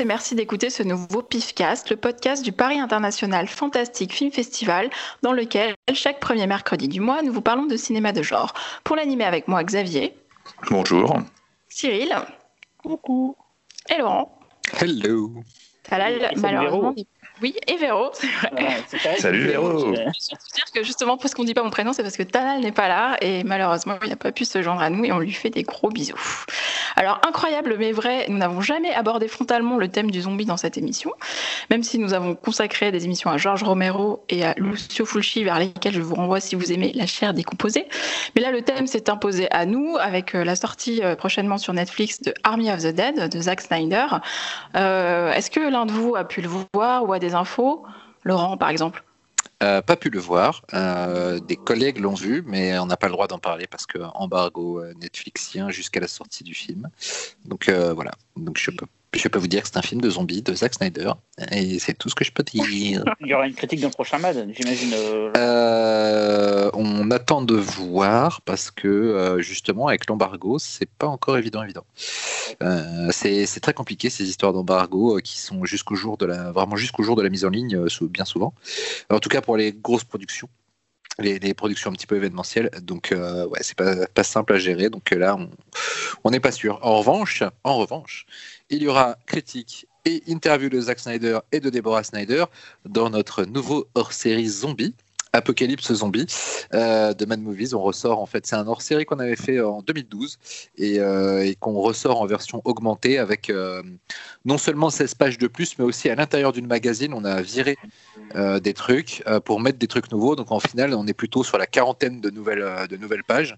tous et merci d'écouter ce nouveau PIFcast, le podcast du Paris International Fantastic Film Festival, dans lequel, chaque premier mercredi du mois, nous vous parlons de cinéma de genre. Pour l'animer avec moi, Xavier. Bonjour. Cyril. Coucou. Et Laurent. Hello. Talal, malheureusement, oui, et Véro, c'est vrai. Salut Véro. Je veux dire que justement, parce qu'on ne dit pas mon prénom, c'est parce que Talal n'est pas là et malheureusement, il n'a pas pu se joindre à nous et on lui fait des gros bisous. Alors, incroyable mais vrai, nous n'avons jamais abordé frontalement le thème du zombie dans cette émission, même si nous avons consacré des émissions à Georges Romero et à Lucio Fulci, vers lesquelles je vous renvoie si vous aimez la chair décomposée. Mais là, le thème s'est imposé à nous avec euh, la sortie euh, prochainement sur Netflix de Army of the Dead de Zack Snyder. Euh, est-ce que l'un de vous a pu le voir ou a des infos Laurent, par exemple euh, pas pu le voir. Euh, des collègues l'ont vu, mais on n'a pas le droit d'en parler parce que embargo euh, Netflixien jusqu'à la sortie du film. Donc voilà. Donc je peux je peux vous dire que c'est un film de zombies de Zack Snyder, et c'est tout ce que je peux dire. Il y aura une critique d'un prochain Mad, j'imagine. Euh, euh, on attend de voir parce que euh, justement avec l'embargo, c'est pas encore évident, évident. c'est très compliqué ces histoires d'embargo qui sont jusqu'au jour de la, vraiment jusqu'au jour de la mise en ligne, bien souvent. En tout cas pour les grosses productions. Les, productions un petit peu événementielles. Donc, ouais, c'est pas, pas simple à gérer. Donc là, on n'est pas sûr. En revanche, en revanche, il y aura critique et interview de Zack Snyder et de Deborah Snyder dans notre nouveau hors-série Zombie. Apocalypse Zombie euh, de Mad Movies. On ressort en fait, c'est un hors-série qu'on avait fait en 2012 euh, et, qu'on ressort en version augmentée avec euh, non seulement 16 pages de plus, mais aussi à l'intérieur d'une magazine, on a viré des trucs pour mettre des trucs nouveaux. Donc en final, on est plutôt sur la quarantaine de nouvelles, de nouvelles pages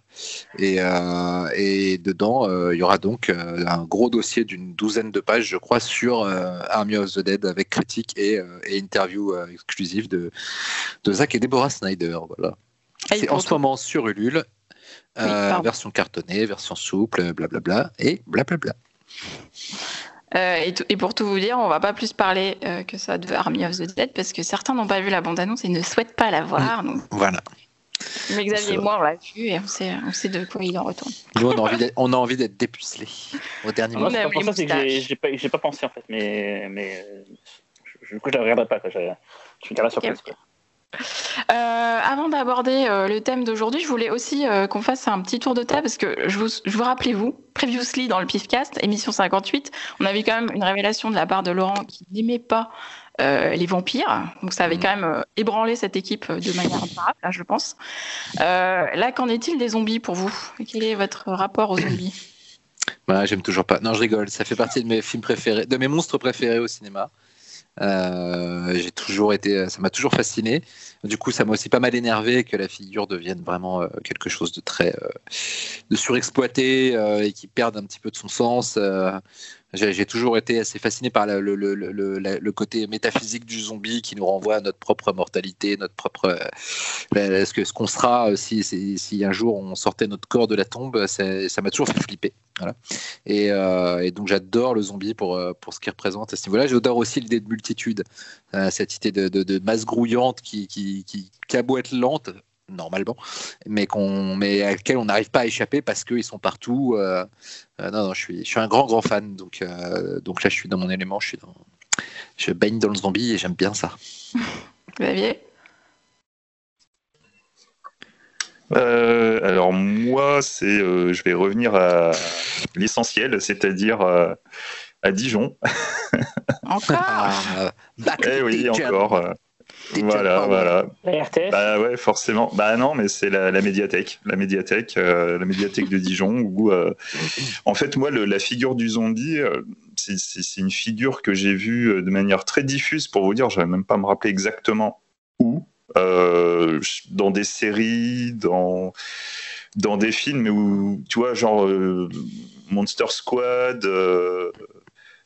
et, dedans, il y aura donc un gros dossier d'une douzaine de pages, je crois, sur Army of the Dead avec critique et, et interview exclusive de, de Zach et Snyder. Voilà. C'est en ce moment sur Ulule, euh, version cartonnée, version souple, blablabla, et blablabla. Euh, et, pour tout vous dire, on va pas plus parler euh, que ça de Army of the Dead parce que certains n'ont pas vu la bande-annonce et ne souhaitent pas la voir. Mm. Voilà. Mais Xavier et moi, on l'a vu et on sait, on sait de quoi il en retourne. Nous, on a envie d'être dépucelés au dernier moment. Moi, pour ça, c'est que j'ai pas, pas, pensé en fait, mais, mais je, ne la regarderai pas. Je, je me la surprise. Euh, avant d'aborder euh, le thème d'aujourd'hui, je voulais aussi euh, qu'on fasse un petit tour de table parce que je vous, je vous rappelez-vous, previously dans le PIFcast, émission 58, on avait quand même une révélation de la part de Laurent qui n'aimait pas les vampires. Donc ça avait mhm. quand même ébranlé cette équipe de manière imparable, là, je pense. là, qu'en est-il des zombies pour vous? Quel est votre rapport aux zombies? Bah, J'aime toujours pas. Non, je rigole. Ça fait partie de mes films préférés, de mes monstres préférés au cinéma. Euh, j'ai toujours été, ça m'a toujours fasciné. Du coup, ça m'a aussi pas mal énervé que la figure devienne vraiment euh, quelque chose de très euh, de surexploité et qui perde un petit peu de son sens. J'ai toujours été assez fasciné par le, côté métaphysique du zombie qui nous renvoie à notre propre mortalité, notre propre. ce que ce qu'on sera si, si, un jour on sortait notre corps de la tombe, ça m'a toujours fait flipper. Voilà. Et, donc j'adore le zombie pour, pour ce qu'il représente à ce niveau-là. J'adore aussi l'idée de multitude, cette idée de, masse grouillante qui, qui, qui, lente, normalement, mais, qu'on, mais à laquelle on n'arrive pas à échapper parce qu'ils sont partout. Euh, euh, non, non, je suis, je suis un grand, grand fan. Donc, euh, donc là, je suis dans mon élément, je, suis dans, je baigne dans le zombie et j'aime bien ça. Xavier? Alors moi, c'est, je vais revenir à l'essentiel, c'est-à dire à Dijon. Encore? Ah, Eh oui, encore. Voilà, voilà. La RTS Bah ouais, forcément. Bah non, mais c'est la, médiathèque, la médiathèque, euh, la médiathèque de Dijon. Où, euh, en fait, moi, le, la figure du zombie, euh, c'est une figure que j'ai vue de manière très diffuse. Pour vous dire, je vais même pas me rappeler exactement où. dans des séries, dans dans des films où tu vois, genre Monster Squad.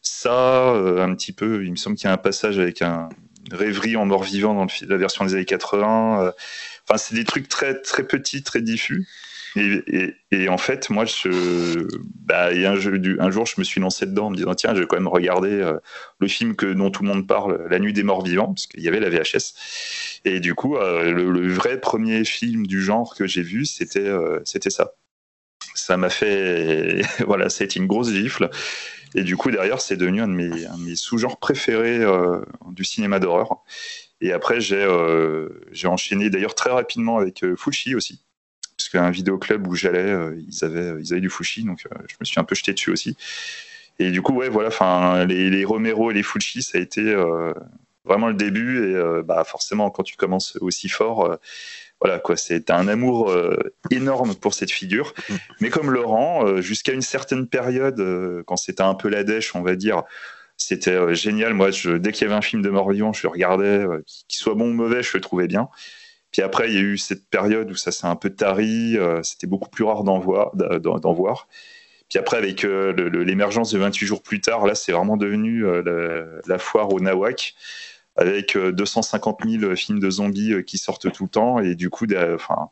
ça, un petit peu, il me semble qu'il y a un passage avec un, rêverie en mort-vivant dans la version des années 80. Euh, enfin, c'est des trucs très, très petits, très diffus. Et, en fait, moi, je, bah, un, jour, je me suis lancé dedans en me disant tiens, je vais quand même regarder euh, le film que, dont tout le monde parle, La Nuit des Morts Vivants, parce qu'il y avait la VHS. Et du coup, euh, le, vrai premier film du genre que j'ai vu, c'était c'était ça. Ça m'a fait, voilà, c'était une grosse gifle. Et du coup, derrière, c'est devenu un de mes, sous-genres préférés euh, du cinéma d'horreur. Et après, j'ai euh, enchaîné d'ailleurs très rapidement avec euh, aussi. Parce qu'un vidéoclub où j'allais, euh, ils, avaient, ils avaient du Fulci, donc euh, je me suis un peu jeté dessus aussi. Et du coup, ouais, voilà, les, Romero et les Fulci, ça a été vraiment le début. Et bah, forcément, quand tu commences aussi fort, voilà, quoi, c'est un amour euh, énorme pour cette figure. Mais comme Laurent, euh, jusqu'à une certaine période, euh, quand c'était un peu la dèche, on va dire, c'était génial. Moi, je, dès qu'il y avait un film de mort-vivant, je le regardais, qu'il soit bon ou mauvais, je le trouvais bien. Puis après, il y a eu cette période où ça s'est un peu tari, c'était beaucoup plus rare d'en voir. voir. Puis après, avec l'émergence de 28 jours plus tard, là, c'est vraiment devenu la, la foire au Nawak, avec euh, 250 000 films de zombies euh, qui sortent tout le temps. Et du coup, des- enfin,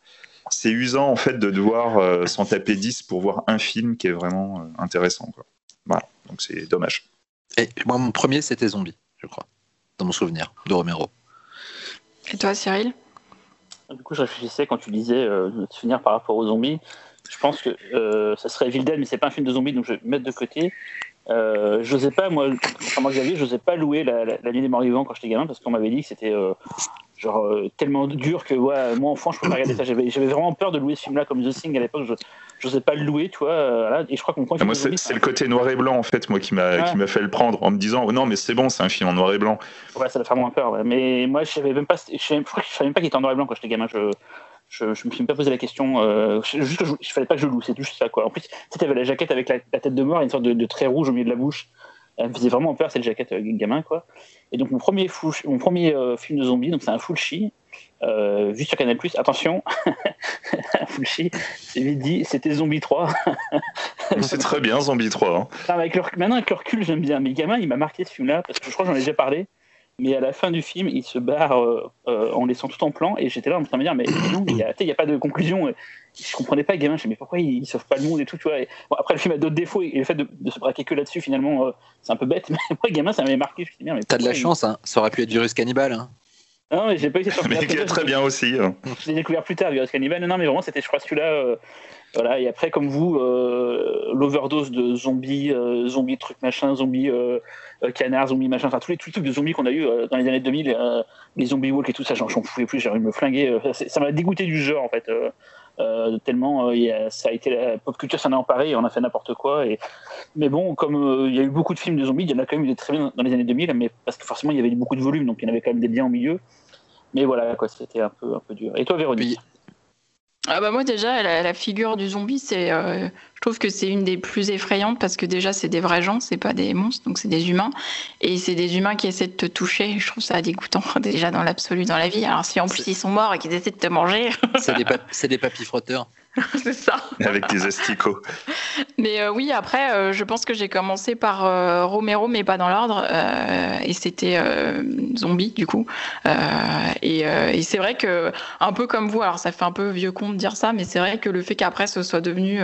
c'est usant en fait de devoir euh, s'en taper 10 pour voir un film qui est vraiment euh, intéressant. Quoi. Voilà, donc c'est dommage. Et moi, mon premier, c'était Zombie, je crois, dans mon souvenir, de Romero. Et toi, Cyril? Du coup, je réfléchissais quand tu disais euh, notre souvenir par rapport aux zombies. Je pense que euh, ça serait Evil Dead, mais c'est pas un film de zombies, donc je vais le mettre de côté. Euh, j'osais pas, moi, contrairement à Xavier, j'osais pas louer la, la, la nuit des morts vivants quand j'étais gamin parce qu'on m'avait dit que c'était euh, genre euh, tellement dur que ouais, moi enfant je peux pas regarder ça. J'avais, vraiment peur de louer ce film-là comme The Thing à l'époque. Je, j'osais pas le louer, tu vois. euh, voilà. Et je crois premier Et moi, c'est c'est le côté noir et blanc en fait, moi, qui m'a Ouais. qui m'a fait le prendre en me disant oh, non, mais c'est bon, c'est un film en noir et blanc. Ouais, ça va faire moins peur. ouais. Mais moi, je savais même pas. Je, savais, je crois que je savais même pas qu'il était en noir et blanc quand j'étais gamin. Je, je, je me suis même pas posé la question. Euh, juste que je, je fallait pas que je loue. C'est juste ça, quoi. En plus, tu sais, t'avais la jaquette avec la, la tête de mort et une sorte de, de trait rouge au milieu de la bouche. Elle me faisait vraiment peur cette jaquette euh, gamin, quoi. Et donc mon premier mon premier euh, film de zombie, donc c'est un full chi, euh, vu sur Canal+. Attention, un full chi, c'est vite dit, c'était Zombie 3. Mais c'est très bien, Zombie 3. hein. Non, avec le, maintenant, avec le recul, j'aime bien. Mais gamin, il m'a marqué ce film-là, parce que je crois que j'en ai déjà parlé. Mais à la fin du film, il se barre euh, euh, en laissant tout en plan. Et j'étais là en train de me dire, mais, mais non, mais il n'y a, pas de conclusion. Je comprenais pas, gamin. Je me mais pourquoi il, il sauve pas le monde et tout, tu vois. Et, bon, après, le film a d'autres défauts. Et le fait de, de se braquer que là-dessus, finalement, euh, c'est un peu bête. Mais moi, gamin, ça m'avait marqué. T'as de la il- chance, hein. ça aurait pu être Virus Cannibal. Hein. Non, mais j'ai pas eu cette Mais qui est très bien aussi. hein. Je l'ai découvert plus tard, Virus Cannibal. Non, non, mais vraiment, c'était, je crois, celui-là. Voilà. Et après, comme vous, euh, l'overdose de zombies, euh, zombies trucs machin, zombies euh, canards, zombies machin, enfin tous les, trucs de zombies qu'on a eu dans les années 2000, euh, les zombies walk et tout ça, j'en, pouvais plus, j'ai envie de me flinguer. ça m'a dégoûté du genre en fait. tellement ça a été la pop culture s'en est emparée et on a fait n'importe quoi et mais bon comme il y a eu beaucoup de films de zombies il y en a quand même eu des très bien dans les années 2000 mais parce que forcément il y avait beaucoup de volume donc il y en avait quand même des biens au milieu mais voilà quoi c'était un peu un peu dur et toi Véronique? Ah bah moi déjà la, la figure du zombie c'est euh, je trouve que c'est une des plus effrayantes parce que déjà c'est des vrais gens c'est pas des monstres donc c'est des humains. Et c'est des humains qui essaient de te toucher. Je trouve ça dégoûtant déjà dans l'absolu dans la vie. Alors si en plus ils sont morts et qu'ils essaient de te manger. C'est des, c'est des papy frotteurs. c'est ça. Avec des asticots. mais euh, oui après euh, je pense que j'ai commencé par euh, Romero mais pas dans l'ordre et c'était zombie du coup. Et, et c'est vrai que un peu comme vous alors ça fait un peu vieux con de dire ça mais c'est vrai que le fait qu'après ce soit devenu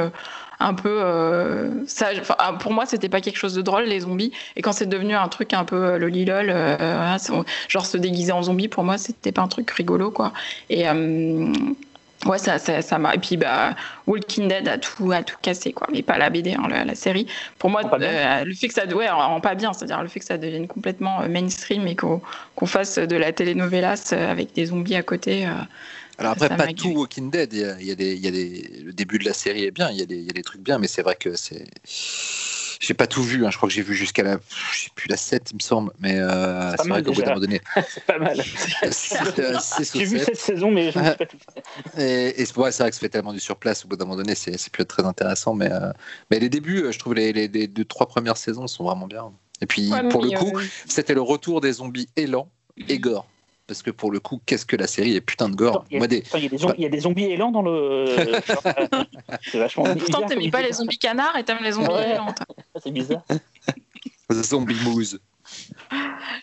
un peu euh, ça ah, pour moi c'était pas quelque chose de drôle les zombies. Et quand c'est devenu un truc un peu euh, le lilol euh, genre se déguiser en zombie pour moi c'était pas un truc rigolo quoi. Et ouais ça ça ça m'a et puis bah Walking Dead a tout a tout cassé quoi mais pas la BD hein, la, la série pour moi euh, le fait que ça ouais en, pas bien c'est-à-dire le fait que ça devienne complètement euh, mainstream et qu'on qu'on fasse de la telenovelas euh, avec des zombies à côté euh, Alors après, pas tout. Walking Dead. Il y a, il y a des, il y a des, le début de la série est bien. Il y a des, il y a des trucs bien, mais c'est vrai que c'est. J'ai pas tout vu. hein. Je crois que j'ai vu jusqu'à la, je sais plus la 7 il me semble. Mais euh, C'est vrai qu'au bout d'un moment donné, c'est pas mal assez j'ai vu cette saison mais je me suis pas tout Et, et c'est ouais, c'est vrai que ça fait tellement du surplace. Au bout d'un moment donné, c'est c'est plus très intéressant. Mais, euh, mais les débuts, euh, je trouve les, les, les deux trois premières saisons sont vraiment bien. Et puis Ouais, pour le coup, euh, c'était le retour des zombies élans et gore. Parce que pour le coup, qu'est-ce que la série est putain de gore. Il y, a, Moi, des, attends, il y a des zombies, il y a des zombies élans dans le. genre, euh, c'est vachement pourtant bizarre t'aimais comme pas les zombies canards et t'aimes les zombies Ouais. toi. C'est bizarre. zombies mousse.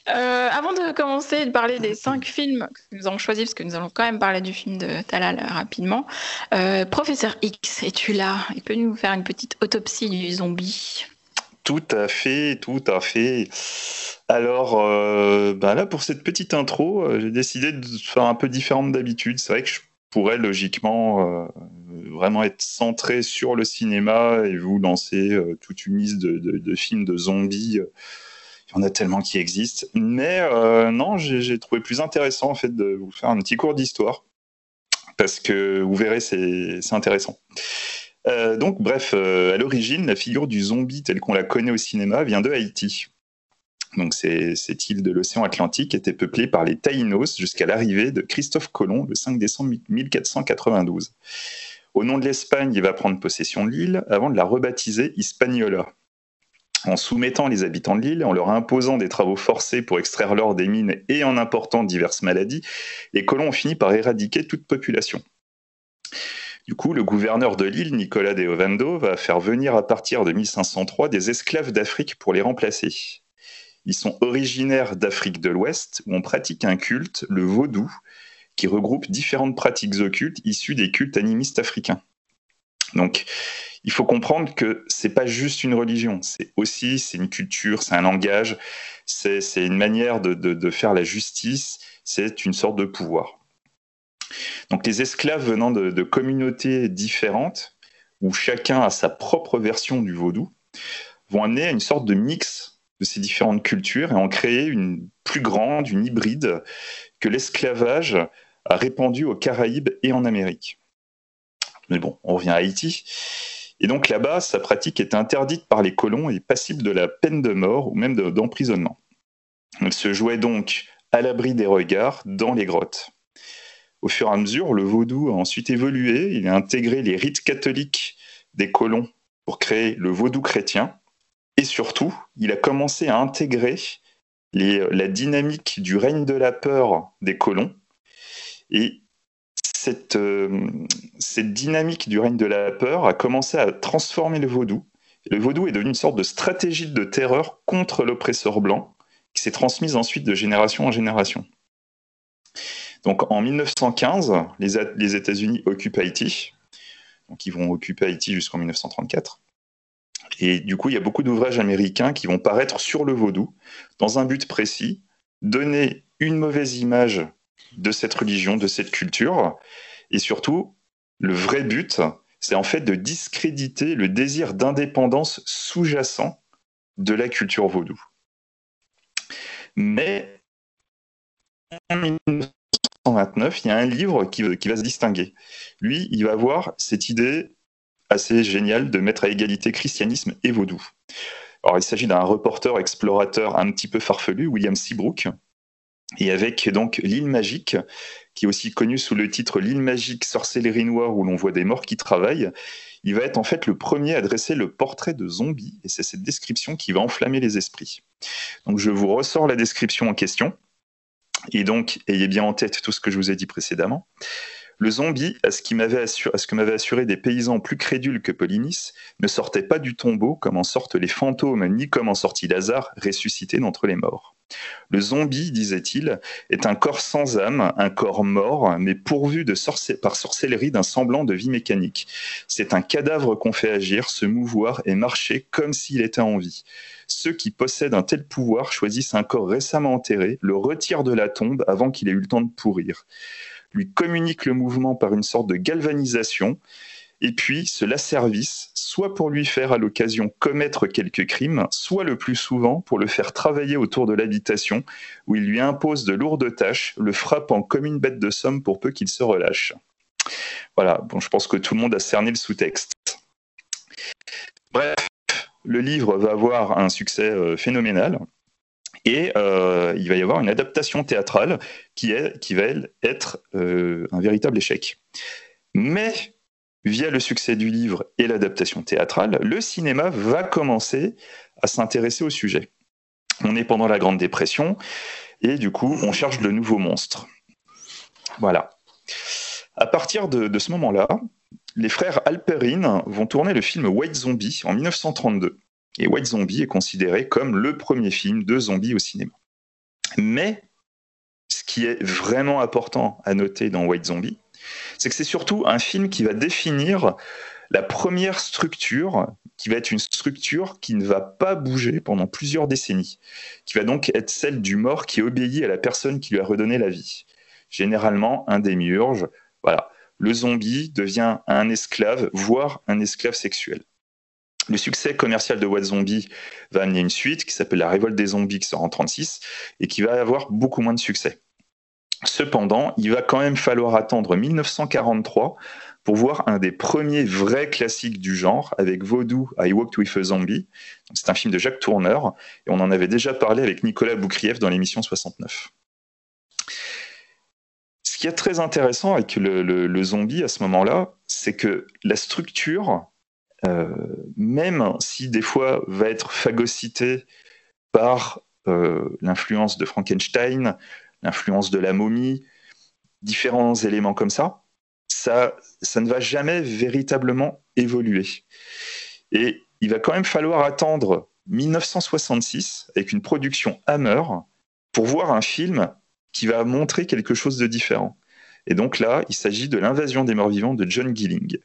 Euh, avant de commencer et de parler des cinq films que nous avons choisis, parce que nous allons quand même parler du film de Talal euh, rapidement, euh, Professeur X, es-tu là? Il peut nous faire une petite autopsie du zombie Tout à fait, tout à fait. Alors, euh, ben là, pour cette petite intro, euh, j'ai décidé de faire un peu différente d'habitude. C'est vrai que je pourrais logiquement euh, vraiment être centré sur le cinéma et vous lancer toute une liste de, films de zombies. Il y en a tellement qui existent. Mais non, j'ai trouvé plus intéressant en fait de vous faire un petit cours d'histoire parce que vous verrez, c'est intéressant. Donc, bref, à l'origine, la figure du zombie telle qu'on la connaît au cinéma vient de Haïti. Donc cette île de l'océan Atlantique était peuplée par les Taïnos jusqu'à l'arrivée de Christophe Colomb le 5 décembre 1492. Au nom de l'Espagne, il va prendre possession de l'île avant de la rebaptiser Hispaniola. En soumettant les habitants de l'île, en leur imposant des travaux forcés pour extraire l'or des mines et en important diverses maladies, les colons ont fini par éradiquer toute population. Du coup, le gouverneur de l'île, Nicolas de Ovando, va faire venir à partir de 1503 des esclaves d'Afrique pour les remplacer. Ils sont originaires d'Afrique de l'Ouest, où on pratique un culte, le vaudou, qui regroupe différentes pratiques occultes issues des cultes animistes africains. Donc, il faut comprendre que c'est pas juste une religion, c'est aussi c'est une culture, c'est un langage, c'est une manière de, faire la justice, c'est une sorte de pouvoir. Donc, les esclaves venant de, communautés différentes, où chacun a sa propre version du vaudou, vont amener à une sorte de mix de ces différentes cultures et en créer une plus grande, une hybride que l'esclavage a répandu aux Caraïbes et en Amérique. Mais bon, on revient à Haïti. Et donc là-bas, sa pratique est interdite par les colons et passible de la peine de mort ou même d'emprisonnement. Elle se jouait donc à l'abri des regards dans les grottes. Au fur et à mesure, le vaudou a ensuite évolué, il a intégré les rites catholiques des colons pour créer le vaudou chrétien, et surtout, il a commencé à intégrer la dynamique du règne de la peur des colons. Et cette, euh, cette dynamique du règne de la peur a commencé à transformer le vaudou. le vaudou est devenu une sorte de stratégie de terreur contre l'oppresseur blanc qui s'est transmise ensuite de génération en génération. Donc en 1915, les, États-Unis occupent Haïti. Donc ils vont occuper Haïti jusqu'en 1934. Et du coup, il y a beaucoup d'ouvrages américains qui vont paraître sur le vaudou, dans un but précis, donner une mauvaise image de cette religion, de cette culture, et surtout, le vrai but, c'est en fait de discréditer le désir d'indépendance sous-jacent de la culture vaudou. Mais en 1929, il y a un livre qui, qui va se distinguer. Lui, il va avoir cette idée assez génial de mettre à égalité christianisme et vaudou. Alors, il s'agit d'un reporter explorateur un petit peu farfelu, William Seabrook, et avec donc l'île magique, qui est aussi connue sous le titre L'île magique, sorcellerie noire, où l'on voit des morts qui travaillent. Il va être en fait le premier à dresser le portrait de zombies, et c'est cette description qui va enflammer les esprits. Donc, je vous ressors la description en question, et donc, ayez bien en tête tout ce que je vous ai dit précédemment. Le zombie, à ce, que m'avaient assuré des paysans plus crédules que Polynice, ne sortait pas du tombeau comme en sortent les fantômes, ni comme en sortit Lazare, ressuscité d'entre les morts. Le zombie, disait-il, est un corps sans âme, un corps mort, mais pourvu par sorcellerie d'un semblant de vie mécanique. C'est un cadavre qu'on fait agir, se mouvoir et marcher comme s'il était en vie. Ceux qui possèdent un tel pouvoir choisissent un corps récemment enterré, le retirent de la tombe avant qu'il ait eu le temps de pourrir lui communique le mouvement par une sorte de galvanisation, et puis se l'asservissent, soit pour lui faire à l'occasion commettre quelques crimes, soit le plus souvent pour le faire travailler autour de l'habitation, où il lui impose de lourdes tâches, le frappant comme une bête de somme pour peu qu'il se relâche. Voilà, bon, je pense que tout le monde a cerné le sous-texte. Bref, le livre va avoir un succès euh, phénoménal. Et euh, il va y avoir une adaptation théâtrale qui, va être euh, un véritable échec. Mais via le succès du livre et l'adaptation théâtrale, le cinéma va commencer à s'intéresser au sujet. On est pendant la Grande Dépression et du coup, on cherche de nouveaux monstres. Voilà. À partir de, de ce moment-là, les frères Alperin vont tourner le film White Zombie en 1932. Et White Zombie est considéré comme le premier film de zombies au cinéma. Mais ce qui est vraiment important à noter dans White Zombie, c'est que c'est surtout un film qui va définir la première structure, qui va être une structure qui ne va pas bouger pendant plusieurs décennies, qui va donc être celle du mort qui obéit à la personne qui lui a redonné la vie. Généralement, un démiurge, voilà, le zombie devient un esclave, voire un esclave sexuel. Le succès commercial de What Zombie va amener une suite qui s'appelle La Révolte des zombies qui sort en 36 et qui va avoir beaucoup moins de succès. Cependant, il va quand même falloir attendre 1943 pour voir un des premiers vrais classiques du genre avec Vaudou I Walked with a Zombie. C'est un film de Jacques Tourneur et on en avait déjà parlé avec Nicolas Boukrieff dans l'émission 69. Ce qui est très intéressant avec le, zombie à ce moment-là, c'est que la structure, même si des fois va être phagocytée par euh, l'influence de Frankenstein, l'influence de la momie, différents éléments comme ça, ça, ça ne va jamais véritablement évoluer. Et il va quand même falloir attendre 1966 avec une production Hammer pour voir un film qui va montrer quelque chose de différent. Et donc là, il s'agit de l'invasion des morts vivants de John Gilling.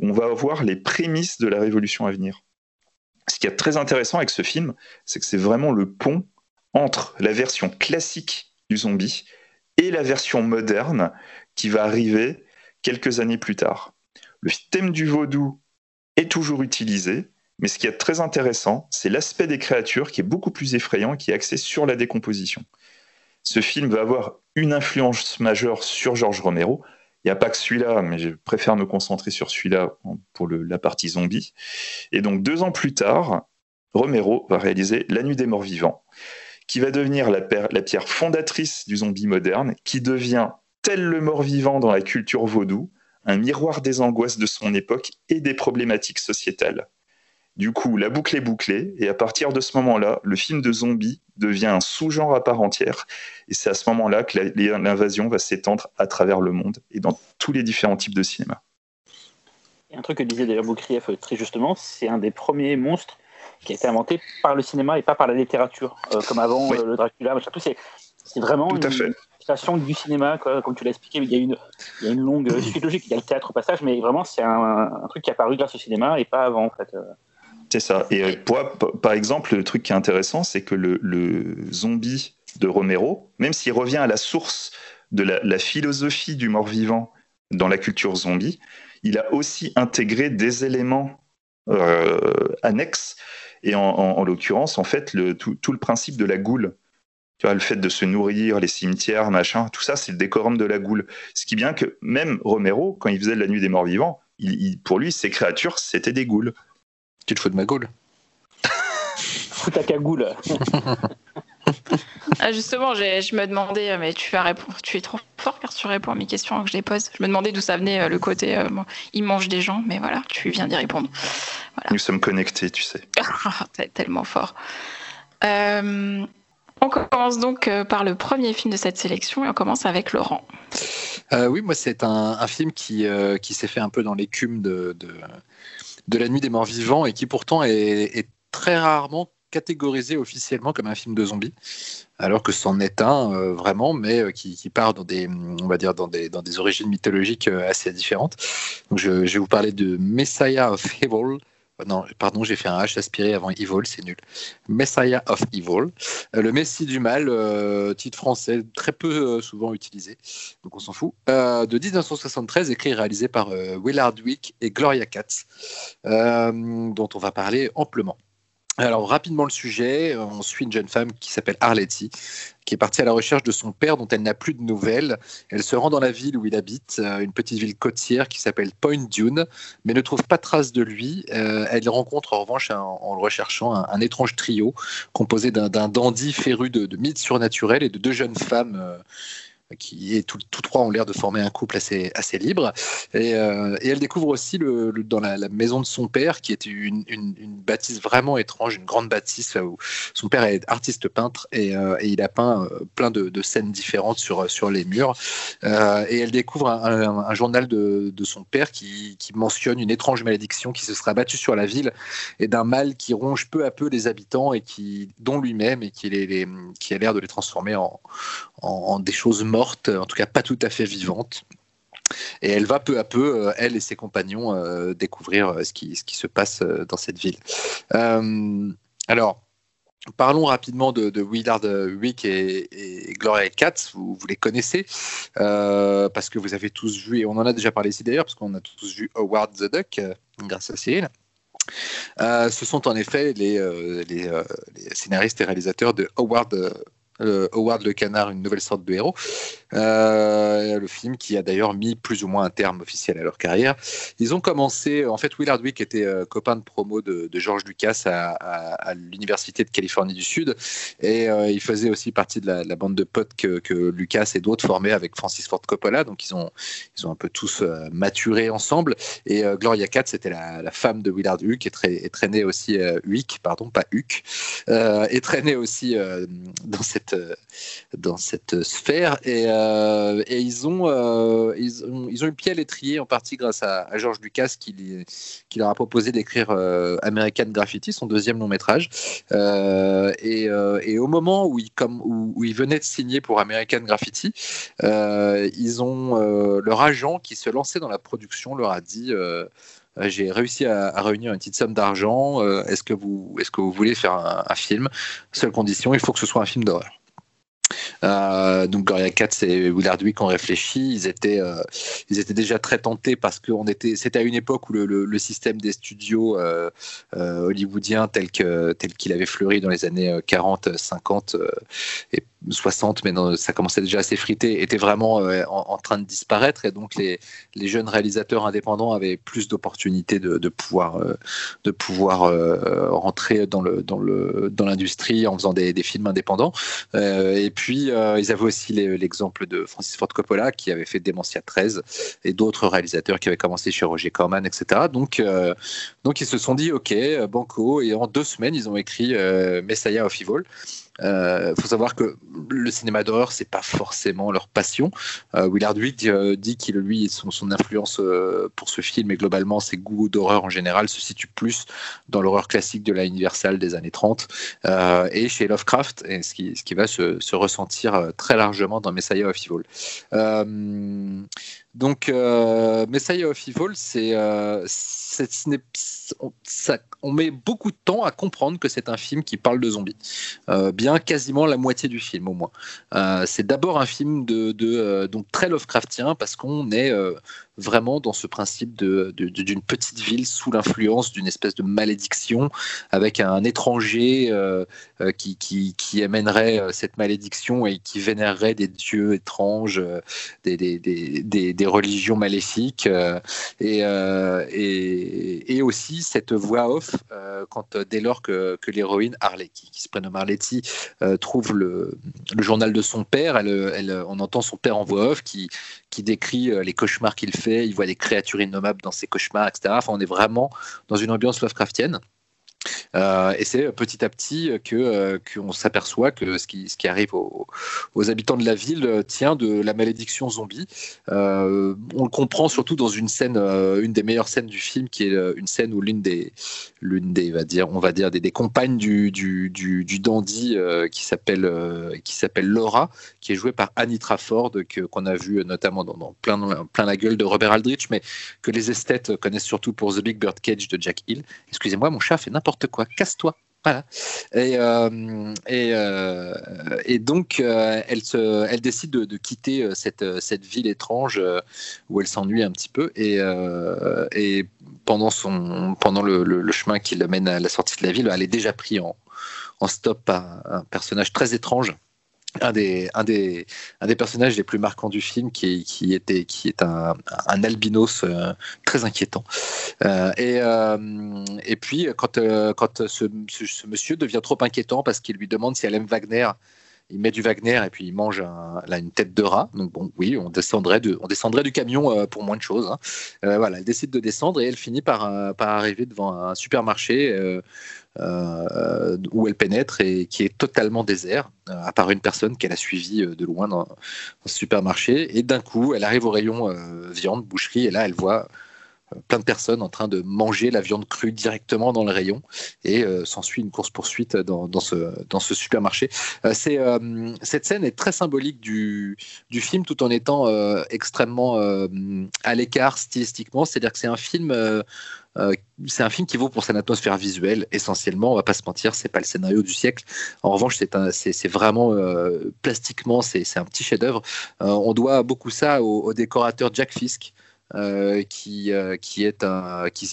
On va voir les prémices de la révolution à venir. Ce qui est très intéressant avec ce film, c'est que c'est vraiment le pont entre la version classique du zombie et la version moderne qui va arriver quelques années plus tard. Le thème du vaudou est toujours utilisé, mais ce qui est très intéressant, c'est l'aspect des créatures qui est beaucoup plus effrayant et qui est axé sur la décomposition ce film va avoir une influence majeure sur George Romero. N'y a pas que celui-là, mais je préfère me concentrer sur celui-là pour la partie zombie. Et donc deux ans plus tard, Romero va réaliser La Nuit des Morts Vivants, qui va devenir la pierre fondatrice du zombie moderne, qui devient, tel le mort-vivant dans la culture vaudou, un miroir des angoisses de son époque et des problématiques sociétales. Du coup, la boucle est bouclée, et à partir de ce moment-là, le film de zombie devient un sous-genre à part entière. Et c'est à ce moment-là que l'invasion va s'étendre à travers le monde et dans tous les différents types de cinéma. Et un truc que disait d'ailleurs Boukrieff très justement, c'est un des premiers monstres qui a été inventé par le cinéma et pas par la littérature, euh, comme avant euh, le Dracula. C'est vraiment Tout une création du cinéma, comme tu l'as expliqué. Il y, a une, il y a une longue suite logique, il y a le théâtre au passage, mais vraiment c'est un, un, truc qui est apparu grâce au cinéma et pas avant en fait. Euh. C'est ça. Et euh, par exemple, le truc qui est intéressant, c'est que le, zombie de Romero, même s'il revient à la source de la, philosophie du mort-vivant dans la culture zombie, il a aussi intégré des éléments euh, annexes. Et en, l'occurrence, en fait, le, tout, le principe de la goule. Tu le fait de se nourrir, les cimetières, machin, tout ça, c'est le décorum de la goule. Ce qui vient que même Romero, quand il faisait la nuit des morts vivants, pour lui, ces créatures, c'était des goules. Tu te fous de ma goule Fous ta cagoule. ah justement, je me demandais, euh, mais tu vas répondre, tu es trop fort car tu réponds à mes questions que je les pose. Je me demandais d'où ça venait euh, le côté euh, il mange des gens, mais voilà, tu viens d'y répondre. Nous sommes connectés, tu sais. T'es tellement fort. on commence donc par le premier film de cette sélection et on commence avec Laurent. oui, moi c'est un, film qui, qui s'est fait un peu dans l'écume de, de La Nuit des Morts Vivants et qui pourtant est, très rarement catégorisé officiellement comme un film de zombies, alors que c'en est un euh, vraiment, mais euh, qui, part dans des, on va dire dans des, dans des origines mythologiques euh, assez différentes. Donc je, je, vais vous parler de Messiah of Evil, pardon, j'ai fait un H aspiré avant Evil, c'est nul. Messiah of Evil, euh, le Messie du mal, euh, titre français très peu euh, souvent utilisé, donc on s'en fout, de 1973, écrit et réalisé par Willard Wick et Gloria Katz, dont on va parler amplement. Alors rapidement le sujet, on suit une jeune femme qui s'appelle Arletty, qui est partie à la recherche de son père dont elle n'a plus de nouvelles. Elle se rend dans la ville où il habite, euh, une petite ville côtière qui s'appelle Point Dune, mais ne trouve pas trace de lui. Euh, elle rencontre en revanche, en le recherchant, un, étrange trio composé d'un dandy féru de, mythes surnaturels et de deux jeunes femmes. Euh, qui est tous trois ont l'air de former un couple assez, assez libre. Et, euh, elle découvre aussi le, dans la, maison de son père, qui est une, une, bâtisse vraiment étrange, une grande bâtisse où son père est artiste peintre et, euh, il a peint euh, plein de, scènes différentes sur, sur les murs. et elle découvre un, journal de, de, son père qui, qui, mentionne une étrange malédiction qui se sera battue sur la ville et d'un mal qui ronge peu à peu les habitants et qui, dont lui-même et qui, les, qui a l'air de les transformer en, en, des choses mortes en tout cas pas tout à fait vivante. Et elle va peu à peu, euh, elle et ses compagnons, euh, découvrir euh, ce qui, se passe dans cette ville. alors, Parlons rapidement de, Willard Wick et, Gloria Katz. Vous, les connaissez parce que vous avez tous vu, et on en a déjà parlé ici d'ailleurs, parce qu'on a tous vu Howard the Duck grâce à Cyril. ce sont en effet les, scénaristes et réalisateurs de Howard euh, Howard le Canard, une nouvelle sorte de héros. Euh, le film qui a d'ailleurs mis plus ou moins un terme officiel à leur carrière. Ils ont commencé, en fait, Will Hardwick était euh, copain de promo de, George Lucas à, l'Université de Californie du Sud et il faisait aussi partie de la, bande de potes que, Lucas et d'autres formaient avec Francis Ford Coppola. Donc ils ont, ils ont un peu tous maturé ensemble. Et Gloria Katz, c'était la, femme de Will Hardwick et, traînait aussi, Wick, pardon, pas Huck, traînait aussi dans cette euh, dans cette sphère. Et, euh, ils, ont, euh, ils, ont, ils ont eu pied à l'étrier en partie grâce à, à George Lucas qui, leur a proposé d'écrire American Graffiti, son deuxième long métrage. Et, au moment où ils, comme, où, ils venaient de signer pour American Graffiti, ils ont leur agent qui se lançait dans la production leur a dit j'ai réussi à, réunir une petite somme d'argent. est-ce que vous, est-ce que vous voulez faire un, film? Seule condition, il faut que ce soit un film d'horreur. Euh, donc Gloria Katz et Willard Wick ont réfléchi. Ils étaient, euh, ils étaient déjà très tentés parce que était, c'était à une époque où le, système des studios euh, hollywoodiens tel que tel qu'il avait fleuri dans les années 40, 50 et 60, mais ça commençait déjà à s'effriter, était vraiment en, train de disparaître et donc les, jeunes réalisateurs indépendants avaient plus d'opportunités de, pouvoir de pouvoir rentrer dans le dans le dans l'industrie en faisant des, films indépendants et puis euh, ils avaient aussi l'exemple de Francis Ford Coppola qui avait fait Dementia 13 et d'autres réalisateurs qui avaient commencé chez Roger Corman, etc. Donc, euh, donc ils se sont dit, OK, Banco, et en deux semaines, ils ont écrit euh, Messiah of Evil. Il euh, faut savoir que le cinéma d'horreur, c'est pas forcément leur passion. Euh, Willard Wick euh, dit qu'il, lui, son, influence pour ce film et globalement ses goûts d'horreur en général se situent plus dans l'horreur classique de la Universal des années 30 et chez Lovecraft, ce, qui, va se ressentir très largement dans Messiah of Evil. Donc, Messiah of Evil, c'est, ça, on met beaucoup de temps à comprendre que c'est un film qui parle de zombies. Euh, bien quasiment la moitié du film au moins. Euh, c'est d'abord un film de, euh, donc très Lovecraftien parce qu'on est vraiment dans ce principe de, d'une petite ville sous l'influence d'une espèce de malédiction avec un étranger qui, qui, qui, amènerait cette malédiction et qui vénérerait des dieux étranges, des, des, des, des religions maléfiques et, et, et, aussi cette voix off quand dès lors que, que l'héroïne Harley, qui, qui, se prénomme Arletty, trouve le, le, journal de son père, elle, elle, on entend son père en voix off qui, qui décrit les cauchemars qu'il fait il voit des créatures innommables dans ses cauchemars, etc. Enfin, on est vraiment dans une ambiance Lovecraftienne. Euh, et c'est petit à petit que euh, qu'on s'aperçoit que ce qui, ce qui arrive aux, habitants de la ville tient de la malédiction zombie. Euh, on le comprend surtout dans une scène, une des meilleures scènes du film, qui est une scène où l'une des, l'une des, va dire, on va dire des, des compagnes du, du, dandy qui s'appelle qui s'appelle Laura, qui est jouée par Annie Trafford, que qu'on a vu notamment dans, plein plein la gueule de Robert Aldrich, mais que les esthètes connaissent surtout pour The Big Bird Cage de Jack Hill. Excusez-moi, mon chat fait n'importe quoi casse-toi. Voilà. Et, euh, et, euh, et, donc, euh, elle, se, elle décide de, quitter cette, cette ville étrange où elle s'ennuie un petit peu. Et, et pendant, son, pendant le, le, chemin qui l'amène à la sortie de la ville, elle est déjà prise en, en stop par un personnage très étrange un des, un, des, un des personnages les plus marquants du film qui, qui, était, qui est un, un albinos euh, très inquiétant. Euh, et, euh, et puis, quand, quand ce, ce, monsieur devient trop inquiétant parce qu'il lui demande si elle aime Wagner, il met du Wagner et puis il mange une tête de rat. Donc bon, oui, on descendrait, de, on descendrait du camion pour moins de choses. Hein. voilà, elle décide de descendre et elle finit par, par arriver devant un supermarché euh, où elle pénètre et qui est totalement désert, euh, à part une personne qu'elle a suivie euh, de loin dans, ce supermarché. Et d'un coup, elle arrive au rayon viande, boucherie, et là, elle voit plein de personnes en train de manger la viande crue directement dans le rayon et s'ensuit une course poursuite dans, dans, ce, dans ce supermarché. c'est cette scène est très symbolique du, du film tout en étant extrêmement à l'écart stylistiquement, c'est-à-dire que c'est un film euh, c'est un film qui vaut pour son atmosphère visuelle essentiellement. On va pas se mentir, c'est pas le scénario du siècle. En revanche, c'est vraiment euh, plastiquement, c'est un petit chef-d'œuvre. Euh, on doit beaucoup ça au décorateur Jack Fisk. Euh, qui, euh, qui est un, qui,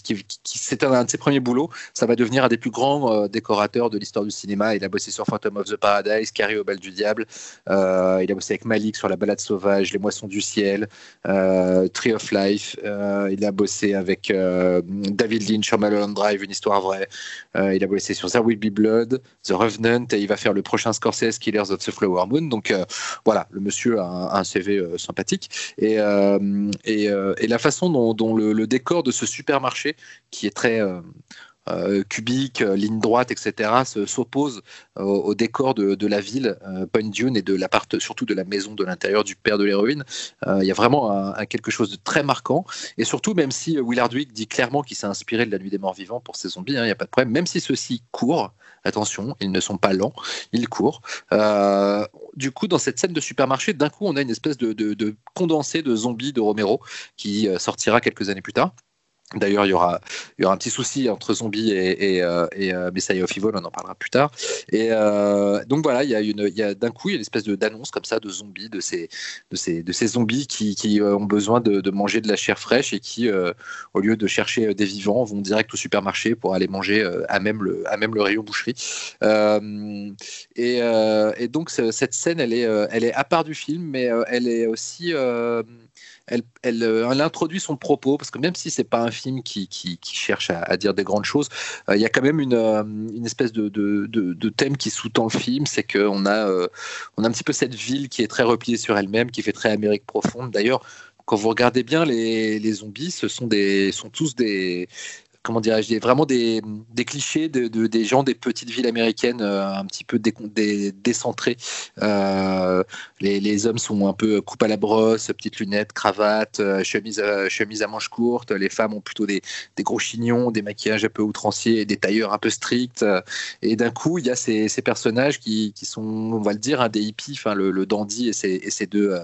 c'était un de ses premiers boulots. Ça va devenir un des plus grands euh, décorateurs de l'histoire du cinéma. Il a bossé sur Phantom of the Paradise, Carrie au bal du diable. il a bossé avec Malik sur La Balade sauvage, Les Moissons du ciel, Tree of Life. il a bossé avec David Lynch sur Mulholland Drive, une histoire vraie. il a bossé sur There Will Be Blood, The Revenant, et il va faire le prochain Scorsese, Killers of the Flower Moon. Donc voilà, le monsieur a un, CV sympathique et, et et la façon dont, le, décor de ce supermarché, qui est très euh, euh, cubique, euh, ligne droite, etc., s'oppose au, décor de, la ville, Point Dune, et de surtout de la maison de l'intérieur du père de l'héroïne. Il y a vraiment quelque chose de très marquant. Et surtout, même si Will Hardwick dit clairement qu'il s'est inspiré de la nuit des morts vivants pour ses zombies, hein, il n'y a pas de problème, même si ceux-ci courent, attention, ils ne sont pas lents, ils courent. du coup, dans cette scène de supermarché, d'un coup, on a une espèce de, de condensé de zombies de Romero qui euh, sortira quelques années plus tard. D'ailleurs, il y aura, un petit souci entre Zombie et, et, euh, euh, Messiah of Evil, on en parlera plus tard. Et euh, donc voilà, il y a, d'un coup, il y a une espèce d'annonce comme ça de zombies, de ces, zombies qui, ont besoin de, manger de la chair fraîche et qui, au lieu de chercher des vivants, vont direct au supermarché pour aller manger à, même le, à rayon boucherie. Et, donc cette scène, elle est à part du film, mais elle est aussi elle, euh, elle, introduit son propos, parce que même si c'est pas un film qui, cherche à, dire des grandes choses, euh, il y a quand même une, euh, espèce de, thème qui sous-tend le film, c'est qu'on a, un petit peu cette ville qui est très repliée sur elle-même, qui fait très Amérique profonde. D'ailleurs, quand vous regardez bien les, zombies, ce sont tous des, comment dirais-je, vraiment des, clichés de, des gens des petites villes américaines euh, un petit peu décentrées. Euh, les, hommes sont un peu coupe à la brosse, petites lunettes, cravate, euh, chemise, chemise à manches courtes. Les femmes ont plutôt des, gros chignons, des maquillages un peu outranciers, des tailleurs un peu stricts. Et d'un coup, il y a ces, personnages qui, qui, sont, on va le dire, un des hippies, le, dandy et ses, deux,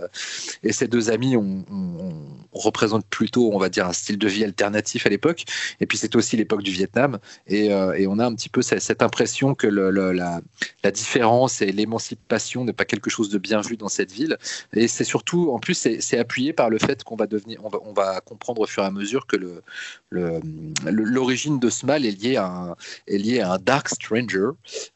et ses deux amis, on, on, plutôt, on va dire, un style de vie alternatif à l'époque. Et puis c'est aussi l'époque du Vietnam. Et, euh, et, on a un petit peu cette, impression que la, différence et l'émancipation n'est pas quelque chose de bien vu dans cette ville. Et c'est surtout, en plus, c'est appuyé par le fait qu'on va devenir, on va, comprendre au fur et à mesure que l'origine de ce mal est liée à un, est liée à un Dark Stranger,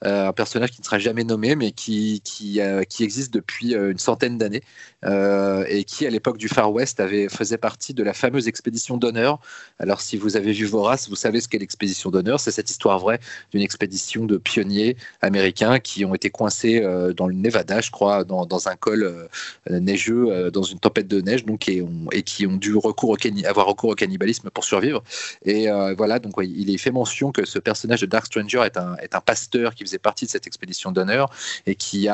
euh, un personnage qui ne sera jamais nommé, mais qui, qui, euh, existe depuis une centaine d'années et qui, à l'époque du Far West, avait, faisait partie de la fameuse expédition d'honneur. Alors, si vous avez vu Vorace, vous savez ce qu'est l'expédition d'honneur. C'est cette histoire vraie d'une expédition de pionniers américains qui ont été coincés euh, dans le Nevada, je crois, dans, un col euh, neigeux, euh, dans une tempête de neige, donc, et, qui ont dû recours avoir recours au cannibalisme pour survivre. Et voilà, donc il est fait mention que ce personnage de Dark Stranger est un, pasteur qui faisait partie de cette expédition d'honneur et qui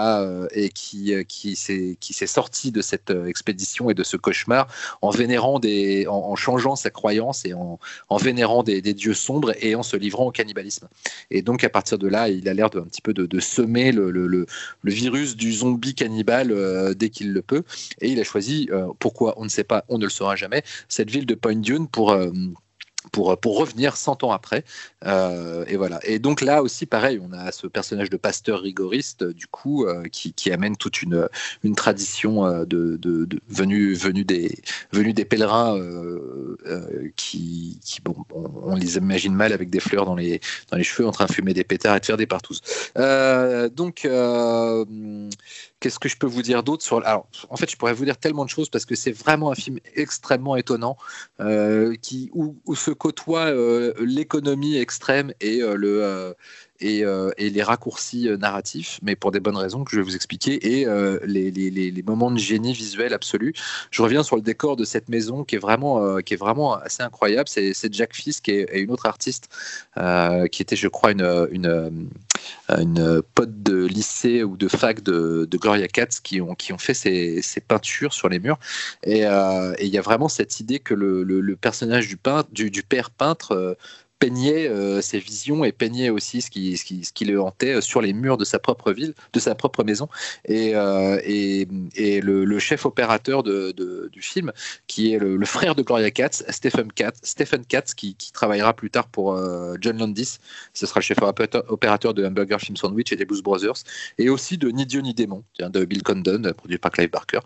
s'est sorti de cette expédition et de ce cauchemar en vénérant des en, changeant sa croyance et en vénérant des, des dieux sombres et en se livrant au cannibalisme. Et donc à partir de là, il a l'air un petit peu de, semer le, le, le, virus du zombie cannibale euh, dès qu'il le peut. Et il a choisi, euh, pourquoi on ne sait pas, on ne le saura jamais, cette ville de Point Dune pour euh, pour, pour revenir 100 ans après. Euh, et voilà. Et donc là aussi, pareil, on a ce personnage de pasteur rigoriste, du coup, euh, qui, qui, amène toute une, une tradition euh, de, de, venue, venue, des, venue des pèlerins qui, qui bon, on, les imagine mal avec des fleurs dans les, dans les cheveux, en train de fumer des pétards et de faire des partous. donc, Qu'est-ce que je peux vous dire d'autre sur Alors, en fait, je pourrais vous dire tellement de choses parce que c'est vraiment un film extrêmement étonnant euh, qui où, se côtoie euh, l'économie extrême et euh, le et, les raccourcis narratifs, mais pour des bonnes raisons que je vais vous expliquer, et les, les, moments de génie visuel absolu. Je reviens sur le décor de cette maison qui est vraiment, qui est vraiment assez incroyable. C'est Jack Fisk et, et, une autre artiste qui était, je crois, une une pote de lycée ou de fac de, Gloria Katz qui ont, qui ont fait ces, peintures sur les murs. Et il y a vraiment cette idée que le, personnage du, du père peintre peignait euh, ses visions et peignait aussi ce qui, ce qui, ce qui, le hantait euh, sur les murs de sa propre ville, de sa propre maison. Et, euh, et, et le, chef opérateur de, de, du film, qui est le, le, frère de Gloria Katz, Stephen Katz, Stephen Katz qui, qui travaillera plus tard pour John Landis, ce sera le chef opérateur de Hamburger Film Sandwich et des Blues Brothers, et aussi de Ni Dieu ni démon, de Bill Condon, produit par Clive Barker.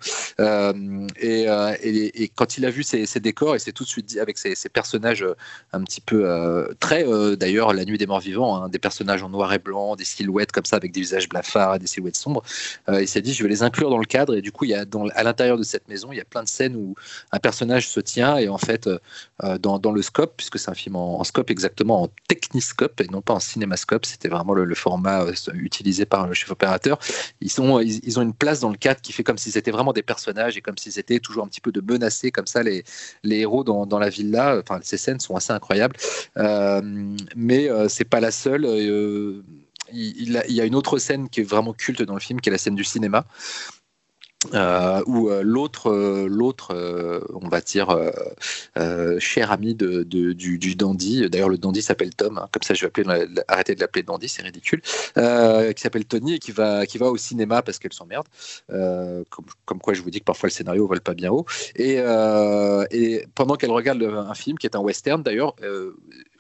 Et, et, quand il a vu ces, ces décors, et c'est tout de suite dit avec ces, ces personnages un petit peu très euh, d'ailleurs La Nuit des Morts Vivants, hein, des personnages en noir et blanc, des silhouettes comme ça avec des visages blafards et des silhouettes sombres. Euh, il s'est dit je vais les inclure dans le cadre. Et du coup il y a à l'intérieur de cette maison il y a plein de scènes où un personnage se tient et en fait euh, dans, dans, le scope puisque c'est un film en, scope exactement en techniscope et non pas en cinémascope. C'était vraiment le, format utilisé par le chef opérateur. Ils sont ils, ont une place dans le cadre qui fait comme si c'était vraiment des personnages et comme s'ils étaient toujours un petit peu de menacés comme ça les, les héros dans, la villa. Enfin ces scènes sont assez incroyables. Euh, mais euh, c'est pas la seule. Euh, il, y a une autre scène qui est vraiment culte dans le film, qui est la scène du cinéma. où l'autre, l'autre, on va dire, cher ami de, du, dandy, d'ailleurs le dandy s'appelle Tom, hein, comme ça je vais arrêter de l'appeler dandy, c'est ridicule, qui s'appelle Tony et qui va, qui va au cinéma parce qu'elle s'emmerde, comme, comme, quoi je vous dis que parfois le scénario vole pas bien haut, et, et pendant qu'elle regarde un film qui est un western d'ailleurs,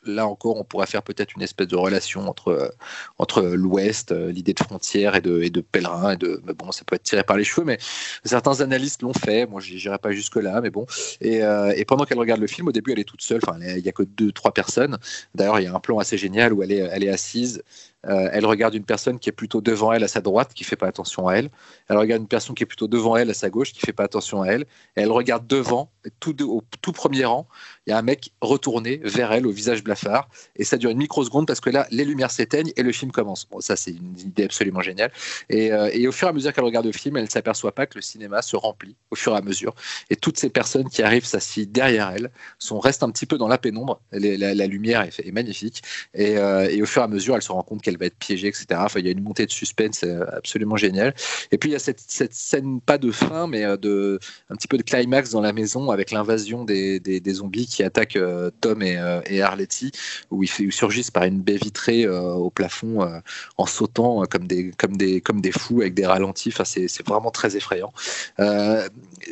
là encore, on pourrait faire peut-être une espèce de relation entre, euh, entre l'Ouest, euh, l'idée de frontière et de, pèlerin. Et de, mais bon, ça peut être tiré par les cheveux, mais certains analystes l'ont fait. Moi, je n'irai pas jusque-là, mais bon. Et, euh, et pendant qu'elle regarde le film, au début, elle est toute seule. Enfin, il n'y a que deux, trois personnes. D'ailleurs, il y a un plan assez génial où elle est assise euh, elle regarde une personne qui est plutôt devant elle à sa droite, qui fait pas attention à elle. Elle regarde une personne qui est plutôt devant elle à sa gauche, qui fait pas attention à elle. Et elle regarde devant, au tout premier rang, il y a un mec retourné vers elle au visage blafard. Et ça dure une microseconde parce que là, les lumières s'éteignent et le film commence. Bon, ça, c'est une idée absolument géniale. Et, euh, au fur et à mesure qu'elle regarde le film, elle ne s'aperçoit pas que le cinéma se remplit au fur et à mesure. Et toutes ces personnes qui arrivent s'assient derrière elle, sont, restent un petit peu dans la pénombre. La, la, lumière est, magnifique. Et, euh, et, au fur et à mesure, elle se rend compte qu'elle va être piégée, etc. Enfin, il y a une montée de suspense absolument géniale. Et puis il y a cette, scène, pas de fin, mais euh, de, un petit peu de climax dans la maison avec l'invasion des, zombies qui attaquent euh, Tom et, euh, et Arletty, où ils, ils, surgissent par une baie vitrée au plafond en sautant comme des, comme, des, comme des fous avec des ralentis. Enfin, c'est vraiment très effrayant.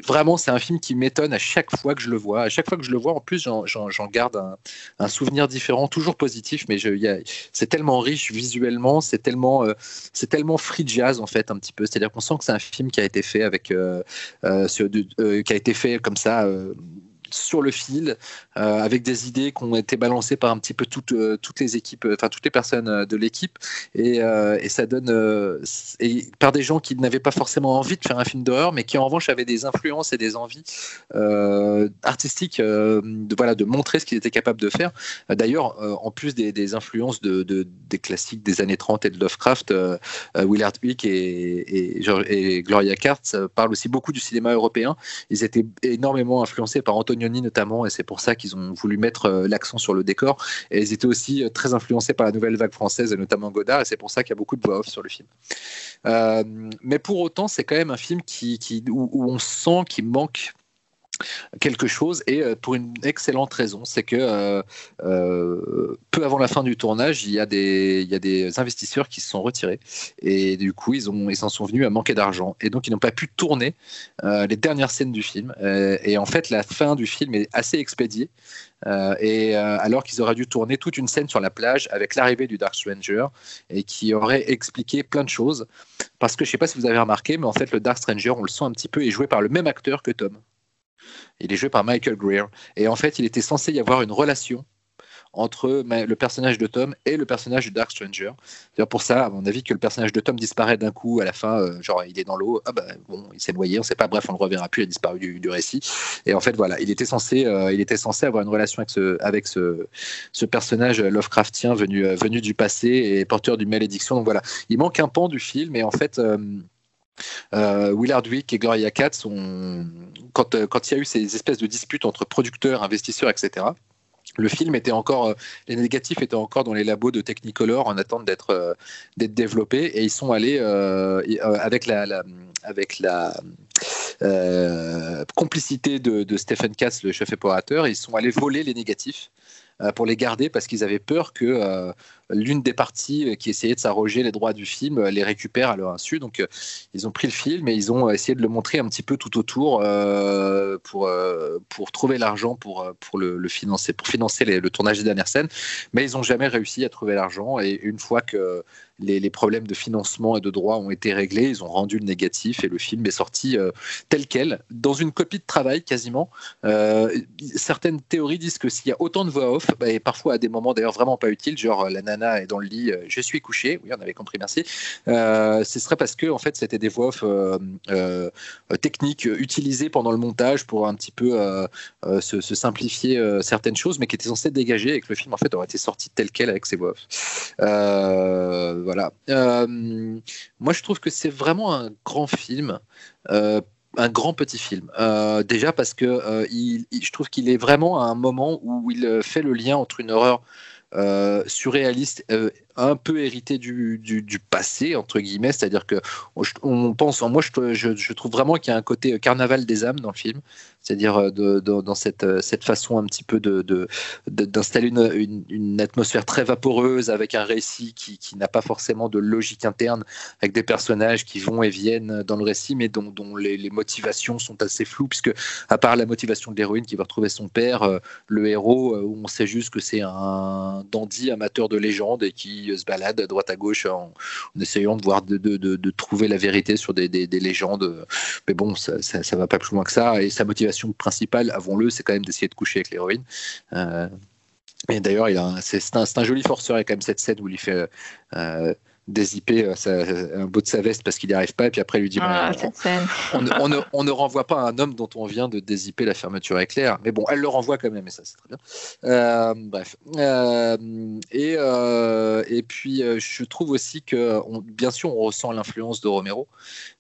vraiment, c'est un film qui m'étonne à chaque fois que je le vois. À chaque fois que je le vois, en plus, j'en garde un, un, souvenir différent, toujours positif, mais c'est tellement riche visuellement c'est tellement, euh, c'est tellement free jazz en fait un petit peu. C'est-à-dire qu'on sent que c'est un film qui a été fait avec, euh, euh, qui a été fait comme ça sur le fil, euh, avec des idées qui ont été balancées par un petit peu toutes, euh, toutes les équipes, enfin toutes les personnes euh, de l'équipe, et, et, ça donne et par des gens qui n'avaient pas forcément envie de faire un film d'horreur, mais qui en revanche avaient des influences et des envies artistiques de voilà de montrer ce qu'ils étaient capables de faire. D'ailleurs, en plus des, influences de, de, des classiques des années 30 et de Lovecraft, Willard Wick et, et, Gloria Katz parlent aussi beaucoup du cinéma européen. Ils étaient énormément influencés par Antonio notamment, et c'est pour ça qu'ils ont voulu mettre euh, l'accent sur le décor. Et ils étaient aussi euh, très influencés par la nouvelle vague française, et notamment Godard, et c'est pour ça qu'il y a beaucoup de voix off sur le film. Euh, mais pour autant, c'est quand même un film qui, qui où, on sent qu'il manque quelque chose et euh, pour une excellente raison, c'est que euh, euh, peu avant la fin du tournage, il y, a des, investisseurs qui se sont retirés et du coup ils ont ils s'en sont venus à manquer d'argent et donc ils n'ont pas pu tourner les dernières scènes du film et en fait la fin du film est assez expédiée et alors qu'ils auraient dû tourner toute une scène sur la plage avec l'arrivée du Dark Stranger et qui aurait expliqué plein de choses parce que je sais pas si vous avez remarqué mais en fait le Dark Stranger on le sent un petit peu est joué par le même acteur que Tom il est joué par Michael Greer. Et en fait, il était censé y avoir une relation entre le personnage de Tom et le personnage de Dark Stranger. C'est pour ça, à mon avis, que le personnage de Tom disparaît d'un coup à la fin, euh, genre il est dans l'eau, ah bah bon, il s'est noyé, on sait pas, bref, on le reverra plus, il a disparu du, récit. Et en fait, voilà, il était censé, euh, il était censé avoir une relation avec ce, avec ce, ce personnage Lovecraftien venu, euh, venu du passé et porteur d'une malédiction. Donc voilà, il manque un pan du film, et en fait. Euh, Willard Wick et Gloria Katz, ont, quand, euh, quand il y a eu ces espèces de disputes entre producteurs, investisseurs, etc., le film était encore, les négatifs étaient encore dans les labos de Technicolor en attente d'être développés et ils sont allés avec la, complicité de, de, Stephen Katz, le chef opérateur, ils sont allés voler les négatifs pour les garder parce qu'ils avaient peur que l'une des parties euh, qui essayait de s'arroger les droits du film euh, les récupère à leur insu. Donc, euh, ils ont pris le film et ils ont essayé de le montrer un petit peu tout autour pour, pour trouver l'argent pour, pour le, financer, pour financer le tournage des dernières scènes. Mais ils n'ont jamais réussi à trouver l'argent. Et une fois que les, problèmes de financement et de droits ont été réglés, ils ont rendu le négatif et le film est sorti tel quel, dans une copie de travail quasiment. certaines théories disent que s'il y a autant de voix off, bah, et parfois à des moments d'ailleurs vraiment pas utiles, genre la nana est dans le lit, euh, je suis couché. Oui, on avait compris, merci. Euh, ce serait parce que en fait, c'était des voix off euh, techniques utilisées pendant le montage pour un petit peu se, simplifier certaines choses, mais qui étaient censées dégager et que le film en fait aurait été sorti tel quel avec ces voix off. Voilà. moi, je trouve que c'est vraiment un grand film un grand petit film. déjà parce que je trouve qu'il est vraiment à un moment où il fait le lien entre une horreur euh, surréaliste, euh, un peu hérité du, du, passé, entre guillemets, c'est-à-dire que on pense, moi je, je, trouve vraiment qu'il y a un côté carnaval des âmes dans le film, c'est-à-dire euh, de, dans cette, euh, cette façon un petit peu d'installer de, une, une, atmosphère très vaporeuse avec un récit qui, qui n'a pas forcément de logique interne, avec des personnages qui vont et viennent dans le récit, mais dont, dont les, les, motivations sont assez floues, puisque à part la motivation de l'héroïne qui va retrouver son père, euh, le héros, on sait juste que c'est un dandy amateur de légende et qui se balade à droite à gauche en, essayant de voir de, de, de, trouver la vérité sur des, des, des légendes. Mais bon, ça, ça, va pas plus loin que ça, et sa motivation principale, avons-le, c'est quand même d'essayer de coucher avec l'héroïne. Euh, et d'ailleurs, c'est un, un, joli forceur. Il quand même cette scène où il fait euh, dézipper euh, un bout de sa veste parce qu'il n'y arrive pas, et puis après lui dit ah, on, ne, renvoie pas un homme dont on vient de dézipper la fermeture éclair, mais bon, elle le renvoie quand même, et ça c'est très bien. Euh, bref. Euh, et, et puis je trouve aussi que, bien sûr, on ressent l'influence de Romero,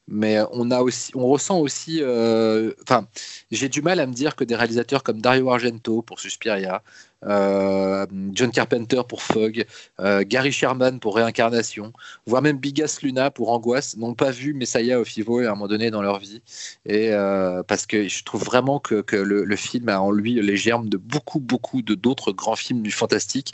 mais on, a aussi, on ressent aussi. Enfin, j'ai du mal à me dire que des réalisateurs comme Dario Argento pour Suspiria, euh, John Carpenter pour Fog, euh, Gary Sherman pour Réincarnation, voire même Bigas Luna pour Angoisse, n'ont pas vu Messiah of Evil à un moment donné dans leur vie. Et euh, parce que je trouve vraiment que, que le, film a en lui les germes de beaucoup, beaucoup de d'autres grands films du fantastique.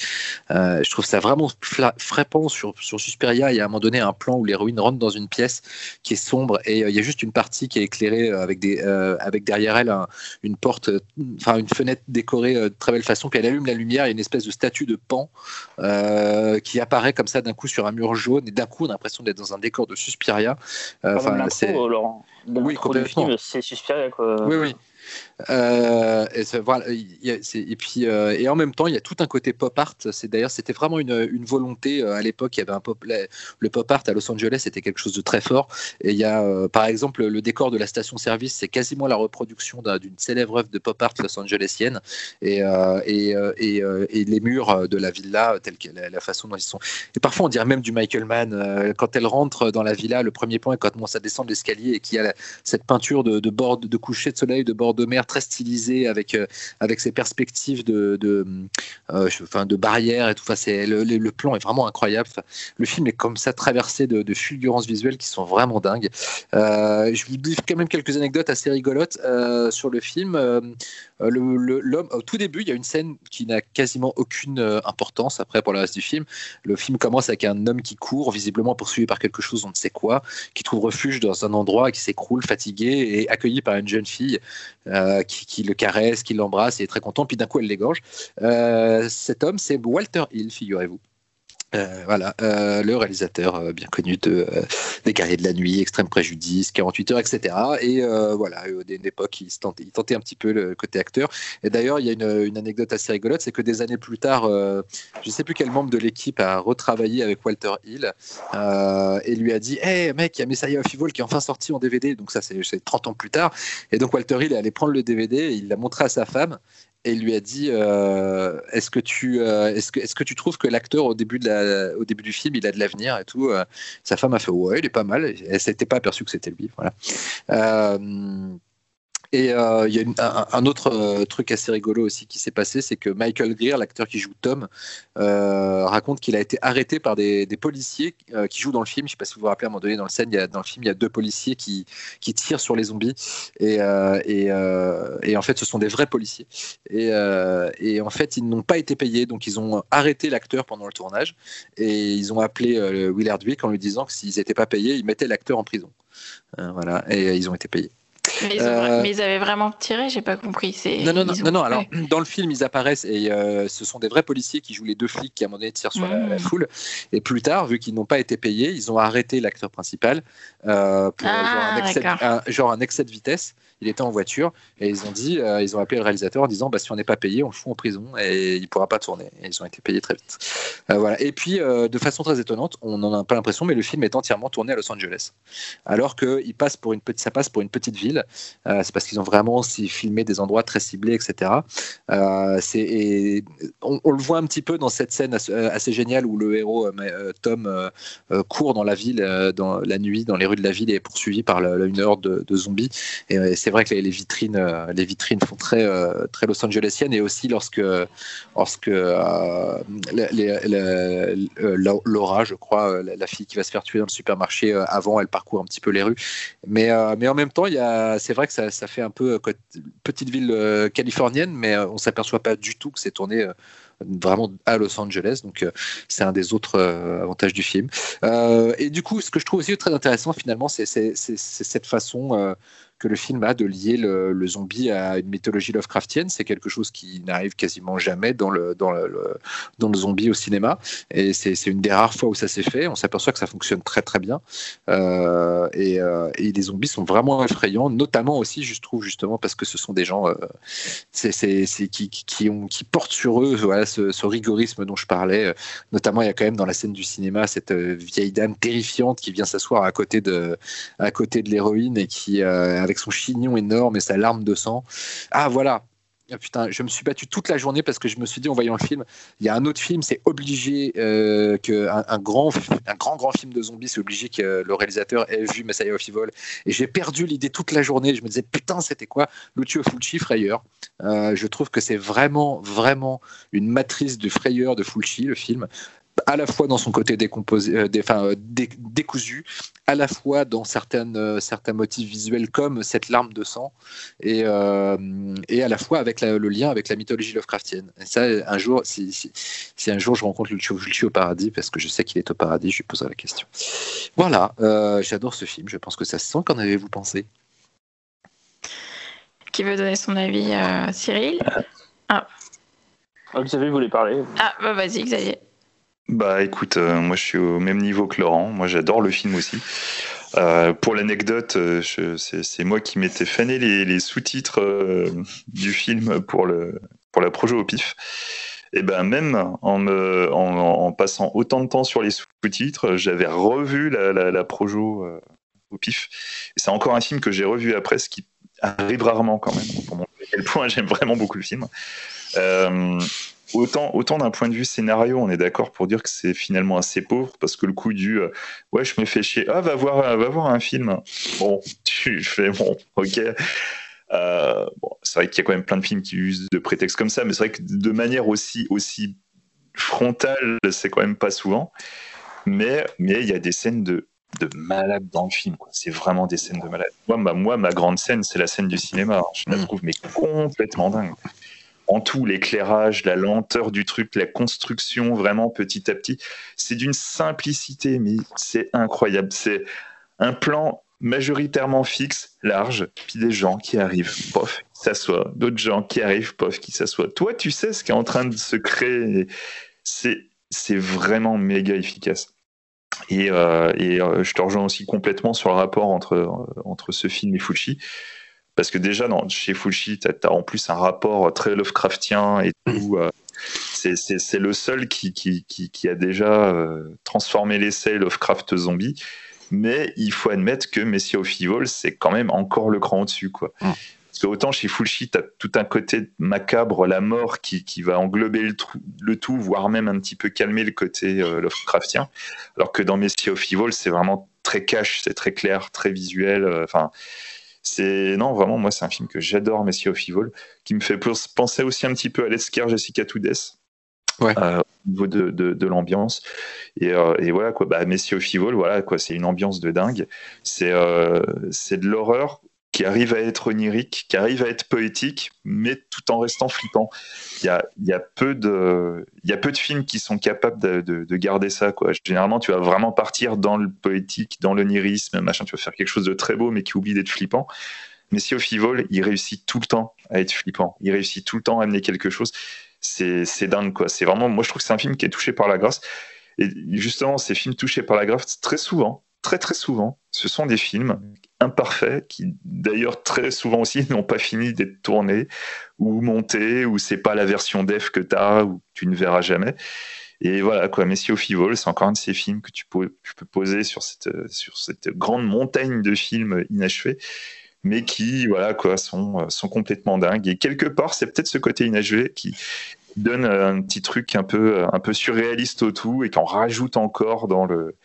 je trouve ça vraiment frappant sur, sur Suspiria. Il y a à un moment donné un plan où l'héroïne rentre dans une pièce qui est sombre et il y a juste une partie qui est éclairée avec, des, avec derrière elle une porte, enfin une fenêtre décorée de très belle façon, puis elle allume la lumière, il y a une espèce de statue de Pan euh, qui apparaît comme ça d'un coup sur un mur jaune, et d'un coup, on a l'impression d'être dans un décor de Suspiria. Euh, enfin, c'est Laurent. oui, complètement. C'est Suspiria, quoi. Oui, oui. Euh, et, voilà, et, puis euh, et en même temps, il y a tout un côté pop art. C'est d'ailleurs, c'était vraiment une, volonté euh, à l'époque. Il y avait un pop, le pop art à Los Angeles, c'était quelque chose de très fort. Et il y a, par exemple, le décor de la station-service, c'est quasiment la reproduction d'une célèbre œuvre de pop art los-angelesienne. Et, et, et, les murs de la villa, telle que la, façon dont ils sont. Et parfois, on dirait même du Michael Mann. quand elle rentre dans la villa, le premier point, quand on commence à descendre l'escalier et qu'il y a cette peinture de bord de coucher de soleil, de bord de mer très stylisé avec, euh, avec ses perspectives de, de, euh, de barrières et tout. Enfin, c'est, le, le, plan est vraiment incroyable. le film est comme ça traversé de, fulgurances visuelles qui sont vraiment dingues. Euh, je vous dis quand même quelques anecdotes assez rigolotes sur le film. le, l'homme, au tout début, il y a une scène qui n'a quasiment aucune importance après pour le reste du film. Le film commence avec un homme qui court, visiblement poursuivi par quelque chose, on ne sait quoi, qui trouve refuge dans un endroit qui s'écroule, fatigué et accueilli par une jeune fille euh, qui, le caresse, qui l'embrasse, il est très content, puis d'un coup elle l'égorge. Euh, cet homme, c'est Walter Hill, figurez-vous. Euh, voilà, euh, le réalisateur euh, bien connu de des Guerriers de la Nuit, Extrême Préjudice, 48 heures, etc. Et voilà, d'une époque, il, tentait, un petit peu le côté acteur. Et d'ailleurs, il y a une, une, anecdote assez rigolote, c'est que des années plus tard, je ne sais plus quel membre de l'équipe a retravaillé avec Walter Hill et lui a dit Hey mec, il y a Messiah of Evil qui est enfin sorti en DVD. Donc, ça, c'est 30 ans plus tard. Et donc, Walter Hill est allé prendre le DVD, et il l'a montré à sa femme et lui a dit euh, est-ce que tu euh, est-ce que est-ce que tu trouves que l'acteur au début de la au début du film il a de l'avenir et tout euh, sa femme a fait ouais il est pas mal. Elle s'était pas aperçue que c'était lui voilà Et euh, il y a un, autre euh, truc assez rigolo aussi qui s'est passé, c'est que Michael Greer, l'acteur qui joue Tom, euh, raconte qu'il a été arrêté par des, policiers qui jouent dans le film. Je ne sais pas si vous vous rappelez, à un moment donné, dans le, scène, dans le film, il y a deux policiers qui, tirent sur les zombies. Et, en fait, ce sont des vrais policiers. Et, en fait, ils n'ont pas été payés. Donc, ils ont arrêté l'acteur pendant le tournage. Et ils ont appelé Willard Wick en lui disant que s'ils n'étaient pas payés, ils mettaient l'acteur en prison. voilà. Et ils ont été payés. Euh, mais ils, avaient vraiment tiré, j'ai pas compris. Non, non, non, non, Alors, dans le film, ils apparaissent et euh, ce sont des vrais policiers qui jouent les deux flics qui, à un moment donné, tirent sur la, mmh. foule. Et plus tard, vu qu'ils n'ont pas été payés, ils ont arrêté l'acteur principal euh, pour ah, genre, un excès, de vitesse. Il était en voiture et ils ont dit, ils ont appelé le réalisateur en disant bah, si on n'est pas payé, on le fout en prison et il pourra pas tourner. Et ils ont été payés très vite. voilà. Et puis, de façon très étonnante, on n'en a pas l'impression, mais le film est entièrement tourné à Los Angeles. Alors que il passe pour une ça passe pour une petite ville euh, c'est parce qu'ils ont vraiment aussi filmé des endroits très ciblés, etc. Euh, et on, le voit un petit peu dans cette scène assez, géniale où le héros euh, Tom court dans la ville, dans la nuit, dans les rues de la ville et est poursuivi par une horde de, zombies. Vrai que les, vitrines, les vitrines font très, très Los Angelesiennes et aussi lorsque, lorsque Laura, je crois, la, fille qui va se faire tuer dans le supermarché avant, elle parcourt un petit peu les rues. Mais, mais en même temps, c'est vrai que ça, fait un peu euh, petite ville euh, californienne, mais euh, on s'aperçoit pas du tout que c'est tourné vraiment à Los Angeles. Donc, c'est un des autres avantages du film. et du coup, ce que je trouve aussi très intéressant, finalement, c'est cette façon que le film a de lier le, zombie à une mythologie Lovecraftienne. C'est quelque chose qui n'arrive quasiment jamais dans le, dans le, dans le zombie au cinéma. Et c'est une des rares fois où ça s'est fait. On s'aperçoit que ça fonctionne très très bien. Euh, et, euh, et, les zombies sont vraiment effrayants, notamment aussi, je trouve, justement, parce que ce sont des gens euh, qui, portent sur eux voilà, ce, ce, rigorisme dont je parlais. Notamment, il y a quand même dans la scène du cinéma cette vieille dame terrifiante qui vient s'asseoir à côté de, de l'héroïne et qui avec son chignon énorme et sa larme de sang. Ah voilà, ah, putain, je me suis battu toute la journée parce que je me suis dit en voyant le film, il y a un autre film, c'est obligé euh, que un, grand, un grand grand film de zombies, c'est obligé que le réalisateur ait vu Messiah of Evil. Et j'ai perdu l'idée toute la journée. Je me disais putain, c'était quoi? Lucio Fulci frayeur. Je trouve que c'est vraiment vraiment une matrice de frayeur de Fulci le film à la fois dans son côté décomposé, euh, euh, décousu, à la fois dans certaines, euh, certains motifs visuels comme cette larme de sang, et, et à la fois avec le lien avec la mythologie Lovecraftienne. Et ça, un jour, si, si, un jour je rencontre Lucio au paradis, parce que je sais qu'il est au paradis, je lui poserai la question. Voilà, j'adore ce film, je pense que ça se sent. Qu'en avez-vous pensé? Qui veut donner son avis, Cyril? Ah. ah. Xavier voulait parler. Ah, bah vas-y, Xavier. Bah écoute, euh, moi je suis au même niveau que Laurent. Moi j'adore le film aussi. Euh, pour l'anecdote, euh, c'est moi qui m'étais fané les, sous-titres du film pour, le, pour la projet au pif. Et ben même en, passant autant de temps sur les sous-titres, j'avais revu la, projo au pif. C'est encore un film que j'ai revu après, ce qui arrive rarement quand même, pour montrer à quel point j'aime vraiment beaucoup le film. Autant, autant d'un point de vue scénario, on est d'accord pour dire que c'est finalement assez pauvre parce que le coup du euh, ouais, je me fais chier, ah, va voir, va voir un film. Bon, tu fais bon, ok. Euh, bon, c'est vrai qu'il y a quand même plein de films qui usent de prétextes comme ça, mais c'est vrai que de manière aussi, aussi frontale, c'est quand même pas souvent. Mais mais il y a des scènes de, de malade dans le film. C'est vraiment des scènes de malade. Moi, ma, moi, ma grande scène, c'est la scène du cinéma. Je la mm. trouve mais complètement dingue en tout, l'éclairage, la lenteur du truc, la construction, vraiment petit à petit, c'est d'une simplicité, mais c'est incroyable. C'est un plan majoritairement fixe, large, puis des gens qui arrivent, pof, qui s'assoient, d'autres gens qui arrivent, pof, qui s'assoient. Toi, tu sais ce qui est en train de se créer. C'est, vraiment méga efficace. Et, euh, euh, je te rejoins aussi complètement sur le rapport entre, entre ce film et Fushi. Parce que déjà, chez Fulci, tu as, en plus un rapport très Lovecraftien et tout. Euh, c'est le seul qui, qui, a déjà euh, transformé l'essai Lovecraft zombie. Mais il faut admettre que Messie of Evil, c'est quand même encore le cran au-dessus. quoi. Mm. Parce que autant chez Fulci, tu as tout un côté macabre, la mort qui, va englober le, le, tout, voire même un petit peu calmer le côté euh, Lovecraftien. Alors que dans Messie of Evil, c'est vraiment très cash, c'est très clair, très visuel. Enfin C'est non vraiment moi c'est un film que j'adore, Messi of Evil, qui me fait penser aussi un petit peu à Let's Jessica. Ouais. Euh, au niveau de, de, l'ambiance et, euh, et, voilà quoi bah Messi of Evil voilà quoi c'est une ambiance de dingue c'est euh, c'est de l'horreur qui arrive à être onirique, qui arrive à être poétique, mais tout en restant flippant. Il y a, peu, de, films qui sont capables de, de, de, garder ça. Généralement, tu vas vraiment partir dans le poétique, dans l'onirisme, machin. Tu vas faire quelque chose de très beau, mais qui oublie d'être flippant. Mais si au Fivol, il réussit tout le temps à être flippant. Il réussit tout le temps à amener quelque chose. C'est dingue, quoi. Vraiment, moi, je trouve que c'est un film qui est touché par la grâce. Et justement, ces films touchés par la grâce, très souvent, très très souvent, ce sont des films imparfaits qui d'ailleurs très souvent aussi n'ont pas fini d'être tournés ou montés ou c'est pas la version def que tu as ou tu ne verras jamais. Et voilà quoi, Messi au Fivol, c'est encore un de ces films que tu peux, peux poser sur cette, sur cette grande montagne de films inachevés, mais qui voilà quoi sont, sont complètement dingues. Et quelque part, c'est peut-être ce côté inachevé qui donne un petit truc un peu, un peu surréaliste au tout et qui en rajoute encore dans le,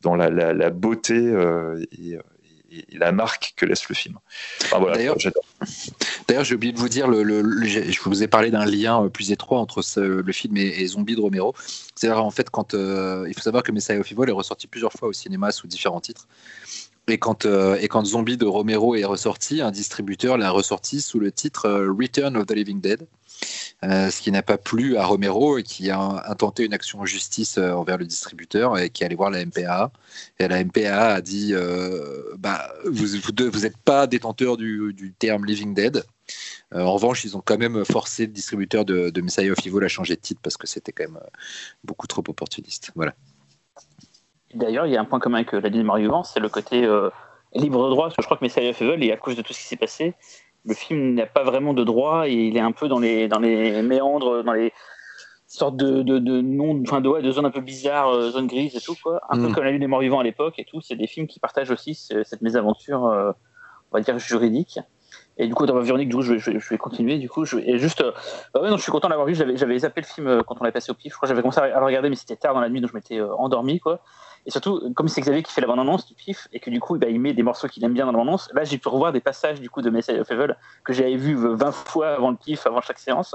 dans la, la, beauté euh, et, la marque que laisse le film. D'ailleurs, j'ai oublié de vous dire, le, je vous ai parlé d'un lien euh, plus étroit entre le film et, Zombie de Romero. C'est en fait quand euh, il faut savoir que Messiah of Evil est ressorti plusieurs fois au cinéma sous différents titres. Et quand, et quand Zombie de Romero est ressorti, un distributeur l'a ressorti sous le titre Return of the Living Dead. Euh, ce qui n'a pas plu à Romero et qui a intenté une action en justice euh, envers le distributeur et qui est allé voir la MPA. Et la MPA a dit euh, bah, Vous n'êtes pas détenteur du, terme Living Dead. en revanche, ils ont quand même forcé le distributeur de, de Messiah of Evil à changer de titre parce que c'était quand même beaucoup trop opportuniste. Voilà. D'ailleurs, il y a un point commun avec la de Mario c'est le côté libre droit. Parce que je crois que Messiah of Evil, et à cause de tout ce qui s'est passé, le film n'a pas vraiment de droit et il est un peu dans les, dans les méandres, dans les sortes de, de, enfin de, de zones un peu bizarres, euh, zones grises et tout, quoi. Un peu mm. comme La Lune des Morts Vivants à l'époque et tout. C'est des films qui partagent aussi cette mésaventure, euh, on va dire, juridique. Et du coup, dans Véronique, du coup, je, je, je, vais continuer. Du coup, je, et juste, euh, bah ouais, non, je suis content d'avoir vu. J'avais, j'avais zappé le film quand on l'a passé au pif. Je crois que j'avais commencé à le regarder, mais c'était tard dans la nuit, donc je m'étais endormi, quoi. Et surtout, comme c'est Xavier qui fait la bande-annonce du pif, et que du coup, bah, il met des morceaux qu'il aime bien dans la bande-annonce, là, j'ai pu revoir des passages du coup de Messiah of Evil que j'avais vu 20 fois avant le pif, avant chaque séance,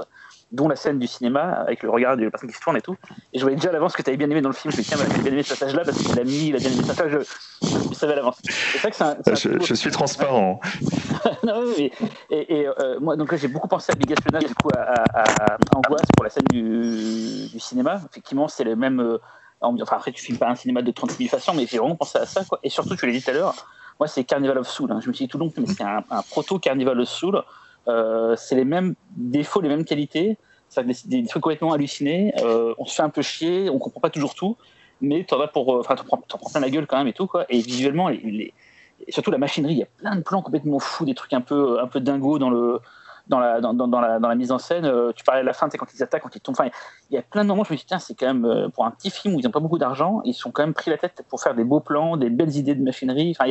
dont la scène du cinéma, avec le regard de la personne qui se tourne et tout. Et je voyais déjà à l'avance que tu avais bien aimé dans le film. Je me suis dit, tiens, j'ai bien aimé ce passage-là parce qu'il a mis, il a bien aimé ce passage. Je, savais à l'avance. C'est ça que c'est un, je, suis transparent. non, oui, et, euh, moi, donc là, j'ai beaucoup pensé à Big Espionnage, du coup, à, à, Angoisse pour la scène du, du cinéma. Effectivement, c'est le même. Euh, Enfin, après, tu filmes pas un cinéma de 36 000 façons, mais j'ai vraiment pensé à ça. Quoi. Et surtout, tu l'as dit tout à l'heure, moi, c'est Carnival of Soul. Hein. Je me suis dit tout long, mais c'est un, proto-Carnival of Soul. Euh, c'est les mêmes défauts, les mêmes qualités. Ça, des, trucs complètement hallucinés. Euh, on se fait un peu chier, on comprend pas toujours tout, mais t'en as pour, euh, enfin, t'en prends, prends, plein la gueule quand même et tout, quoi. Et visuellement, les, surtout la machinerie, il y a plein de plans complètement fous, des trucs un peu, un peu dingos dans le, dans la, mise en scène. Euh, tu parlais de la fin, c'est quand ils attaquent, quand ils tombent. Il y a plein de moments, je me suis dit, tiens, c'est quand même, euh, pour un petit film où ils n'ont pas beaucoup d'argent, ils sont quand même pris la tête pour faire des beaux plans, des belles idées de machinerie. Il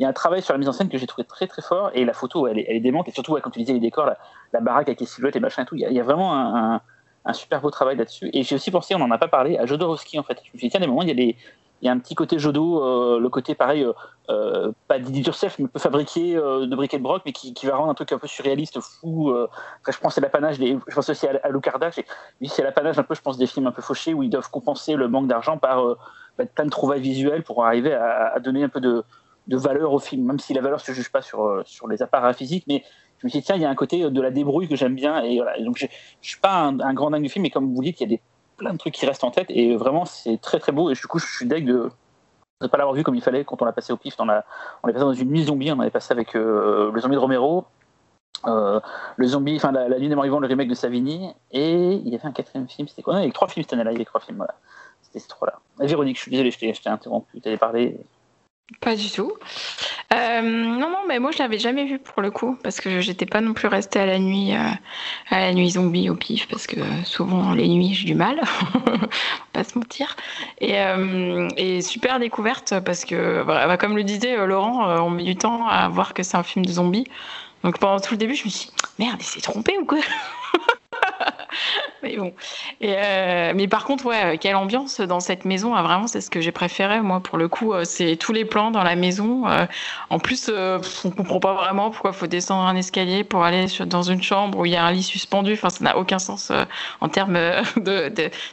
y a, un travail sur la mise en scène que j'ai trouvé très très fort et la photo elle elle est démente et surtout quand tu disais les décors la, baraque avec les silhouettes et machin et tout il y a, vraiment un, un, super beau travail là-dessus et j'ai aussi pensé on n'en a pas parlé à Jodorowsky en fait je me suis dit tiens des moments il y a des, il y a un petit côté Jodo, euh, le côté pareil, euh, euh pas d'éditeur self, mais peut fabriquer euh, de briquet de broc, mais qui, va rendre un truc un peu surréaliste, fou. Après, je pense c'est l'apanage je pense aussi à, à Lucarda, c'est l'apanage un peu, je pense, des films un peu fauchés où ils doivent compenser le manque d'argent par bah, plein de trouvailles visuelles pour arriver à, donner un peu de, valeur au film, même si la valeur se juge pas sur, les appareils physiques, mais je me suis dit, tiens, il y a un côté de la débrouille que j'aime bien, et donc, je, je suis pas un, un grand dingue du film, mais comme vous dites, il y a des plein de trucs qui restent en tête et vraiment c'est très très beau et du coup je suis deg de ne pas l'avoir vu comme il fallait quand on l'a passé au pif. Dans on est passé dans une nuit zombie, on avait passé avec euh, le zombie de Romero, euh, le zombie, enfin la, la, nuit des morts vivants, le remake de Savini et il y avait un quatrième film, c'était quoi? Non, il y avait trois films cette année-là, il y avait trois films, voilà. C'était ces trois-là. Véronique, je suis désolé, je t'ai interrompu, tu allais parler. Pas du tout. Euh, non, non, mais moi je l'avais jamais vu pour le coup, parce que j'étais pas non plus restée à la nuit, euh, à la nuit zombie au pif, parce que souvent les nuits j'ai du mal, pas se mentir. Et, euh, et, super découverte, parce que bah, comme le disait Laurent, on met du temps à voir que c'est un film de zombies. Donc pendant tout le début, je me suis dit, merde, il s'est trompé ou quoi? mais bon. Et euh, mais par contre, ouais, quelle ambiance dans cette maison. Ah, vraiment, c'est ce que j'ai préféré. Moi, pour le coup, euh, c'est tous les plans dans la maison. Euh, en plus, on comprend pas vraiment pourquoi faut descendre un escalier pour aller dans une chambre où il y a un lit suspendu. Enfin, ça n'a aucun sens en termes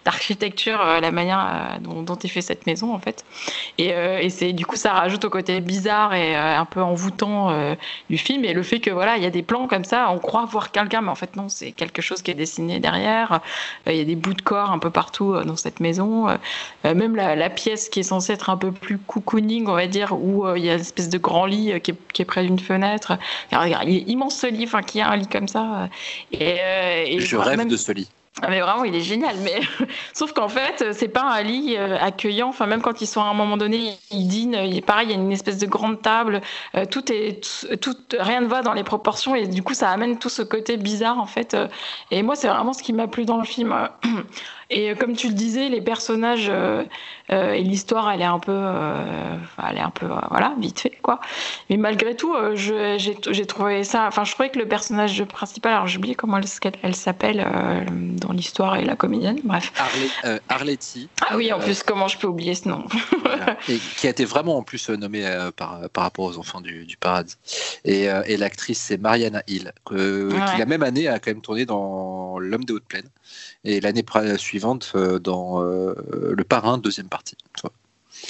d'architecture, la manière dont, dont, est fait cette maison, en fait. Et, c'est du coup, ça rajoute au côté bizarre et un peu envoûtant du film. Et le fait que voilà, il y a des plans comme ça, on croit voir quelqu'un, mais en fait non, c'est quelque chose qui est derrière. Euh, il y a des bouts de corps un peu partout euh, dans cette maison. Euh, même la, pièce qui est censée être un peu plus cocooning, on va dire, où il y a une espèce de grand lit qui est, près d'une fenêtre. il est immense ce lit, enfin, qui a un lit comme ça. Et, Je rêve de ce lit. Ah, mais vraiment, il est génial. Mais sauf qu'en fait, c'est pas un lit euh, accueillant. Enfin, même quand ils sont à un moment donné, ils dînent. Il est pareil, il y a une espèce de grande table. Euh, tout est, tout, rien ne va dans les proportions et du coup, ça amène tout ce côté bizarre en fait. Et moi, c'est vraiment ce qui m'a plu dans le film. Et euh, comme tu le disais, les personnages euh, euh, et l'histoire, elle est un peu, elle est un peu, voilà, vite fait quoi. Mais malgré tout, j'ai trouvé ça. Enfin, je trouvais que le personnage principal, alors j'ai oublié comment elle, elle s'appelle dans l'histoire et la comédienne, bref. Arletty. Ah oui, en plus, comment je peux oublier ce nom? Et qui a été vraiment en plus nommée par, par rapport aux enfants du, du paradis. Et, et l'actrice, c'est Mariana Hill, qui la même année a quand même tourné dans L'homme des hautes plaines et l'année suivante euh, dans euh, Le Parrain, deuxième partie.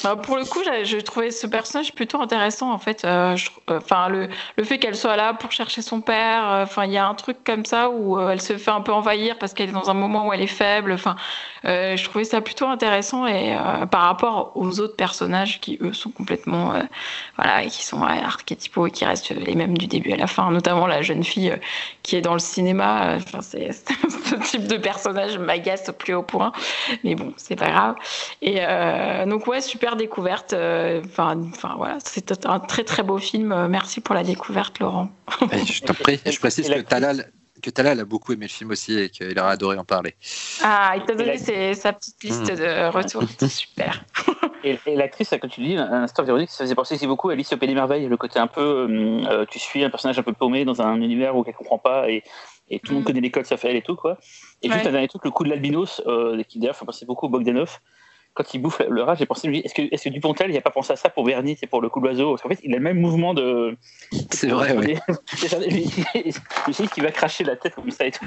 Bah, pour le coup, j'ai trouvé ce personnage plutôt intéressant en fait. Euh, enfin, le, le, fait qu'elle soit là pour chercher son père, enfin, il y a un truc comme ça où elle se fait un peu envahir parce qu'elle est dans un moment où elle est faible. Enfin, je trouvais ça plutôt intéressant et par rapport aux autres personnages qui eux sont complètement, voilà, qui sont archétypaux et qui restent les mêmes du début à la fin, notamment la jeune fille qui est dans le cinéma. Enfin, c'est ce type de personnage m'agace au plus haut point, mais bon, c'est pas grave. Et donc ouais, super découverte. Euh, enfin, enfin voilà, c'est un très très beau film. Merci pour la découverte, Laurent. Eh, je t'en prie. Je précise que Talal, que Talal a beaucoup aimé le film aussi et qu'il a adoré en parler. Ah, il t'a donné sa petite liste hmm. de retours. C'était super. et, l'actrice, comme tu dis, un instant véronique, ça faisait penser aussi beaucoup à Alice au Pays des Merveilles. Le côté un peu, euh, euh, tu suis un personnage un peu paumé dans un univers où elle comprend pas et, et tout le monde hmm. connaît les codes, ça fait elle et tout quoi. Et juste un dernier truc, le coup de l'albinos, qui d'ailleurs fait penser beaucoup au Bogdanov quand il bouffe le rat, j'ai pensé, est-ce que, est-ce que Dupontel, il n'a pas pensé à ça pour Bernie, c'est pour le coup d'oiseau Parce qu'en fait, il a le même mouvement de. C'est vrai, oui. je me suis qu'il va cracher la tête comme ça et tout.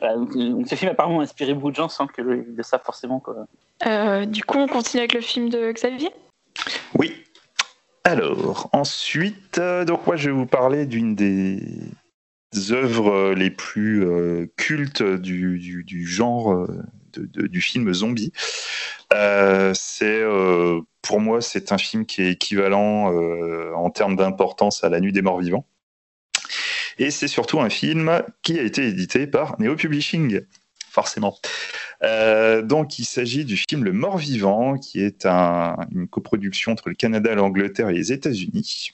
donc, ce film a apparemment inspiré beaucoup de gens sans que le savent forcément. Quoi. Euh, du coup, on continue avec le film de Xavier? Oui. Alors, ensuite, euh, donc moi, je vais vous parler d'une des œuvres les plus euh, cultes du, du, du genre du film Zombie. Euh, c'est euh, pour moi c'est un film qui est équivalent euh, en termes d'importance à La Nuit des Morts Vivants. Et c'est surtout un film qui a été édité par Neo Publishing, forcément. donc il s'agit du film Le Mort Vivant, qui est une coproduction entre le Canada, l'Angleterre et les États-Unis.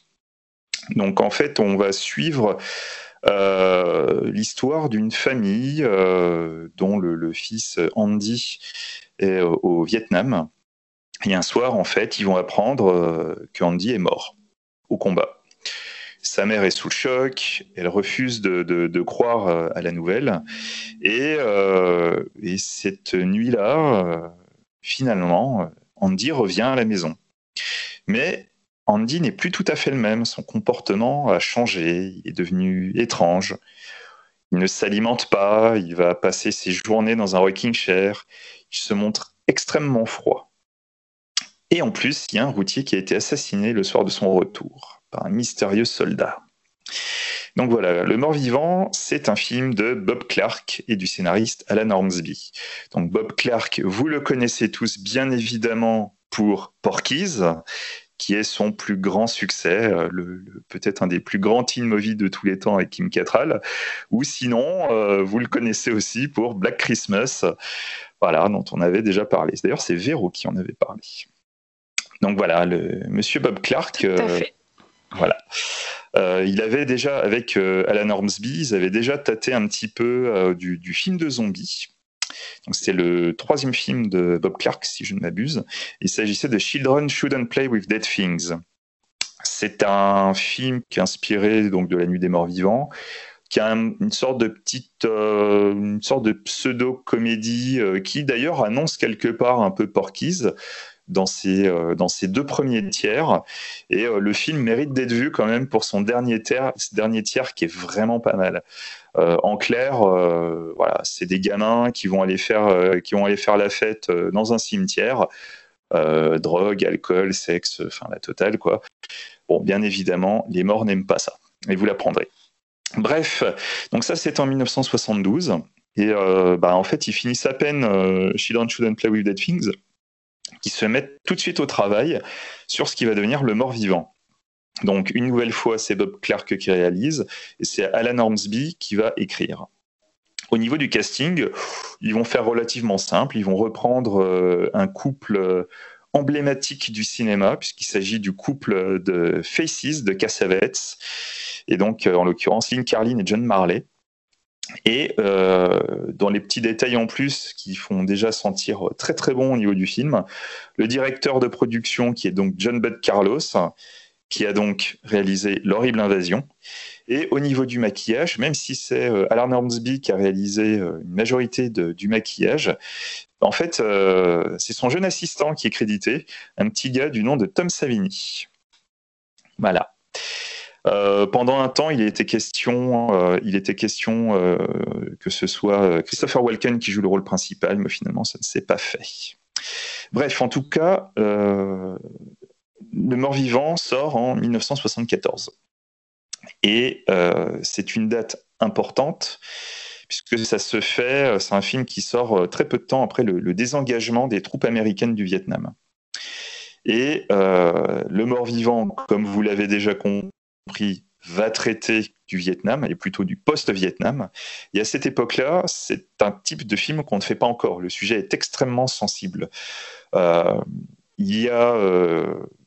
Donc en fait, on va suivre l'histoire d'une famille euh, dont le, fils Andy est au Vietnam. Et un soir, en fait, ils vont apprendre euh, qu'Andy est mort au combat. Sa mère est sous le choc, elle refuse de, croire à la nouvelle. Et cette nuit-là, finalement, Andy revient à la maison. Mais Andy n'est plus tout à fait le même, son comportement a changé, il est devenu étrange. Il ne s'alimente pas, il va passer ses journées dans un rocking chair, il se montre extrêmement froid. Et en plus, il y a un routier qui a été assassiné le soir de son retour par un mystérieux soldat. Donc voilà, Le Mort-Vivant, c'est un film de Bob Clark et du scénariste Alan Ormsby. Donc Bob Clark, vous le connaissez tous bien évidemment pour Porky's, qui est son plus grand succès, euh, le, peut-être un des plus grands teen movies de tous les temps avec Kim Cattrall, ou sinon, euh, vous le connaissez aussi pour Black Christmas, voilà, dont on avait déjà parlé. D'ailleurs, c'est Véro qui en avait parlé. Donc voilà, le monsieur Bob Clark. Euh, voilà. il avait déjà, avec Alan Ormsby, ils avaient déjà tâté un petit peu du, du, film de zombies. C'est le troisième film de Bob Clark, si je ne m'abuse. Il s'agissait de Children Shouldn't Play with Dead Things. C'est un film qui est inspiré donc de La Nuit des Morts Vivants, qui a une sorte de petite, une sorte de pseudo-comédie qui d'ailleurs annonce quelque part un peu Porky's dans ses, dans ses deux premiers tiers. Et le film mérite d'être vu quand même pour son dernier tiers, dernier tiers qui est vraiment pas mal. en clair, voilà, c'est des gamins qui vont aller faire, qui vont aller faire la fête dans un cimetière. drogue, alcool, sexe, enfin la totale quoi. Bon, bien évidemment, les morts n'aiment pas ça, et vous l'apprendrez. Bref, donc ça c'est en 1972, et euh, bah, en fait ils finissent à peine euh, Children Shouldn't Play with Dead Things, qui se mettent tout de suite au travail sur ce qui va devenir le mort-vivant. Donc une nouvelle fois c'est Bob Clark qui réalise, et c'est Alan Ormsby qui va écrire. Au niveau du casting, ils vont faire relativement simple, ils vont reprendre euh, un couple emblématique du cinéma, puisqu'il s'agit du couple de Faces, de Cassavetes, et donc euh, en l'occurrence Lynn Carlin et John Marley. Et euh, dans les petits détails en plus qui font déjà sentir très très bon au niveau du film, le directeur de production qui est donc John Bud Carlos, qui a donc réalisé L'horrible invasion. Et au niveau du maquillage, même si c'est euh, Alan Ormsby qui a réalisé une majorité du maquillage, en fait, euh, c'est son jeune assistant qui est crédité, un petit gars du nom de Tom Savini. Voilà. Euh, pendant un temps, il était question, euh, il était question que ce soit Christopher Walken qui joue le rôle principal, mais finalement, ça ne s'est pas fait. Bref, en tout cas, Le Mort-Vivant sort en 1974. Et c'est une date importante puisque ça se fait, euh, c'est un film qui sort euh, très peu de temps après le, désengagement des troupes américaines du Vietnam. Et euh, le mort-vivant, comme vous l'avez déjà compris, va traiter du Vietnam, et plutôt du post-Vietnam. Et à cette époque-là, c'est un type de film qu'on ne fait pas encore. Le sujet est extrêmement sensible. il y a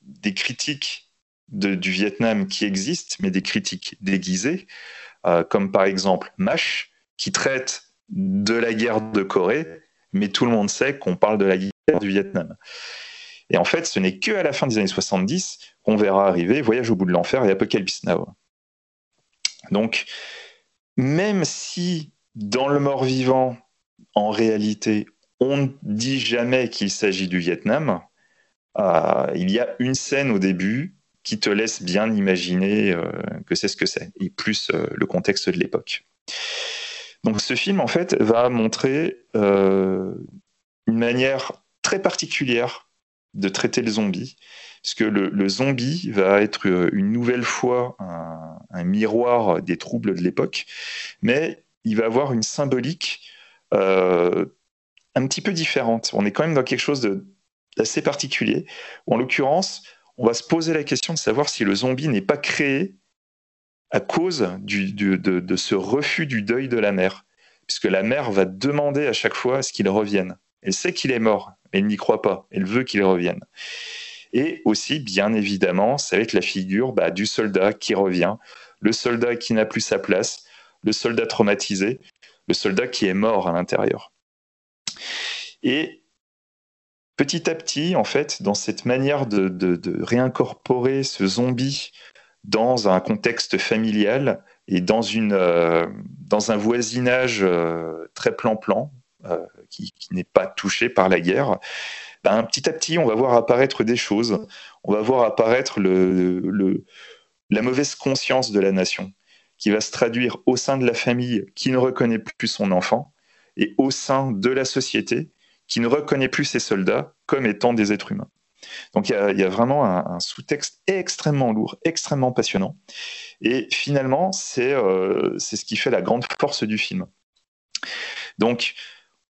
des critiques du Vietnam qui existent, mais des critiques déguisées, comme par exemple MASH, qui traite de la guerre de Corée, mais tout le monde sait qu'on parle de la guerre du Vietnam. Et en fait, ce n'est que à la fin des années 70 qu'on verra arriver Voyage au bout de l'enfer et Apocalypse Now. Donc, même si dans le mort-vivant, en réalité, on ne dit jamais qu'il s'agit du Vietnam, euh, il y a une scène au début qui te laisse bien imaginer euh, que c'est ce que c'est, et plus euh, le contexte de l'époque. Donc ce film, en fait, va montrer une manière très particulière de traiter le zombie, puisque le, le zombie va être euh, une nouvelle fois un, miroir des troubles de l'époque, mais il va avoir une symbolique euh, un petit peu différente. On est quand même dans quelque chose d'assez particulier, en l'occurrence, on va se poser la question de savoir si le zombie n'est pas créé à cause de, ce refus du deuil de la mère. Puisque la mère va demander à chaque fois à ce qu'il revienne. Elle sait qu'il est mort, mais elle n'y croit pas. Elle veut qu'il revienne. Et aussi, bien évidemment, va être la figure bah, du soldat qui revient, le soldat qui n'a plus sa place, le soldat traumatisé, le soldat qui est mort à l'intérieur. Et petit à petit, en fait, dans cette manière de réincorporer ce zombie dans un contexte familial et dans, une, euh, dans un voisinage euh, très plan-plan, euh, qui, n'est pas touché par la guerre, ben, petit à petit, on va voir apparaître des choses. On va voir apparaître la mauvaise conscience de la nation, qui va se traduire au sein de la famille qui ne reconnaît plus son enfant, et au sein de la société qui ne reconnaît plus ses soldats comme étant des êtres humains. Donc il y a, vraiment un, sous-texte extrêmement lourd, extrêmement passionnant. Et finalement, euh, c'est ce qui fait la grande force du film. Donc,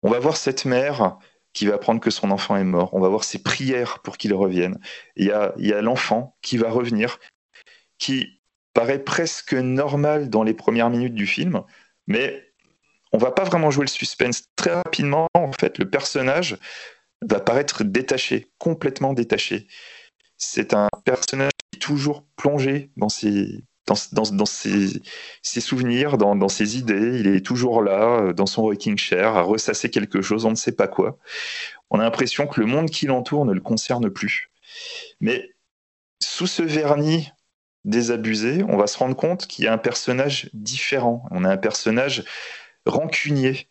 on va voir cette mère qui va apprendre que son enfant est mort. On va voir ses prières pour qu'il revienne. Il y a, l'enfant qui va revenir, qui paraît presque normal dans les premières minutes du film, mais on va pas vraiment jouer le suspense. Très rapidement, en fait, le personnage va paraître détaché, complètement détaché. C'est un personnage qui est toujours plongé dans ses, dans, ses, souvenirs, dans, dans, ses idées. Il est toujours là, euh, dans son rocking chair, à ressasser quelque chose, on ne sait pas quoi. On a l'impression que le monde qui l'entoure ne le concerne plus. Mais sous ce vernis désabusé, on va se rendre compte qu'il y a un personnage différent. On a un personnage rancunier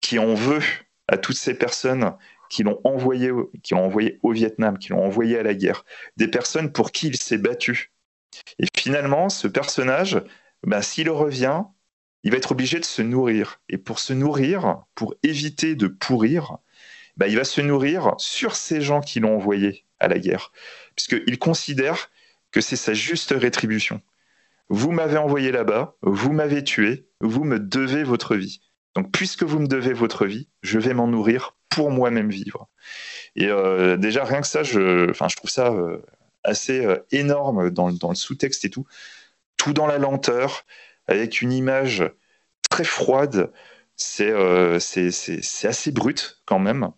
qui en veut à toutes ces personnes qui l'ont envoyé, qui l'ont envoyé au Vietnam, qui l'ont envoyé à la guerre, des personnes pour qui il s'est battu. Et finalement, ce personnage, ben, s'il revient, il va être obligé de se nourrir. Et pour se nourrir, pour éviter de pourrir, ben, il va se nourrir sur ces gens qui l'ont envoyé à la guerre, puisqu'il considère que c'est sa juste rétribution. Vous m'avez envoyé là-bas, vous m'avez tué, vous me devez votre vie. Donc, puisque vous me devez votre vie, je vais m'en nourrir pour moi-même vivre. Et euh, déjà, rien que ça, je, je trouve ça euh, assez euh, énorme dans, le sous-texte et tout. Tout dans la lenteur, avec une image très froide. C'est c'est assez brut quand même.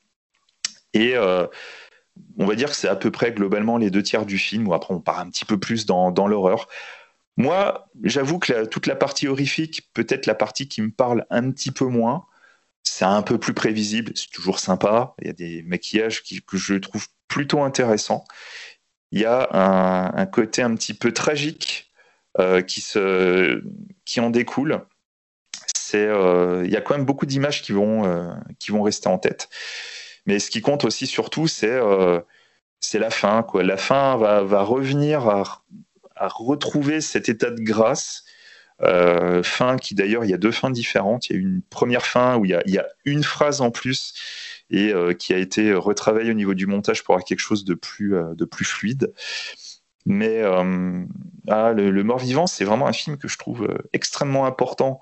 Et on va dire que c'est à peu près globalement les deux tiers du film, ou après on part un petit peu plus dans, dans l'horreur. Moi, j'avoue que toute la partie horrifique, peut-être la partie qui me parle un petit peu moins, c'est un peu plus prévisible, c'est toujours sympa. Il y a des maquillages que je trouve plutôt intéressants. Il y a un, côté un petit peu tragique euh, qui, se, qui en découle. C'est, euh, il y a quand même beaucoup d'images qui vont, euh, qui vont rester en tête. Mais ce qui compte aussi surtout, c'est, c'est la fin. Quoi. La fin va, va revenir à, à retrouver cet état de grâce. Fin qui d'ailleurs, il y a deux fins différentes. Il y a une première fin où il y a, une phrase en plus et euh, qui a été retravaillée au niveau du montage pour avoir quelque chose de plus, euh, de plus fluide. Mais ah, le, Mort-Vivant, c'est vraiment un film que je trouve extrêmement important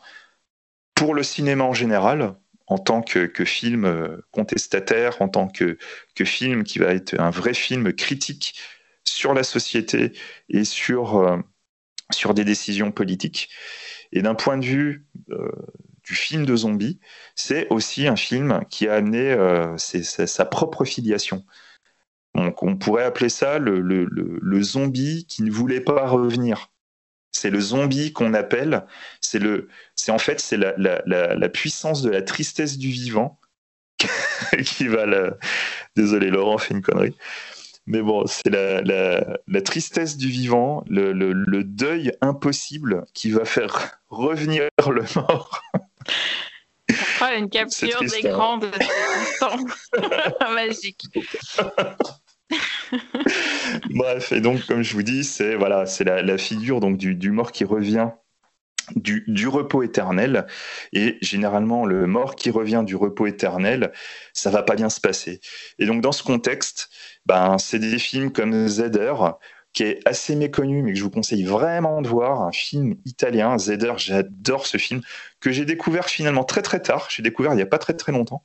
pour le cinéma en général, en tant que, film contestataire, en tant que, que, film qui va être un vrai film critique sur la société et sur, euh, sur des décisions politiques. Et d'un point de vue euh, du film de zombies, c'est aussi un film qui a amené euh, sa propre filiation. Donc on pourrait appeler ça le, zombie qui ne voulait pas revenir. C'est le zombie qu'on appelle, c'est le, c'est en fait c'est la, puissance de la tristesse du vivant qui va. Désolé Laurent, fait une connerie. Mais bon, c'est la, tristesse du vivant, le, deuil impossible qui va faire revenir le mort. Une capture d'écran de cet instant magique. Bref, et donc comme je vous dis, c'est voilà, c'est la, figure donc du, du, mort qui revient du, repos éternel. Et généralement, le mort qui revient du repos éternel, ça va pas bien se passer. Et donc, dans ce contexte, ben, c'est des films comme Zeder, qui est assez méconnu, mais que je vous conseille vraiment de voir, un film italien, Zeder, j'adore ce film, que j'ai découvert finalement très très tard, j'ai découvert il n'y a pas très très longtemps,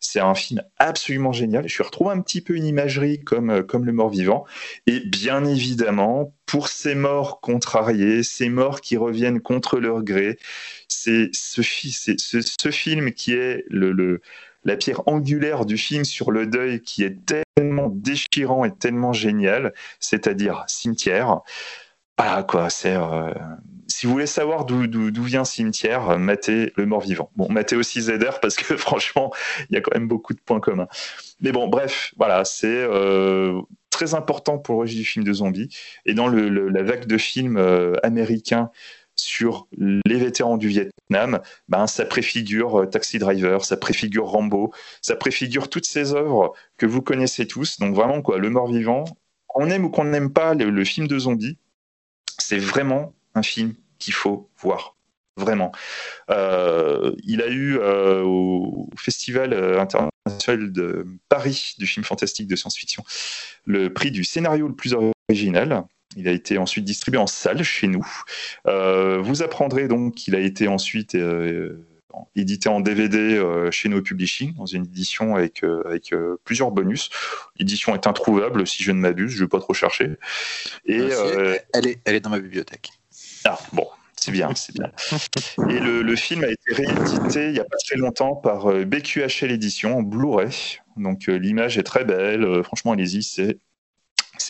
c'est un film absolument génial. Je suis retrouvé un petit peu une imagerie comme, euh, comme le mort-vivant. Et bien évidemment, pour ces morts contrariés, ces morts qui reviennent contre leur gré, c'est ce, film qui est le, la pierre angulaire du film sur le deuil qui est tellement déchirant et tellement génial, c'est-à-dire Cimetière. Voilà quoi, c'est. Euh, si vous voulez savoir d'où vient Cimetière, matez Le Mort-Vivant. Bon, matez aussi Zeder parce que franchement, il y a quand même beaucoup de points communs. Mais bon, bref, voilà, c'est euh, très important pour le registre du film de zombies. Et dans la vague de films euh, américains sur les vétérans du Vietnam, ben, ça préfigure Taxi Driver, ça préfigure Rambo, ça préfigure toutes ces œuvres que vous connaissez tous. Donc vraiment, quoi, Le Mort-Vivant, on aime ou qu'on n'aime pas le film de zombies, c'est vraiment un film qu'il faut voir. Vraiment. Euh, il a eu euh, au Festival euh, international de Paris du film fantastique de science-fiction le prix du scénario le plus original. Il a été ensuite distribué en salle chez nous. vous apprendrez donc qu'il a été ensuite édité en DVD chez No Publishing, dans une édition avec, avec plusieurs bonus. L'édition est introuvable, si je ne m'abuse, je ne vais pas trop chercher. Et, elle, est, elle est dans ma bibliothèque. Ah, bon, c'est bien, c'est bien. Et le, film a été réédité il n'y a pas très longtemps par euh, BQHL Édition en Blu-ray. Donc euh, l'image est très belle. Euh, franchement, allez-y, c'est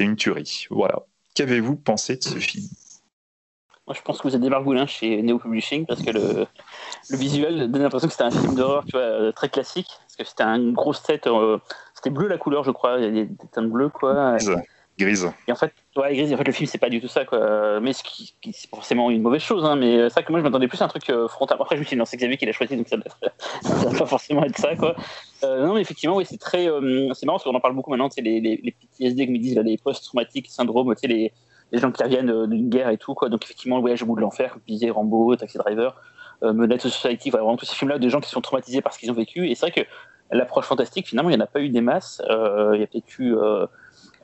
une tuerie. Voilà. Qu'avez-vous pensé de ce film? Moi, je pense que vous êtes des margoulins chez Neo Publishing parce que le, le visuel donne l'impression que c'était un film d'horreur tu vois, très classique. Parce que c'était un gros set. c'était bleu la couleur, je crois. Il y a des teintes bleues, quoi. Grise. Et en fait, ouais, Grise, en fait, le film, c'est pas du tout ça, quoi. Mais ce qui, qui c'est forcément une mauvaise chose, hein, mais ça que moi, je m'attendais plus à un truc euh, frontal. Après, je me suis dit, non, c'est Xavier qui l'a choisi, donc ça ne va pas forcément être ça, quoi. Euh, non, mais effectivement, oui, c'est très. Euh, c'est marrant parce qu'on en parle beaucoup maintenant, tu sais, les, les, les PTSD, comme ils disent, là, les post-traumatiques syndromes, tu sais, les, les gens qui reviennent d'une guerre et tout, quoi. Donc, effectivement, le voyage au bout de l'enfer, comme disait Rambo, Taxi Driver, Menace Society, voilà, vraiment tous ces films-là de gens qui sont traumatisés par ce qu'ils ont vécu. Et c'est vrai que l'approche fantastique, finalement, il n'y en a pas eu des masses. il y a peut-être eu.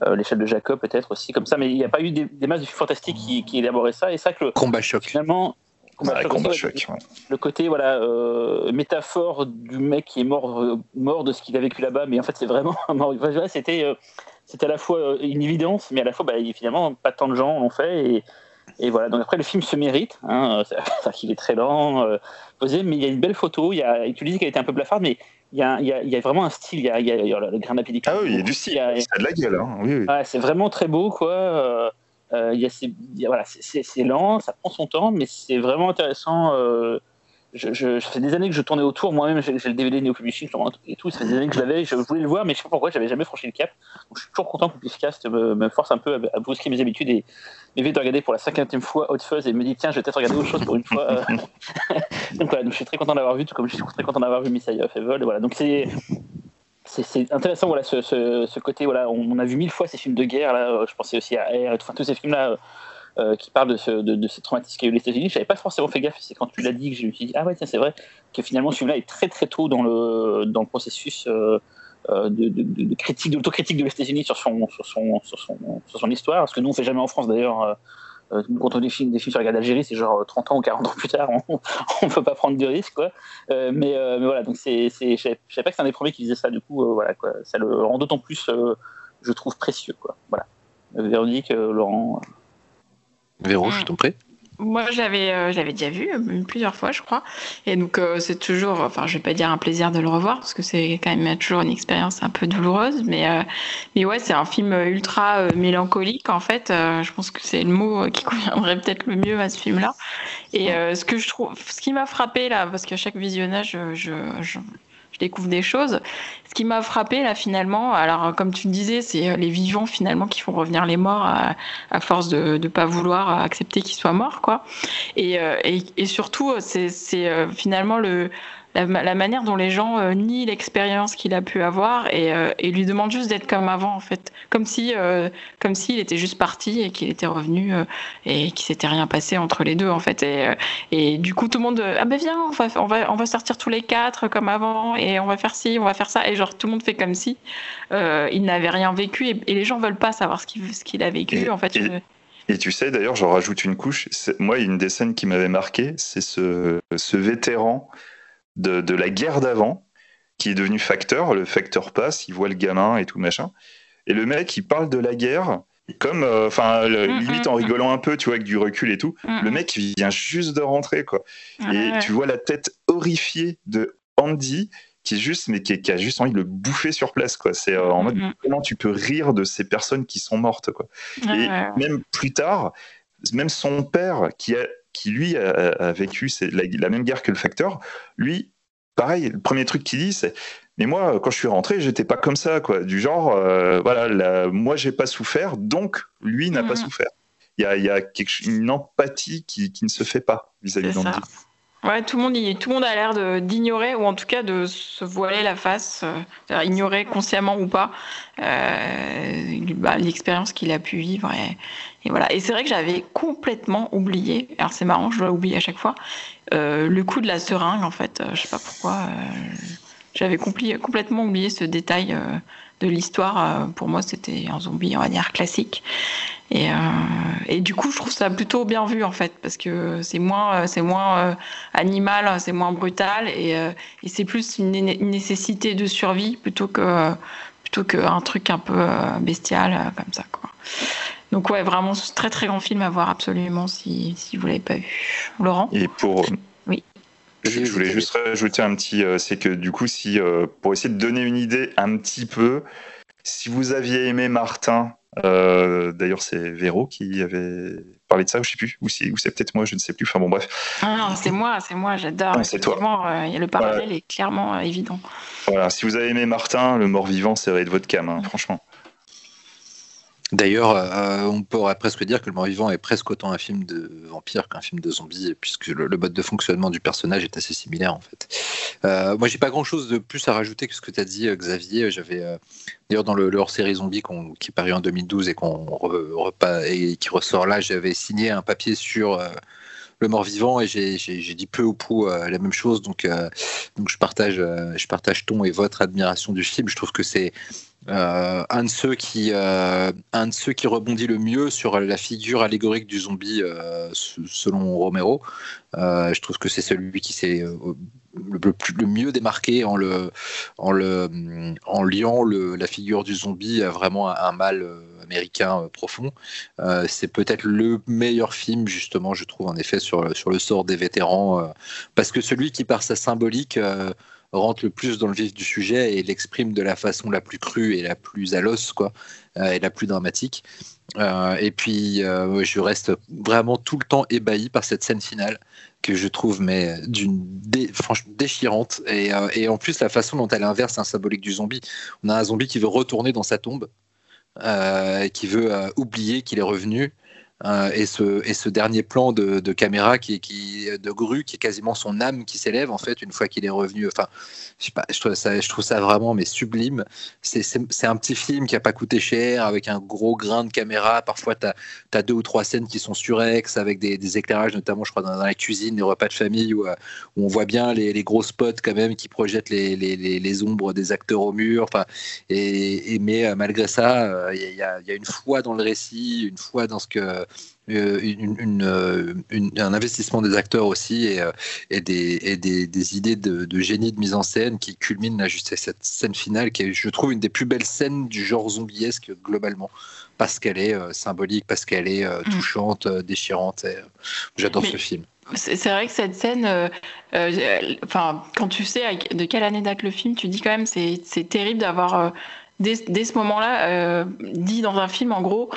Euh, l'échelle de Jacob peut-être aussi comme ça, mais il n'y a pas eu des, masses de films fantastiques qui, qui élaboraient ça. Et ça que le, combat choc. Finalement, combat, choc, le, côté voilà euh, métaphore du mec qui est mort euh, mort de ce qu'il a vécu là-bas, mais en fait c'est vraiment mort. c'était c'était à la fois une évidence, mais à la fois bah, finalement pas tant de gens l'ont fait et et voilà, donc après le film se mérite, hein, qu'il est très lent, posé, mais il y a une belle photo. Il y a, tu dis qu'elle était un peu blafarde, mais il y, a, y vraiment un style, il y a, y le grain Ah oui, il y a du style, il a de la gueule. Hein. Oui, oui. c'est vraiment très beau, quoi. Euh, y a ces, voilà, c'est lent, ça prend son temps, mais c'est vraiment intéressant. Euh, je, je, ça fait des années que je tournais autour, moi-même j'ai le DVD Neo Publishing et tout, ça fait des années que je l'avais, je voulais le voir, mais je sais pas pourquoi, j'avais jamais franchi le cap. Donc, je suis toujours content que Pifcast me, me force un peu à, à brusquer mes habitudes et m'évite de regarder pour la cinquantième fois Hot Fuzz et me dit tiens, je vais peut-être regarder autre chose pour une fois. donc voilà, donc, je suis très content d'avoir vu, tout comme je suis très content d'avoir vu Messiah of Evil. Voilà, donc c'est c'est intéressant voilà ce, ce, ce, côté voilà on, a vu mille fois ces films de guerre là je pensais aussi à Air enfin tous ces films là euh, qui parle de, ce, de, de ces traumatismes qu'a eu les États-Unis. Je n'avais pas forcément fait gaffe, c'est quand tu l'as dit que suis dit, ah ouais, tiens, c'est vrai que finalement, celui-là est très très tôt dans le, dans le processus euh, euh de, de, de, critique, d'autocritique de l'États-Unis sur son, sur, son, sur, son, sur son histoire, ce que nous on fait jamais en France d'ailleurs. Euh, quand on des films, sur la guerre d'Algérie, c'est genre 30 ans ou 40 ans plus tard, on ne peut pas prendre de risques. Mais, voilà, donc c'est, je ne savais pas que c'est un des premiers qui disait ça, du coup, voilà, quoi, ça le rend d'autant plus, je trouve, précieux. Quoi. Voilà. Véronique, Laurent. Véro, je t'en prie. Moi, j'avais euh, j'avais déjà vu euh, plusieurs fois, je crois. Et donc, euh, c'est toujours, enfin, je vais pas dire un plaisir de le revoir, parce que c'est quand même toujours une expérience un peu douloureuse. Mais, mais ouais, c'est un film ultra mélancolique, en fait. je pense que c'est le mot qui conviendrait peut-être le mieux à ce film-là. Et ce que je trouve, ce qui m'a frappé, là, parce qu'à chaque visionnage, je, je découvre des choses. Ce qui m'a frappé là finalement, alors comme tu le disais, c'est euh, les vivants finalement qui font revenir les morts à, force de ne pas vouloir accepter qu'ils soient morts, quoi. Et, euh, surtout, c'est euh, finalement le la, manière dont les gens euh, nient l'expérience qu'il a pu avoir et, euh, et lui demandent juste d'être comme avant en fait, comme si euh, comme s'il était juste parti et qu'il était revenu et qu'il s'était rien passé entre les deux en fait et, et du coup tout le monde ah ben viens on va on va on va sortir tous les quatre comme avant et on va faire ci on va faire ça et genre tout le monde fait comme si il n'avait rien vécu et, les gens veulent pas savoir ce qu'il ce qu'il a vécu en fait. Et tu sais, d'ailleurs, j'en rajoute une couche. Moi, une des scènes qui m'avait marqué, c'est ce, ce vétéran de, de la guerre d'avant, qui est devenu facteur. Le facteur passe, il voit le gamin et tout machin. Et le mec, il parle de la guerre comme, euh, enfin, mm, limite en mm, mm. rigolant un peu, tu vois, avec du recul et tout. Le mec, il vient juste de rentrer, quoi. Et tu vois la tête horrifiée de Andy qui est juste, mais qui, a juste envie de le bouffer sur place, quoi. C'est euh, en mode comment tu peux rire de ces personnes qui sont mortes, quoi. et même plus tard, même son père qui a qui lui a, vécu la, la, même guerre que le facteur, lui, pareil, le premier truc qu'il dit, c'est mais moi, quand je suis rentré, j'étais pas comme ça, quoi. Du genre, euh, voilà, la, moi, j'ai pas souffert, donc lui n'a pas mhm. souffert. Il y a, y a quelque, une empathie qui, qui, ne se fait pas vis-à-vis d'Andy. Ouais, tout le monde, tout le monde a l'air d'ignorer ou en tout cas de se voiler la face, euh, ignorer consciemment ou pas euh, bah, l'expérience qu'il a pu vivre. Et, et voilà. Et c'est vrai que j'avais complètement oublié. Alors c'est marrant, je dois oublier à chaque fois euh, le coup de la seringue. En fait, euh, je sais pas pourquoi. Euh, j'avais complètement oublié ce détail euh, de l'histoire. pour moi, c'était un zombie, on va dire classique. Et, euh, et, du coup, je trouve ça plutôt bien vu en fait, parce que c'est moins, c'est moins euh, animal, c'est moins brutal, et, euh, et c'est plus une, une, nécessité de survie plutôt que plutôt qu'un truc un peu bestial comme ça. Quoi. Donc ouais, vraiment très très grand film à voir absolument si, si vous l'avez pas vu. Laurent? Et pour oui. Je, voulais juste rajouter un petit, c'est que du coup, si pour essayer de donner une idée un petit peu, si vous aviez aimé Martin euh, D'ailleurs, c'est Véro qui avait parlé de ça, ou je sais plus, ou c'est, peut-être moi, je ne sais plus. Enfin bon, bref. Ah non, c'est moi, c'est moi, j'adore. c'est toi. Euh, le parallèle est clairement euh, évident. Voilà, si vous avez aimé Martin, le mort-vivant, c'est de votre cam, hein, franchement. D'ailleurs, euh, on pourrait presque dire que Le Mort-Vivant est presque autant un film de vampire qu'un film de zombie, puisque le, mode de fonctionnement du personnage est assez similaire en fait. Euh, moi, j'ai pas grand-chose de plus à rajouter que ce que tu as dit, euh, Xavier. J'avais d'ailleurs dans le, hors-série zombie qui est paru en 2012 et, qui ressort là, j'avais signé un papier sur le mort-vivant et j'ai dit peu ou prou la même chose. Donc, donc je partage, je partage ton et votre admiration du film. Je trouve que c'est euh, un, de ceux qui, euh, un de ceux qui rebondit le mieux sur la figure allégorique du zombie euh, selon Romero. je trouve que c'est celui qui s'est le, mieux démarqué en, liant la figure du zombie à vraiment un, mal américain profond. c'est peut-être le meilleur film, justement, je trouve, en effet, sur le sort des vétérans. parce que celui qui, par sa symbolique, rentre le plus dans le vif du sujet et l'exprime de la façon la plus crue et la plus à l'os, quoi, euh, et la plus dramatique. Euh, et puis, euh, je reste vraiment tout le temps ébahi par cette scène finale que je trouve mais d'une franchement déchirante et, et, en plus la façon dont elle inverse un symbolique du zombie. On a un zombie qui veut retourner dans sa tombe, qui veut oublier qu'il est revenu et, ce, et ce dernier plan de, caméra qui, qui, de grue qui est quasiment son âme qui s'élève en fait une fois qu'il est revenu. Enfin, je, sais pas, je, trouve ça, je trouve ça vraiment mais sublime. C'est un petit film qui a pas coûté cher avec un gros grain de caméra. Parfois, tu as, deux ou trois scènes qui sont surex avec des, éclairages, notamment, je crois, dans, la cuisine, les repas de famille où, euh, où on voit bien les, les, gros spots quand même qui projettent les, les, les ombres des acteurs au mur. Enfin, et, mais euh, malgré ça, il y, y, a une foi dans le récit, une foi dans ce que euh, euh, une, un investissement des acteurs aussi et, euh, et, des, et des, des, idées de, de, génie de mise en scène qui culminent là juste cette scène finale qui est, je trouve, une des plus belles scènes du genre zombiesque globalement parce qu'elle est symbolique, parce qu'elle est mm. touchante, déchirante. J'adore ce film. C'est vrai que cette scène, enfin, quand tu sais de quelle année date le film, tu dis quand même c'est terrible d'avoir dès, dès, ce moment-là dit dans un film en gros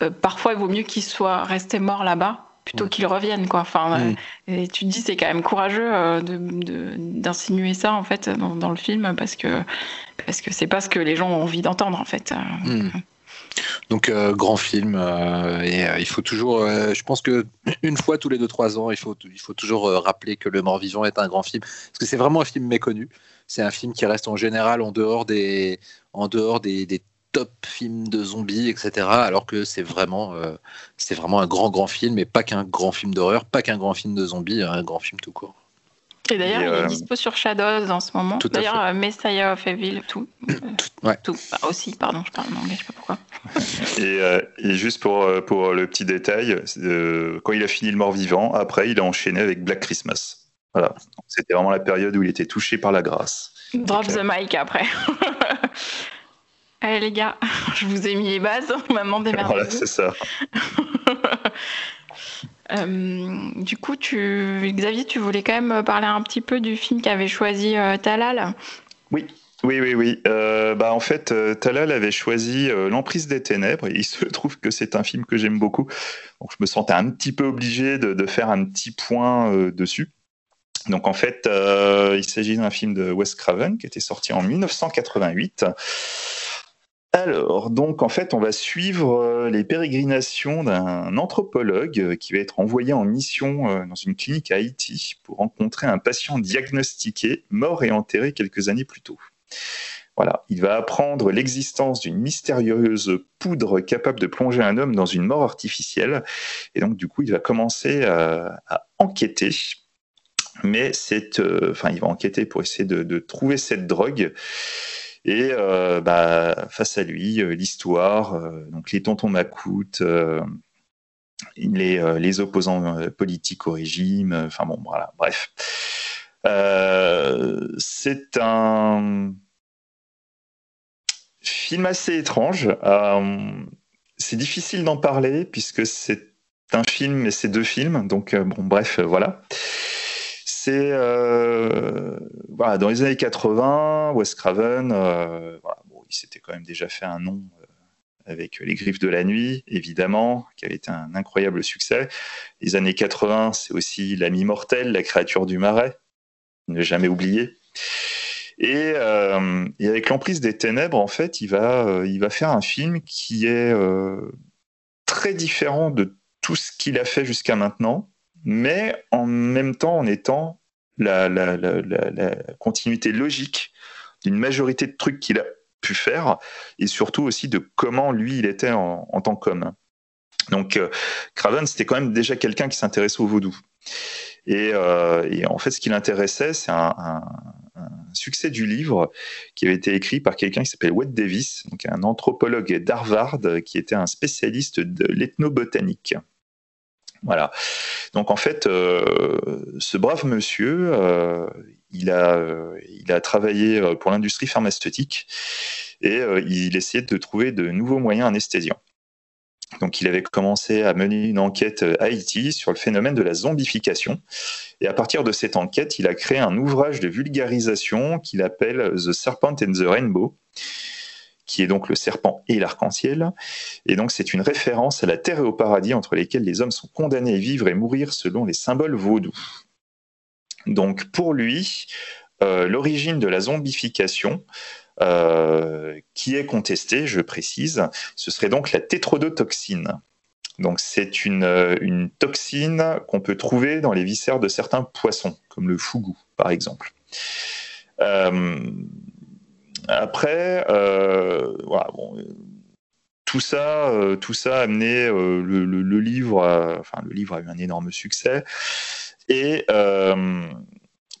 euh, parfois il vaut mieux qu'ils soient restés morts là-bas plutôt mm. qu'ils reviennent quoi. Enfin, mm. et tu te dis c'est quand même courageux euh, d'insinuer ça en fait dans, le film parce que parce que c'est pas ce que les gens ont envie d'entendre en fait. Mm. Donc grand film et il faut toujours, je pense que une fois tous les deux trois ans, il faut il faut toujours rappeler que Le Mort Vivant est un grand film parce que c'est vraiment un film méconnu. C'est un film qui reste en général en dehors des en dehors des, des top film de zombies, etc. Alors que c'est vraiment, euh, c'est vraiment un grand, grand film, et pas qu'un grand film d'horreur, pas qu'un grand film de zombies, un grand film tout court. Et d'ailleurs, il est euh, dispo sur Shadows en ce moment. D'ailleurs, euh, Messiah of Evil, tout. tout, aussi, pardon, je parle en anglais, je sais pas pourquoi. et, juste pour, pour le petit détail, quand il a fini Le Mort-Vivant, après, il a enchaîné avec Black Christmas. Voilà. C'était vraiment la période où il était touché par la grâce. Drop the mic après. Allez les gars, je vous ai mis les bases, maintenant démerdez Voilà, c'est ça. Euh, du coup, tu, Xavier, tu voulais quand même parler un petit peu du film qu'avait choisi euh, Talal Oui, oui, oui, oui. Euh, bah, en fait, Talal avait choisi L'emprise des ténèbres. Et il se trouve que c'est un film que j'aime beaucoup. Donc, je me sentais un petit peu obligé de, de faire un petit point dessus. Donc, en fait, il s'agit d'un film de Wes Craven qui était sorti en 1988. Alors, donc en fait, on va suivre euh, les pérégrinations d'un anthropologue euh, qui va être envoyé en mission euh, dans une clinique à Haïti pour rencontrer un patient diagnostiqué, mort et enterré quelques années plus tôt. Voilà, il va apprendre l'existence d'une mystérieuse poudre capable de plonger un homme dans une mort artificielle. Et donc, du coup, il va commencer à, enquêter. Mais c'est, enfin, il va enquêter pour essayer de trouver cette drogue. Et euh, bah, face à lui, euh, l'histoire, euh, donc les tontons Macoute, les, les, opposants politiques au régime, enfin bon, voilà, bref. c'est un film assez étrange. c'est difficile d'en parler puisque c'est un film et c'est deux films, donc bon, bref, voilà. C'est euh, voilà, dans les années 80, Wes Craven, euh, il s'était quand même déjà fait un nom euh, avec Les Griffes de la Nuit, évidemment, qui avait été un incroyable succès. Les années 80, c'est aussi L'Ami Mortel, La créature du marais, ne jamais oublier. Et, avec l'emprise des ténèbres, en fait, il va, il va faire un film qui est très différent de tout ce qu'il a fait jusqu'à maintenant, mais en même temps en étant la, continuité logique d'une majorité de trucs qu'il a pu faire, et surtout aussi de comment lui il était en, tant qu'homme. Donc euh, Craven, c'était quand même déjà quelqu'un qui s'intéressait au vaudou. Euh, et, en fait, ce qui l'intéressait, c'est un, succès du livre qui avait été écrit par quelqu'un qui s'appelle Wade Davis, donc un anthropologue d'Harvard qui était un spécialiste de l'ethnobotanique. Voilà. Donc en fait, euh, ce brave monsieur, euh, il, a, il a travaillé pour l'industrie pharmaceutique et il essayait de trouver de nouveaux moyens anesthésiants. Donc, il avait commencé à mener une enquête à Haïti sur le phénomène de la zombification. Et à partir de cette enquête, il a créé un ouvrage de vulgarisation qu'il appelle The Serpent and the Rainbow, qui est donc le serpent et l'arc-en-ciel. Et donc, c'est une référence à la terre et au paradis entre lesquels les hommes sont condamnés à vivre et mourir selon les symboles vaudous. Donc, pour lui, euh, l'origine de la zombification, euh, qui est contestée, je précise, ce serait donc la tétrodotoxine. Donc c'est une, euh, une, toxine qu'on peut trouver dans les viscères de certains poissons, comme le fougou par exemple. Après, voilà, bon, tout ça, tout ça a amené le, le, livre, enfin le livre a eu un énorme succès et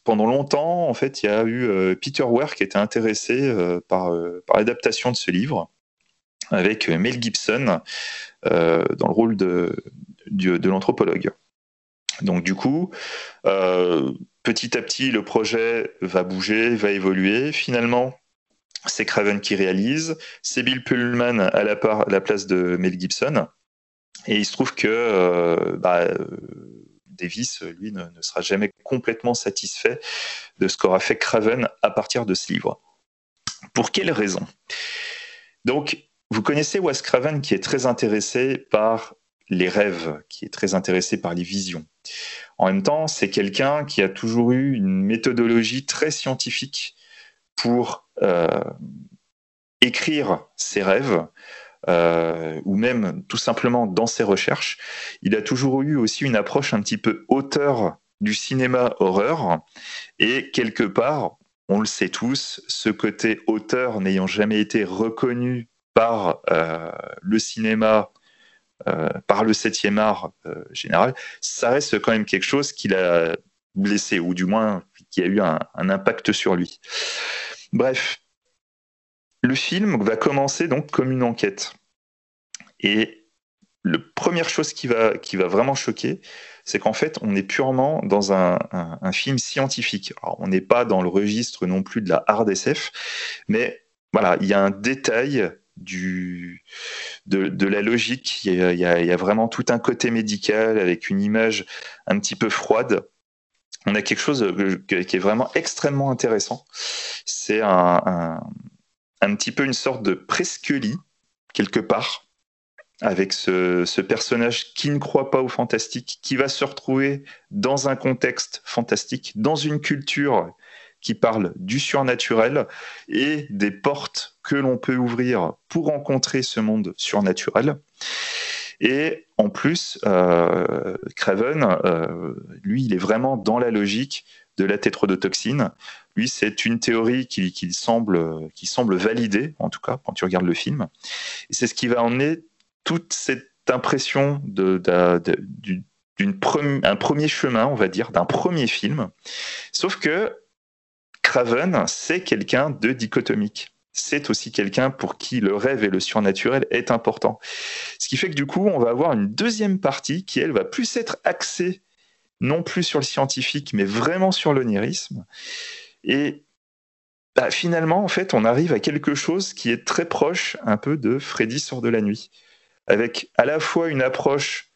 pendant longtemps, en fait, il y a eu euh, Peter Ware qui était intéressé euh, par, euh, par l'adaptation de ce livre, avec Mel Gibson dans le rôle de, de, l'anthropologue. Donc du coup, petit à petit, le projet va bouger, va évoluer. Finalement, c'est Craven qui réalise, c'est Bill Pullman à la, la, place de Mel Gibson. Et il se trouve que bah, Davis, lui, ne, sera jamais complètement satisfait de ce qu'aura fait Craven à partir de ce livre. Pour quelles raisons Donc, vous connaissez Wes Craven qui est très intéressé par les rêves, qui est très intéressé par les visions. En même temps, c'est quelqu'un qui a toujours eu une méthodologie très scientifique pour euh, écrire ses rêves, euh, ou même tout simplement dans ses recherches, il a toujours eu aussi une approche un petit peu auteur du cinéma horreur. Et quelque part, on le sait tous, ce côté auteur n'ayant jamais été reconnu par euh, le cinéma, par le septième art général, ça reste quand même quelque chose qui l'a blessé, ou du moins qui a eu un impact sur lui. Bref, le film va commencer donc comme une enquête. Et la première chose qui va, qui va vraiment choquer, c'est qu'en fait, on est purement dans un, film scientifique. On n'est pas dans le registre non plus de la hard SF, mais voilà, il y a un détail de, la logique. Il y, a, vraiment tout un côté médical avec une image un petit peu froide. On a quelque chose qui est vraiment extrêmement intéressant. C'est un, petit peu une sorte de presque-lit, quelque part, avec ce, personnage qui ne croit pas au fantastique, qui va se retrouver dans un contexte fantastique, dans une culture qui parle du surnaturel et des portes que l'on peut ouvrir pour rencontrer ce monde surnaturel. Et en plus, euh, Craven, euh, lui, il est vraiment dans la logique de la tétrodotoxine. Lui, c'est une théorie qui, semble, qui semble validée, en tout cas, quand tu regardes le film. Et c'est ce qui va emmener toute cette impression de, d'un premier chemin, on va dire, d'un premier film. Sauf que Craven, c'est quelqu'un de dichotomique. C'est aussi quelqu'un pour qui le rêve et le surnaturel est important. Ce qui fait que du coup, on va avoir une deuxième partie qui, elle, va plus être axée non plus sur le scientifique, mais vraiment sur l'onirisme. Et bah, finalement, en fait, on arrive à quelque chose qui est très proche un peu de Freddy sort de la nuit avec à la fois une approche,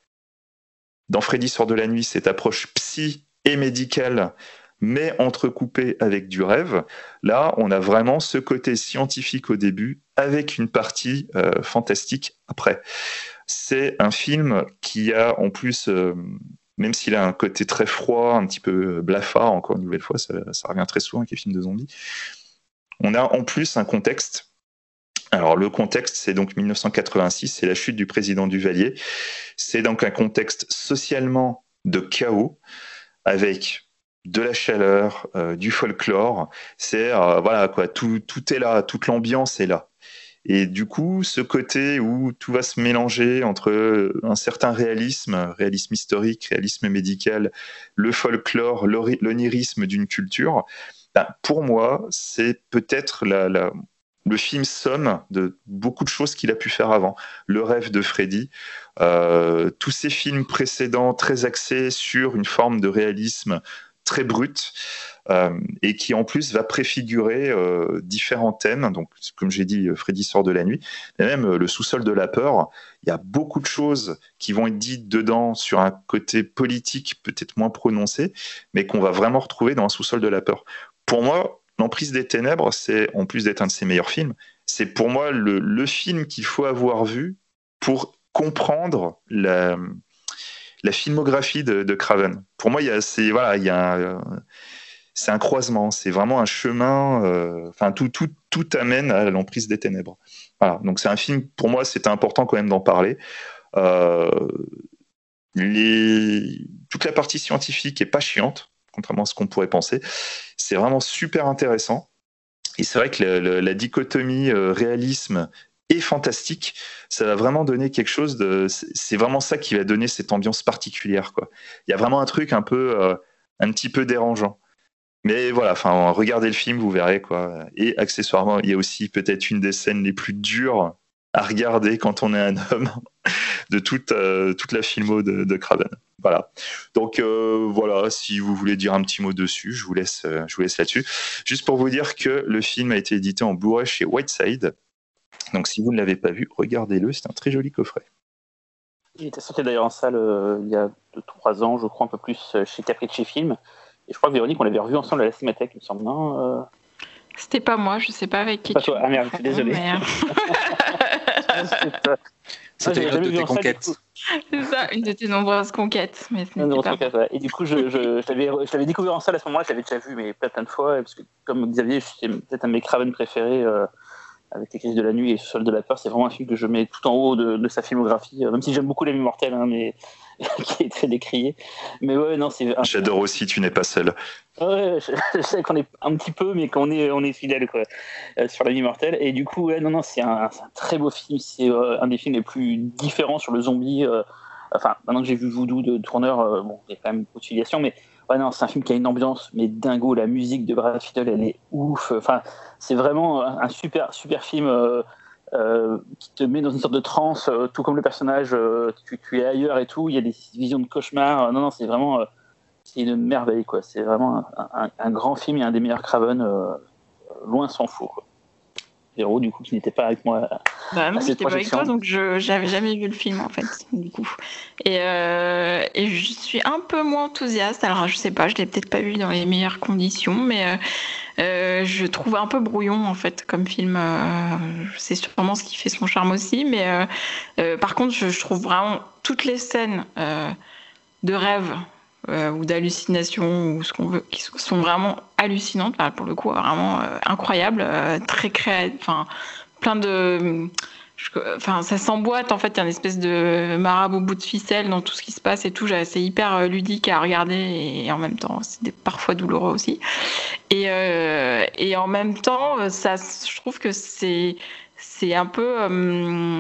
dans Freddy sort de la nuit, cette approche psy et médicale, mais entrecoupée avec du rêve. Là, on a vraiment ce côté scientifique au début, avec une partie euh, fantastique après. C'est un film qui a en plus, euh, même s'il a un côté très froid, un petit peu blafard, encore une nouvelle fois, ça, revient très souvent avec les films de zombies, on a en plus un contexte. Alors le contexte, c'est donc 1986, c'est la chute du président Duvalier. C'est donc un contexte socialement de chaos, avec de la chaleur, euh, du folklore. C'est euh, voilà quoi, tout, tout est là, toute l'ambiance est là. Et du coup, ce côté où tout va se mélanger entre un certain réalisme, réalisme historique, réalisme médical, le folklore, l'onirisme d'une culture, ben, pour moi, c'est peut-être le film somme de beaucoup de choses qu'il a pu faire avant. Le rêve de Freddy, euh, tous ces films précédents très axés sur une forme de réalisme très brute euh, et qui en plus va préfigurer euh, différents thèmes. Donc, comme j'ai dit, Freddy sort de la nuit, mais même euh, le sous-sol de la peur. Il y a beaucoup de choses qui vont être dites dedans sur un côté politique peut-être moins prononcé, mais qu'on va vraiment retrouver dans un sous-sol de la peur. Pour moi, L'emprise des ténèbres, c'est en plus d'être un de ses meilleurs films, c'est pour moi le, le film qu'il faut avoir vu pour comprendre la, la filmographie de, Craven. Pour moi, c'est voilà, il y a c'est un croisement, c'est vraiment un chemin. Euh, enfin, tout, tout, tout amène à l'emprise des ténèbres. Donc, c'est un film. Pour moi, c'était important quand même d'en parler. Euh, les... Toute la partie scientifique est pas chiante, contrairement à ce qu'on pourrait penser. C'est vraiment super intéressant. Et c'est vrai que la, dichotomie euh, réalisme et fantastique. Ça va vraiment donner quelque chose de. C'est vraiment ça qui va donner cette ambiance particulière. Quoi. Il y a vraiment un truc un peu, euh, un petit peu dérangeant. Mais voilà, enfin, regardez le film, vous verrez quoi. Et accessoirement, il y a aussi peut-être une des scènes les plus dures à regarder quand on est un homme de toute, euh, toute la filmo de, de, Craven. Voilà. Donc euh, voilà, si vous voulez dire un petit mot dessus, je vous laisse, je vous laisse là-dessus. Juste pour vous dire que le film a été édité en Blu-ray chez Whiteside. Donc si vous ne l'avez pas vu, regardez-le, c'est un très joli coffret. Il était sorti d'ailleurs en salle euh, il y a 2-3 ans, je crois, un peu plus euh, chez Capricci Film. Et je crois que Véronique, on l'avait revu ensemble à la Cinémathèque, il me semble, non euh C'était pas moi, je sais pas avec qui pas tu... Toi. Ah merde, je suis désolé. C'était une de tes conquêtes. C'est ça, une de tes nombreuses conquêtes. Mais ce pas... conquêtes, Et du coup, je, je, je l'avais découvert en salle à ce moment-là, je l'avais déjà vu, mais plein de fois, parce que comme Xavier, c'est peut-être un de mes Craven préférés avec les crises de la nuit et Sol de la peur, c'est vraiment un film que je mets tout en haut de, sa filmographie, euh, même si j'aime beaucoup Les Mortels, hein, mais qui est très décrié. Mais ouais, non, c'est. J'adore aussi, tu n'es pas seul. Ouais, je, sais qu'on est un petit peu, mais qu'on est, on est fidèle quoi, euh, sur La Vie Mortelle. Et du coup, ouais, non, non, c'est un, très beau film. C'est euh, un des films les plus différents sur le zombie. enfin, maintenant que j'ai vu Voodoo de Tourneur, bon, il y a quand même beaucoup de filiation, mais Non, c'est un film qui a une ambiance, mais dingo. La musique de Brad Fiddle, elle est ouf. Enfin, c'est vraiment un super, super film euh, euh, qui te met dans une sorte de transe, euh, tout comme le personnage, tu, es ailleurs et tout. Il y a des visions de cauchemar. non, non, c'est vraiment c'est une merveille, quoi. C'est vraiment un, grand film et un des meilleurs Craven, loin s'en faut, quoi. Véro, du coup, qui n'était pas avec moi. Bah non, j'étais pas avec toi, donc je n'avais jamais vu le film, en fait, du coup. Et, euh, et, je suis un peu moins enthousiaste. Alors, je sais pas, je l'ai peut-être pas vu dans les meilleures conditions, mais euh, euh je trouve un peu brouillon, en fait, comme film. Euh, c'est sûrement ce qui fait son charme aussi, mais euh, par contre, je, je, trouve vraiment toutes les scènes de rêve euh, ou d'hallucinations ou ce qu'on veut, qui sont vraiment hallucinantes, pour le coup, vraiment euh, incroyables, euh, très créatives, enfin, plein de. Enfin, ça s'emboîte en fait, il y a une espèce de marabout bout de ficelle dans tout ce qui se passe et tout. C'est hyper ludique à regarder et en même temps, c'est parfois douloureux aussi. Et, et en même temps, ça, je trouve que c'est c'est un peu euh,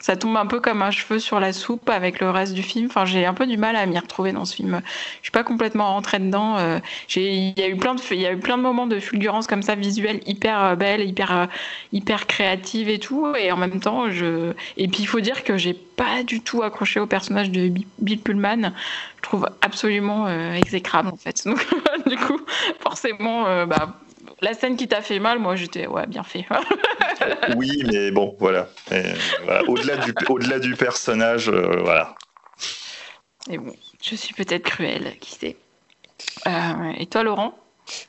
ça tombe un peu comme un cheveu sur la soupe avec le reste du film. Enfin j'ai un peu du mal à m'y retrouver dans ce film. Je suis pas complètement rentrée dedans euh, il y a eu plein de il y a eu plein de moments de fulgurance comme ça visuelle hyper euh, belle hyper hyper créative et tout. Et en même temps je et puis il faut dire que j'ai pas du tout accroché au personnage de Bill Pullman. Je trouve absolument exécrable en fait. Donc du coup forcément bah la scène qui t'a fait mal, moi j'étais ouais bien fait. oui, mais bon, voilà. Au-delà du, au-delà du personnage, euh, voilà. Et bon, je suis peut-être cruelle, qui sait. Euh, et toi, Laurent?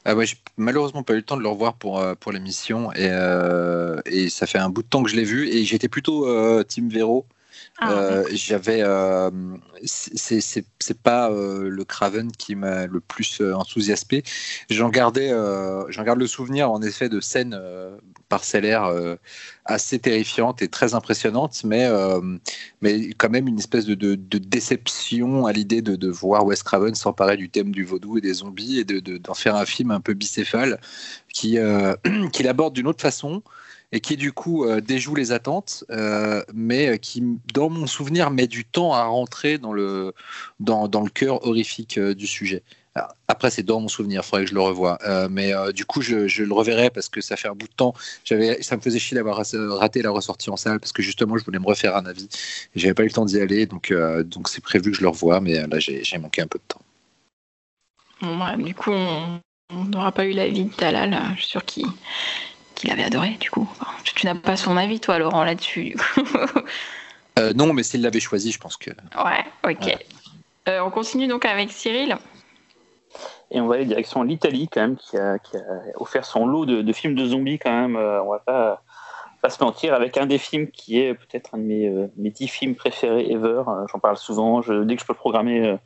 Ah ouais, j'ai malheureusement pas eu le temps de le revoir pour, euh, pour l'émission et, et ça fait un bout de temps que je l'ai vu et j'étais plutôt Team Vero Ah, Euh, J'avais, euh, c'est pas euh, le Craven qui m'a le plus enthousiasmé. J'en gardais, j'en garde le souvenir en effet de scènes parcellaires assez terrifiantes et très impressionnantes, mais mais quand même une espèce de, de- de déception à l'idée de, de voir Wes Craven s'emparer du thème du vaudou et des zombies et de- de- d'en faire un film un peu bicéphale qui euh, qui l'aborde d'une autre façon et qui du coup euh, déjoue les attentes, euh, mais euh, qui, dans mon souvenir, met du temps à rentrer dans le, dans, le cœur horrifique du sujet. Après, c'est dans mon souvenir, il faudrait que je le revoie. Mais du coup, je, le reverrai parce que ça fait un bout de temps. Ça me faisait chier d'avoir raté la ressortie en salle parce que justement, je voulais me refaire un avis. Et j'avais pas eu le temps d'y aller, donc donc c'est prévu que je le revoie, mais là, j'ai, manqué un peu de temps. Bah, du coup, on n'aura pas eu l'avis de Talal. euh, Je suis sûre qu'il qu'il avait adoré, du coup. Enfin, tu, tu n'as pas son avis, toi, Laurent, là-dessus. Euh, non, mais s'il l'avait choisi, je pense que. ouais, ok. Euh, on continue donc avec Cyril. Et on va aller direction l'Italie quand même, qui a, qui a offert son lot de, de films de zombies quand même. Euh, on va pas, pas se mentir, avec un des films qui est peut-être un de mes, euh, mes 10 films préférés ever. J'en parle souvent. Je, dès que je peux le programmer, euh,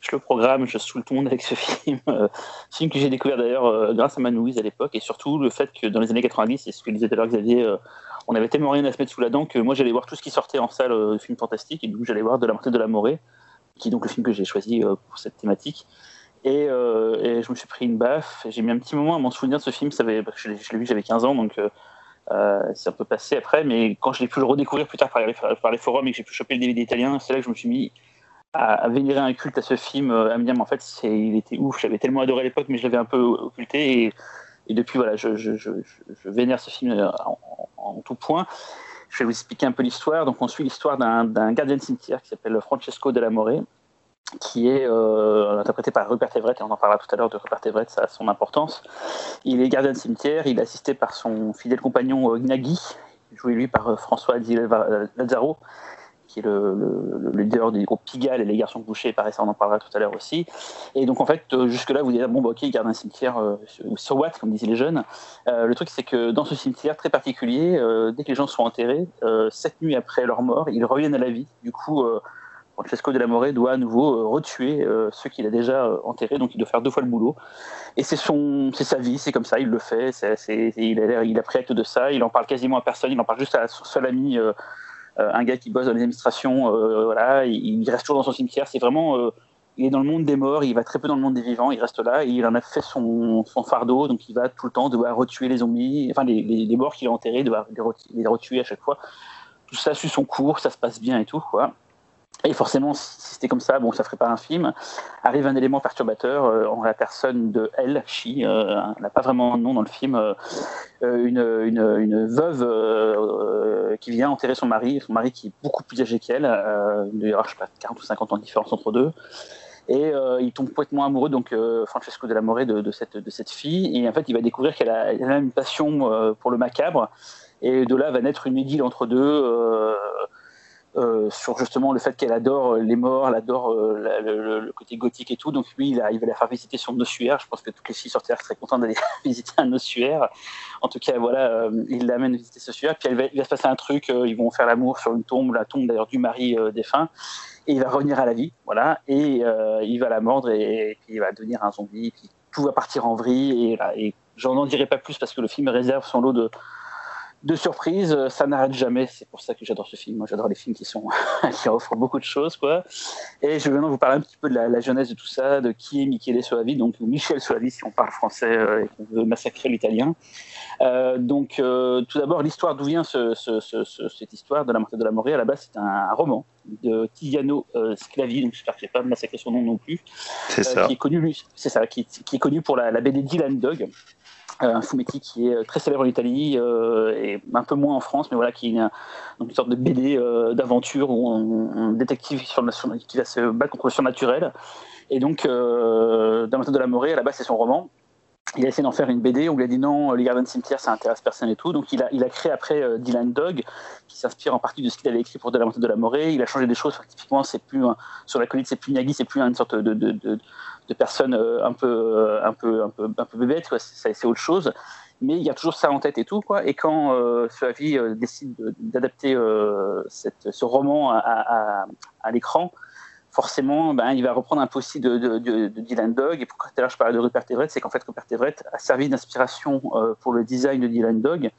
je le programme. Je saoule tout le monde avec ce film. Euh, film que j'ai découvert d'ailleurs euh, grâce à Manouise à l'époque. Et surtout le fait que dans les années 90, c'est ce que disait tout à l'heure Xavier, euh, on avait tellement rien à se mettre sous la dent que moi j'allais voir tout ce qui sortait en salle de films fantastiques. Et du coup, j'allais voir De la montée de la Morée, qui est donc le film que j'ai choisi pour cette thématique. Et, et je me suis pris une baffe. J'ai mis un petit moment à m'en souvenir de ce film. Ça avait, je l'ai vu, j'avais 15 ans, donc c'est un peu passé après. Mais quand je l'ai pu le redécouvrir plus tard par les, par les forums et que j'ai pu choper le DVD italien, c'est là que je me suis mis à, vénérer un culte à ce film, euh, à en fait, il était ouf. J'avais tellement adoré à l'époque, mais je l'avais un peu occulté. Et, depuis, voilà, je, vénère ce film euh, en, tout point. Je vais vous expliquer un peu l'histoire. Donc, on suit l'histoire d'un, gardien de cimetière qui s'appelle Francesco Della More, qui est euh, interprété par Rupert Everett, et on en parlera tout à l'heure de Rupert Everett, ça a son importance. Il est gardien de cimetière, il est assisté par son fidèle compagnon euh, Gnaghi, joué lui par François Di Lazzaro, qui est le, le- le leader du groupe Pigalle et les garçons couchés, pareil, ça on en parlera tout à l'heure aussi. Et donc en fait, euh, jusque-là, vous dites, bon, bah, ok, il garde un cimetière euh, sur, sur Watt, comme disaient les jeunes. Euh, le truc, c'est que dans ce cimetière très particulier, dès que les gens sont enterrés, sept nuits après leur mort, ils reviennent à la vie. Du coup, Francesco Della More doit à nouveau retuer ceux qu'il a déjà enterrés, donc il doit faire deux fois le boulot. Et c'est son, c'est sa vie, c'est comme ça, il le fait. c'est- il, a, il a pris acte de ça. Il en parle quasiment à personne. Il en parle juste à son seul ami, un gars qui bosse dans les administrations. euh, il, reste toujours dans son cimetière. C'est vraiment, euh, il est dans le monde des morts. Il va très peu dans le monde des vivants. Il reste là. Et il en a fait son, fardeau. Donc il va tout le temps devoir retuer les zombies, enfin les, morts qu'il a enterrés, devoir les retuer à chaque fois. Tout ça suit son cours, ça se passe bien et tout, quoi. Et forcément, si c'était comme ça, bon, ça ferait pas un film. Arrive un élément perturbateur euh, en la personne de elle, Chi, euh, n'a pas vraiment un nom dans le film, euh, euh, une, une, une veuve euh, euh, qui vient enterrer son mari, son mari qui est beaucoup plus âgé qu'elle, il y avoir, je sais pas, 40 ou 50 ans de différence entre deux. Et il tombe complètement amoureux, donc Francesco Della More, de, de, cette, de cette fille. Et en fait, il va découvrir qu'elle a, une passion pour le macabre. Et de là va naître une idylle entre deux. Euh, euh, sur justement le fait qu'elle adore les morts, elle adore euh, le, côté gothique et tout. Donc lui, il, a, il va la faire visiter son ossuaire. Je pense que toutes les filles Terre seraient contentes d'aller visiter un ossuaire. En tout cas, voilà, euh, il l'amène visiter ce ossuaire. Puis elle va- il va se passer un truc. euh, ils vont faire l'amour sur une tombe, la tombe d'ailleurs du mari euh, défunt. Et il va revenir à la vie, voilà. Et euh, il va la mordre et, puis il va devenir un zombie. Et puis tout va partir en vrille. Et, et j'en en dirai pas plus parce que le film réserve son lot de de surprises, euh, ça n'arrête jamais. C'est pour ça que j'adore ce film. Moi, j'adore les films qui sont qui offrent beaucoup de choses, quoi. Et je vais maintenant vous parler un petit peu de la, jeunesse de tout ça, de qui est Michele Soavi, donc Michel Soavi si on parle français euh, et qu'on veut massacrer l'italien. Euh, donc, tout d'abord, l'histoire d'où vient ce, ce- ce- ce- cette histoire de la Marthe de la Morée? À la base, c'est un roman de Tiziano euh, Sclavi, donc j'espère que je n'ai pas massacré son nom non plus C'est euh, ça. qui est connu, c'est ça, qui, qui est connu pour la, la BD Dylan Dog, euh, un fumetti qui est très célèbre en Italie euh, et un peu moins en France, mais voilà, qui est une, sorte de BD euh, d'aventure où on, un détective sur le- sur- qui va se battre contre le surnaturel. Et donc, euh, Damien de la Morée, à la base, c'est son roman. Il a essayé d'en faire une BD, on lui a dit non, les gardiens de cimetière, ça intéresse personne et tout. Donc il a, il a créé après euh, Dylan Dog, qui s'inspire en partie de ce qu'il avait écrit pour De la montée de la Morée. Il a changé des choses, typiquement, c'est plus sur la colline, c'est plus Nagui, c'est plus une sorte de, de, de, personne euh, un peu, euh, un peu, un peu, un peu bébête. C'est, autre chose. mais il y a toujours ça en tête et tout quoi. Et quand euh, Soavi décide d'adapter ce roman à, à l'écran, forcément, ben, il va reprendre un peu aussi de, de, Dylan Dog. Et pourquoi tout à l'heure je parlais de Rupert Everett, c'est qu'en fait, Rupert Everett a servi d'inspiration euh, pour le design de Dylan Dog.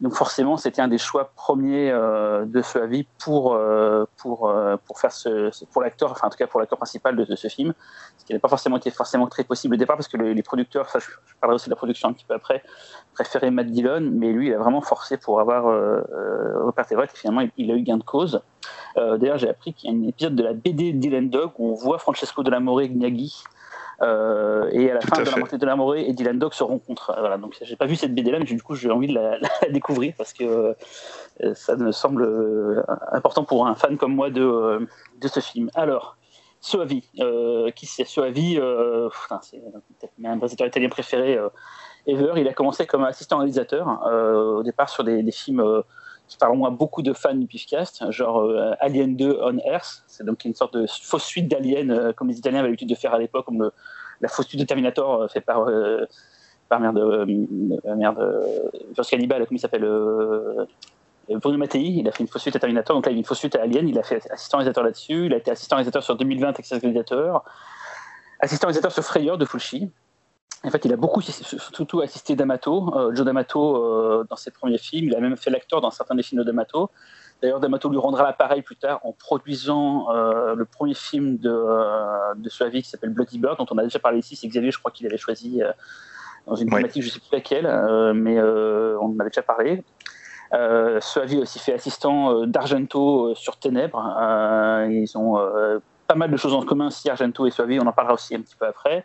Donc forcément, c'était un des choix premiers euh, de ce pour, euh, pour, pour faire pour l'acteur, enfin en tout cas pour l'acteur principal de, ce film, ce qui n'a pas forcément été forcément très possible au départ parce que les producteurs, enfin, je, parlerai aussi de la production un petit peu après, préféraient Matt Dillon, mais lui il a vraiment forcé pour avoir Rupert Everett et finalement il, a eu gain de cause. D'ailleurs j'ai appris qu'il y a un épisode de la BD Dylan Dog où on voit Francesco de la More Gnaghi euh, et à la fin de la montée de la Morée et Dylan Dog se rencontrent. Voilà, donc j'ai pas vu cette BD là, mais du coup j'ai envie de la, découvrir parce que euh, ça me semble euh, important pour un fan comme moi de, de ce film. Alors, Soavi, qui c'est Soavi C'est peut-être un réalisateur italien préféré ever. Il a commencé comme assistant réalisateur au départ sur des, des films qui parlent à beaucoup de fans du Pifcast, genre Alien 2 on Earth. C'est donc une sorte de fausse suite d'Alien, comme les Italiens avaient l'habitude de faire à l'époque, comme le, la fausse suite de Terminator euh, fait par euh, par merde euh, merde Cannibal comment il s'appelle Bruno Mattei, il a fait une fausse suite à Terminator, donc là il a une fausse suite à Alien, il a fait assistant réalisateur là-dessus, il a été assistant réalisateur sur 2020 Texas Gladiator, assistant réalisateur sur Frayeur de Fulci. En fait, il a beaucoup, surtout assisté D'Amato, Joe D'Amato dans ses premiers films, il a même fait l'acteur dans certains des films de D'Amato. D'ailleurs, D'Amato lui rendra l'appareil plus tard en produisant euh, le premier film de, euh, de Suavi qui s'appelle Bloody Bird, dont on a déjà parlé ici. C'est Xavier, je crois qu'il avait choisi euh, dans une thématique, je ne sais plus laquelle, mais on en avait déjà parlé. Euh, Suavi aussi fait assistant d'Argento sur Ténèbres. ils ont pas mal de choses en commun, si Argento et Suavi, on en parlera aussi un petit peu après.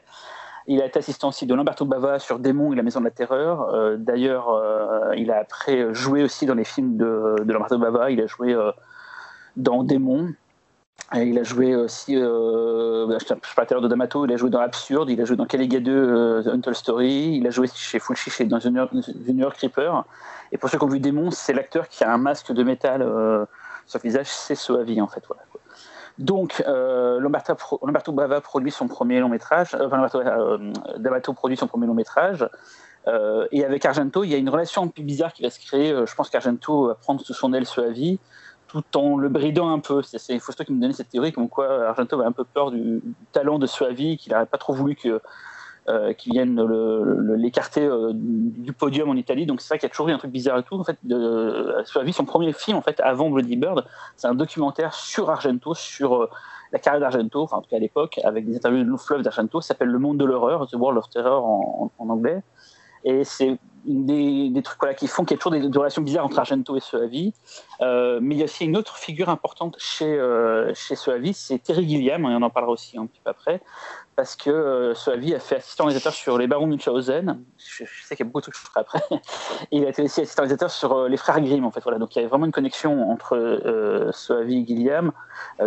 Il a été assistant aussi de Lamberto Bava sur Démon et la Maison de la Terreur. Euh, d'ailleurs, euh, il a après joué aussi dans les films de, Lamberto Bava. Il a joué euh, dans Démon. Il a joué aussi, bah, je parlais de D'Amato, il a joué dans Absurde, il a joué dans Caliga 2, The Untold Story, il a joué chez Fulci chez, dans York Creeper. Et pour ceux qui ont vu Démon, c'est l'acteur qui a un masque de métal sur le visage, c'est Soavi en fait. Voilà. Donc, euh, Lamberto, Bava produit son premier long métrage, euh, enfin, euh, D'Amato produit son premier long métrage, euh, et avec Argento, il y a une relation un peu bizarre qui va se créer. Je pense qu'Argento va prendre sous son aile ce avis, tout en le bridant un peu. C'est Fausto qui me donnait cette théorie, comme quoi Argento avait un peu peur du talent de Suavi, qu'il n'aurait pas trop voulu que euh, qui viennent l'écarter euh, du podium en Italie. Donc c'est qu'il y a toujours eu un truc bizarre et tout. En fait, de, sur la vie, son premier film, en fait, avant Bloody Bird, c'est un documentaire sur Argento, sur euh, la carrière d'Argento, en tout cas à l'époque, avec des interviews de fleuve d'Argento, s'appelle Le Monde de l'horreur, The World of Terror en, anglais. Et c'est des, des, trucs voilà, qui font qu'il y a toujours des, relations bizarres entre Argento et Soavi. Euh, mais il y a aussi une autre figure importante chez, euh, chez Soavi, c'est Terry Gilliam, et on en parlera aussi un petit peu après parce que euh, Soavi a fait assistant réalisateur sur Les Barons Munchausen. Je, je sais qu'il y a beaucoup de trucs que je ferai après. Et il a été aussi assistant réalisateur sur euh, Les Frères Grimm, en fait. Voilà. Donc il y a vraiment une connexion entre Soavi et Gilliam.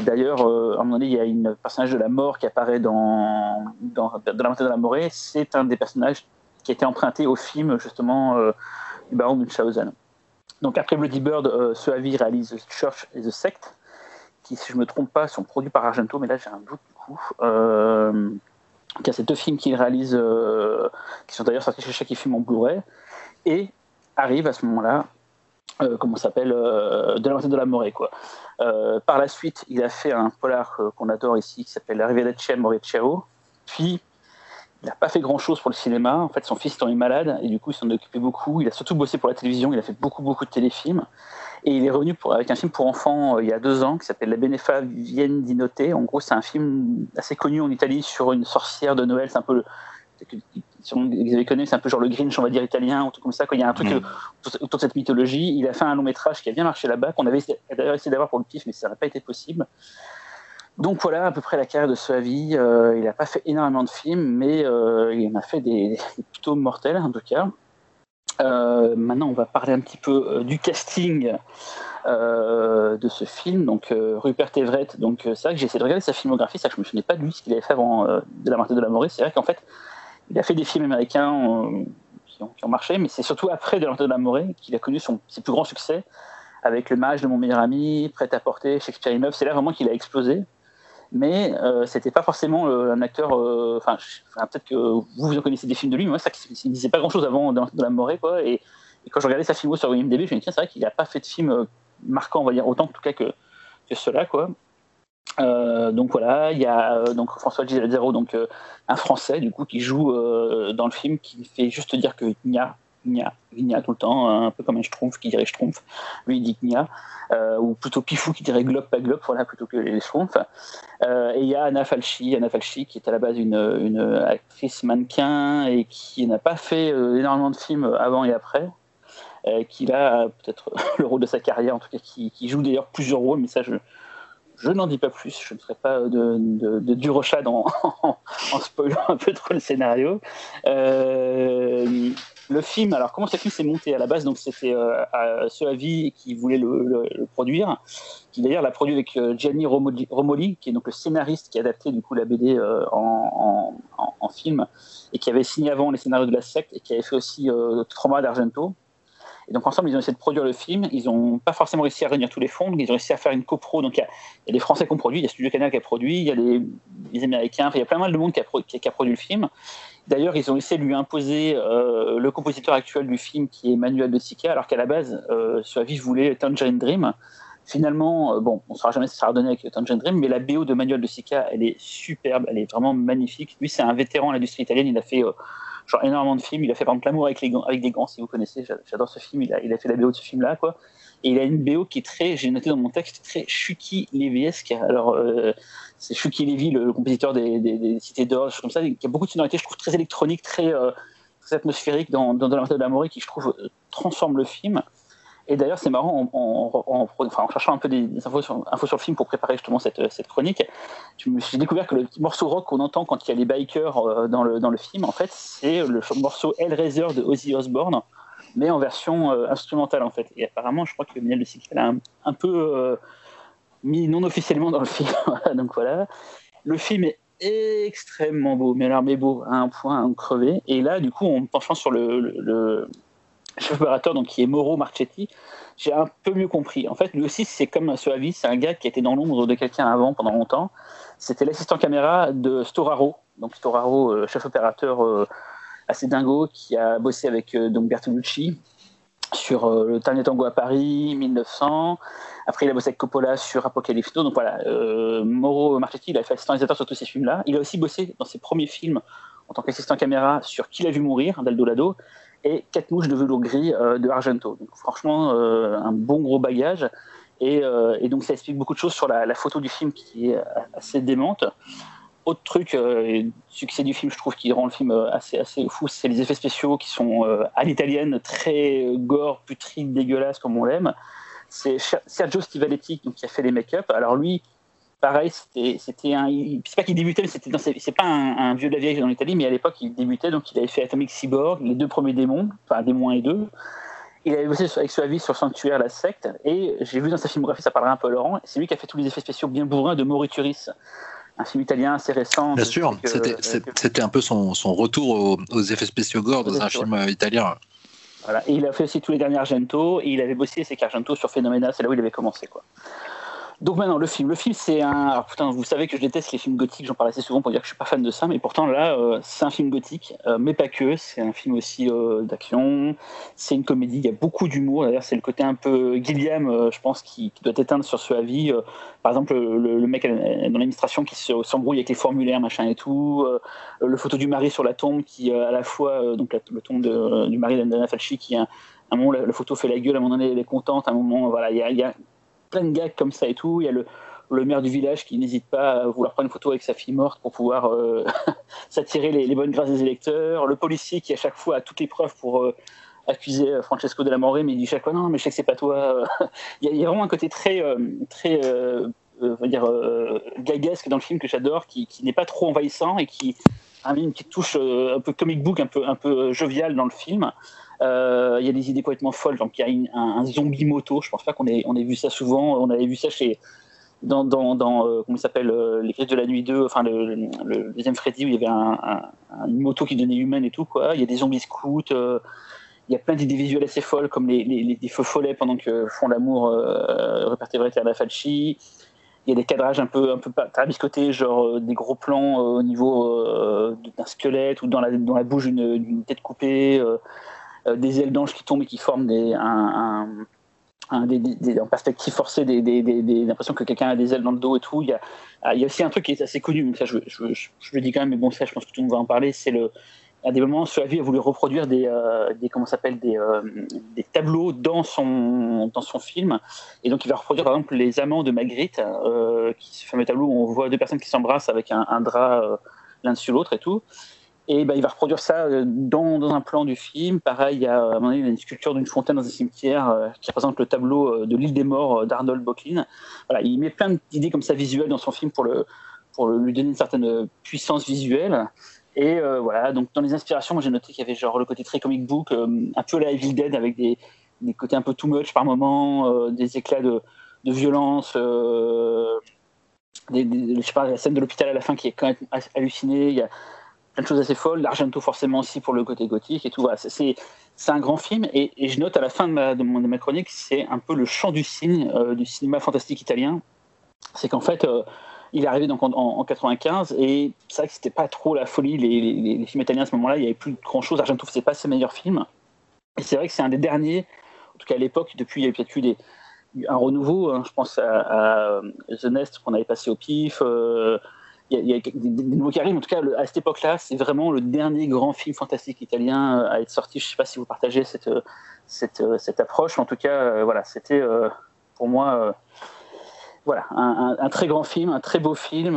D'ailleurs, à un moment donné, il y a un personnage de la mort qui apparaît dans, dans, dans La montée de la Morée. C'est un des personnages qui été emprunté au film, justement, Les Barons Munchausen. Donc après Bloody Bird, Soavi réalise Church et The Sect qui, si je ne me trompe pas, sont produits par Argento, mais là j'ai un doute du coup. Euh, il y a ces deux films qu'il réalise, euh, qui sont d'ailleurs sortis chez chaque film en Blu-ray, et arrive à ce moment-là, euh, comment s'appelle, euh, de la moitié de la Morée. Quoi. par la suite, il a fait un polar qu'on adore ici, qui s'appelle La Riviera Mauricio, puis il n'a pas fait grand-chose pour le cinéma. En fait, son fils étant malade, et du coup, il s'en occupait beaucoup. Il a surtout bossé pour la télévision, il a fait beaucoup, beaucoup de téléfilms. Et il est revenu pour, avec un film pour enfants euh, il y a deux ans qui s'appelle La Benefa Vienne di En gros, c'est un film assez connu en Italie sur une sorcière de Noël. C'est un peu le, si vous avez connu, c'est un peu genre le Grinch, on va dire italien, ou tout comme ça. Quand il y a un truc mm. euh, autour de cette mythologie, il a fait un long métrage qui a bien marché là-bas, qu'on avait d'ailleurs essayé d'avoir pour le pif, mais ça n'a pas été possible. Donc voilà à peu près la carrière de Soavi. Euh, il n'a pas fait énormément de films, mais euh, il en a fait des, plutôt mortels en tout cas. Euh, maintenant, on va parler un petit peu du casting de ce film. Donc, Rupert Everett, donc c'est vrai que j'ai essayé de regarder sa filmographie, ça que je me souvenais pas de lui, ce qu'il avait fait avant de la Marthe de la Morée. C'est vrai qu'en fait, il a fait des films américains qui ont, marché, mais c'est surtout après de la de la Morée qu'il a connu ses plus grands succès avec Le Mage de mon meilleur ami, Prêt à porter, Shakespeare in Love. C'est là vraiment qu'il a explosé. Mais euh, c'était pas forcément un acteur. Enfin, peut-être que vous vous connaissez des films de lui, mais moi, ça, il disait pas grand-chose avant de, la morée, quoi. Et, quand je regardais sa filmo sur IMDb, je me dis tiens, c'est vrai qu'il n'a pas fait de film marquant, on va dire autant en tout cas que que cela, quoi. Euh, donc voilà, il y a euh, donc François Gisaldero, donc euh, un Français du coup qui joue dans le film, qui fait juste dire que Gna, Gna, Gna tout le temps, un peu comme un Schtroumpf qui dirait Schtroumpf, lui il dit Gna, ou plutôt Pifou qui dirait Glop pas Glop, voilà plutôt que les Schtroumpfs. et il y a Anna Falchi, Anna Falchi qui est à la base une, actrice mannequin et qui n'a pas fait énormément de films avant et après. qui a peut-être le rôle de sa carrière, en tout cas, qui joue d'ailleurs plusieurs rôles, mais ça, je, je n'en dis pas plus, je ne ferai pas de, de, de Durochade en, en, spoilant un peu trop le scénario. Euh, le film, alors comment ce film s'est monté à la base Donc c'était euh, ce avis qui voulait le, produire, qui d'ailleurs l'a produit avec euh, Gianni Romoli, qui est donc le scénariste qui a adapté du coup la BD euh, en, en, en, film et qui avait signé avant les scénarios de la secte et qui avait fait aussi Trauma d'Argento. Et donc ensemble, ils ont essayé de produire le film. Ils n'ont pas forcément réussi à réunir tous les fonds. ils ont réussi à faire une copro. Donc il y, a, des Français qui ont produit, il y a Studio Canal qui a produit, il y a les, Américains. il y a plein de monde qui a, produit le film. D'ailleurs, ils ont essayé de lui imposer euh, le compositeur actuel du film, qui est Manuel de Sica, alors qu'à la base, euh, vie voulait Tangerine Dream. Finalement, euh, bon, on ne saura jamais si ça sera donné avec Tangerine Dream, mais la BO de Manuel de Sica, elle est superbe, elle est vraiment magnifique. Lui, c'est un vétéran de l'industrie italienne. Il a fait euh, genre énormément de films. Il a fait par exemple L'amour avec, les gants, avec des gants, si vous connaissez. J'adore ce film. Il a, il a fait la BO de ce film-là, quoi. Et il a une BO qui est très, j'ai noté dans mon texte, très Chucky Léviesque. Alors, euh, c'est Chucky Lévy, le, compositeur des, des, Cités d'Or, comme ça, qui a beaucoup de sonorités, je trouve, très électroniques, très, euh, atmosphériques dans, dans, dans la méthode d'Amory, qui, je trouve, euh, transforme le film. Et d'ailleurs, c'est marrant, en, cherchant un peu des, infos, sur, le film pour préparer justement cette, chronique, j'ai découvert que le morceau rock qu'on entend quand il y a les bikers euh, dans le, film, en fait, c'est le morceau Hellraiser de Ozzy Osbourne, mais en version euh, instrumentale, en fait. Et apparemment, je crois que Miel de Cycle l'a un, peu euh, mis non officiellement dans le film. Donc voilà. Le film est extrêmement beau, mais alors, mais beau, à un point à en crever. Et là, du coup, en penchant sur le chef opérateur, donc qui est Mauro Marchetti, j'ai un peu mieux compris. En fait, lui aussi, c'est comme ce avis, c'est un gars qui était dans l'ombre de quelqu'un avant pendant longtemps. C'était l'assistant caméra de Storaro, donc Storaro, euh, chef opérateur euh, assez dingo, qui a bossé avec euh, donc Bertolucci sur Le Tango à Paris, 1900. Après, il a bossé avec Coppola sur Apocalypse Donc voilà, Mauro Marchetti, il a fait assistant réalisateur sur tous ces films-là. Il a aussi bossé dans ses premiers films en tant qu'assistant caméra sur Qui l'a vu mourir, d'Aldo Lado, et quatre mouches de velours gris euh, de Argento. Donc, franchement, euh, un bon gros bagage. Euh, et, donc ça explique beaucoup de choses sur la, photo du film qui est assez démente. Autre truc, succès du film, je trouve, qui rend le film assez, assez fou, c'est les effets spéciaux qui sont à l'italienne très gore, putride, dégueulasse comme on l'aime. C'est Sergio Stivaletti qui a fait les make-up. Alors lui, pareil, c'était un. C'est pas qu'il débutait, mais c'était c'est pas un, vieux de la vieille dans l'Italie, mais à l'époque il débutait, donc il avait fait Atomic Cyborg, les deux premiers démons, enfin démons 1 et 2. Il avait bossé avec avis sur Sanctuaire, la secte, et j'ai vu dans sa filmographie, ça parlera un peu Laurent, c'est lui qui a fait tous les effets spéciaux bien bourrins de Maurituris, un film italien assez récent. Bien sûr, c'était un peu son, son retour aux, effets spéciaux gore dans un film euh, italien. Voilà. Et il a fait aussi tous les derniers Argento, et il avait bossé avec Argento sur Phenomena, c'est là où il avait commencé. Quoi. Donc maintenant, le film. Le film, c'est un. Alors, putain, vous savez que je déteste les films gothiques, j'en parle assez souvent pour dire que je suis pas fan de ça, mais pourtant là, euh, c'est un film gothique, euh, mais pas que. C'est un film aussi euh, d'action, c'est une comédie, il y a beaucoup d'humour. D'ailleurs, c'est le côté un peu Gilliam, je pense, qui, doit éteindre sur ce avis. par exemple, le, mec dans l'administration qui s'embrouille avec les formulaires, machin et tout. le photo du mari sur la tombe qui, à la fois, donc la, le tombe du mari d'Anna Falchi, qui, à un moment, la, photo fait la gueule, à un moment donné, elle est contente, à un moment, voilà, il y a plein de gags comme ça et tout. Il y a le, le maire du village qui n'hésite pas à vouloir prendre une photo avec sa fille morte pour pouvoir euh, s'attirer les, bonnes grâces des électeurs. Le policier qui à chaque fois a toutes les preuves pour euh, accuser euh, Francesco de la Morée, mais il dit chaque fois non, mais je sais que c'est pas toi. il, y a, vraiment un côté très, très, on dire gagasque dans le film que j'adore, qui, qui n'est pas trop envahissant et qui mis une petite touche un peu comic book, un peu, un peu jovial dans le film. Euh, il y a des idées complètement folles. Donc il y a un, zombie moto. Je pense pas qu'on ait, vu ça souvent. On avait vu ça chez dans, dans, euh, comment s'appelle euh, les crises de la nuit 2 enfin le, deuxième Freddy où il y avait un, une moto qui donnait humaine et tout quoi il y a des zombies scouts il y a plein d'idées visuelles assez folles comme les, les, feux follets pendant que font l'amour euh, Rupert Everett et Anna Falchi il y a des cadrages un peu, un peu biscotés, genre des gros plans au niveau d'un squelette ou dans la, dans la bouche d'une tête coupée, des ailes d'ange qui tombent et qui forment des, un, des, en perspective forcée des, des, l'impression que quelqu'un a des ailes dans le dos et tout. Il y a, ah, il y a aussi un truc qui est assez connu, ça je, je, je, le dis quand même, mais bon, ça je pense que tout le monde va en parler, c'est le. À des moments, vie a voulu reproduire des, euh, comment s'appelle euh, des tableaux dans son dans son film, et donc il va reproduire par exemple les amants de Magritte, euh, qui ce fameux tableau où on voit deux personnes qui s'embrassent avec un, drap l'un dessus l'autre et tout. Et bah, il va reproduire ça dans, dans, un plan du film. Pareil, il y a, à une sculpture d'une fontaine dans un cimetière qui représente le tableau de l'île des morts d'Arnold Bocklin. Voilà, il met plein d'idées comme ça visuelles dans son film pour, le, pour lui donner une certaine puissance visuelle. Et voilà, donc dans les inspirations, j'ai noté qu'il y avait genre le côté très comic book, un peu la Evil Dead avec des, des côtés un peu too much par moment, des éclats de, de violence. Des, des, je sais pas, la scène de l'hôpital à la fin qui est quand même hallucinée. Il y a, plein de choses assez folles. L'Argento forcément aussi pour le côté gothique et tout. Voilà, c'est un grand film et, je note à la fin de ma, mon, de chronique, c'est un peu le chant du euh, du cinéma fantastique italien. C'est qu'en fait, euh, il est arrivé donc en, en, 95 et c'est vrai que c'était pas trop la folie. Les, films italiens à ce moment-là, il y avait plus grand chose. Argento faisait pas ses meilleurs films. Et c'est vrai que c'est un des derniers, en tout cas à l'époque, depuis il y a peut-être eu un renouveau. Hein, je pense à, à, The Nest qu'on avait passé au pif. Euh, il y, a des, nouveaux qui arrivent. En tout cas, à cette époque-là, c'est vraiment le dernier grand film fantastique italien à être sorti. Je ne sais pas si vous partagez cette, cette, cette approche. En tout cas, euh, voilà, c'était euh, pour moi euh, voilà, un, très grand film, un très beau film.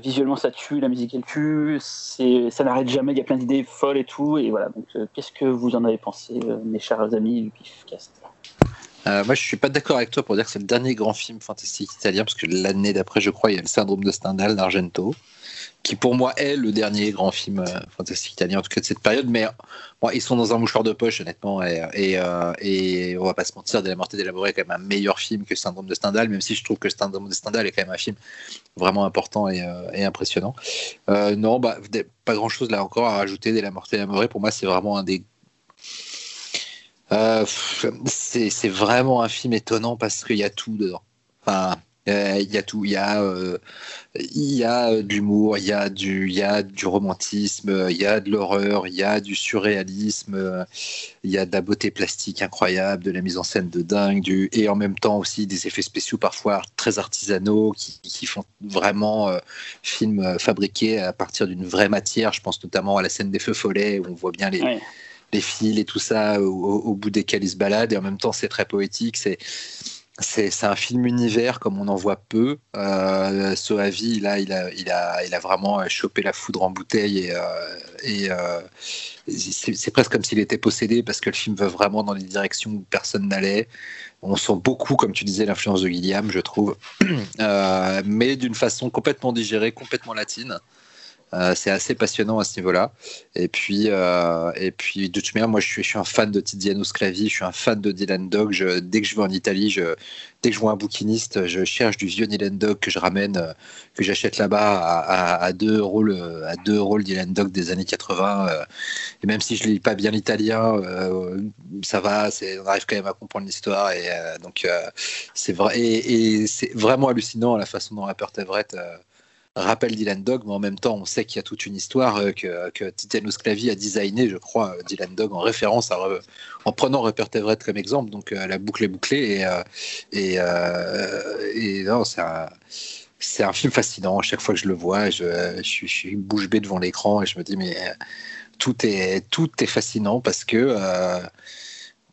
visuellement, ça tue, la musique, elle tue. Ça n'arrête jamais. Il y a plein d'idées folles et tout. Et voilà. Donc, qu'est-ce que vous en avez pensé, mes chers amis du PIFcast? Euh, moi, je suis pas d'accord avec toi pour dire que c'est le dernier grand film fantastique italien, parce que l'année d'après, je crois, il y a le syndrome de Stendhal d'Argento, qui pour moi est le dernier grand film euh, fantastique italien, en tout cas de cette période. Mais bon, ils sont dans un mouchoir de poche, honnêtement, et, et, euh, on va pas se mentir, De la Morte est quand même un meilleur film que syndrome de Stendhal, même si je trouve que syndrome de Stendhal est quand même un film vraiment important et, euh, impressionnant. Euh, non, bah, pas grand chose là encore à rajouter. De la Morte pour moi, c'est vraiment un des c'est vraiment un film étonnant parce qu'il y a tout dedans. Euh, il y a tout. Il y a, euh, il y a de l'humour, il y a du, il y a du romantisme, il y a de l'horreur, il y a du surréalisme, il y a de la beauté plastique incroyable, de la mise en scène de dingue, du, et en même temps aussi des effets spéciaux parfois très artisanaux qui, qui font vraiment euh, film fabriqué à partir d'une vraie matière. Je pense notamment à la scène des feux follets où on voit bien les. Ouais les fils et tout ça au, bout desquels ils se baladent. Et en même temps, c'est très poétique. C'est c'est un film univers comme on en voit peu. Euh, Soavi, là, il a, vraiment chopé la foudre en bouteille et, euh, euh, c'est presque comme s'il était possédé parce que le film va vraiment dans les directions où personne n'allait. On sent beaucoup, comme tu disais, l'influence de Gilliam, je trouve, mais d'une façon complètement digérée, complètement latine. Euh, c'est assez passionnant à ce niveau-là. Et puis, euh, et puis de toute manière, moi, je suis, un fan de Tiziano Sclavi, je suis un fan de Dylan Dog. Dès que je vais en Italie, dès que je vois un bouquiniste, je cherche du vieux Dylan Dog que je ramène, euh, que j'achète là-bas à, à, 2 euros le, à 2 euros Dylan Dog des années 80. et même si je lis pas bien l'italien, ça va, on arrive quand même à comprendre l'histoire. Et donc, c'est vrai, et c'est vraiment hallucinant la façon dont Rupert Everett rappelle Dylan Dog, mais en même temps, on sait qu'il y a toute une histoire euh, que, que Titiano Sclavi a designé, je crois, euh, Dylan Dog en référence, à, en prenant Rupert Everett comme exemple. Donc euh, la boucle est bouclée et, non, c'est un, c'est un film fascinant. À chaque fois que je le vois, je, je, je suis bouche bée devant l'écran et je me dis, mais tout est, tout est fascinant parce que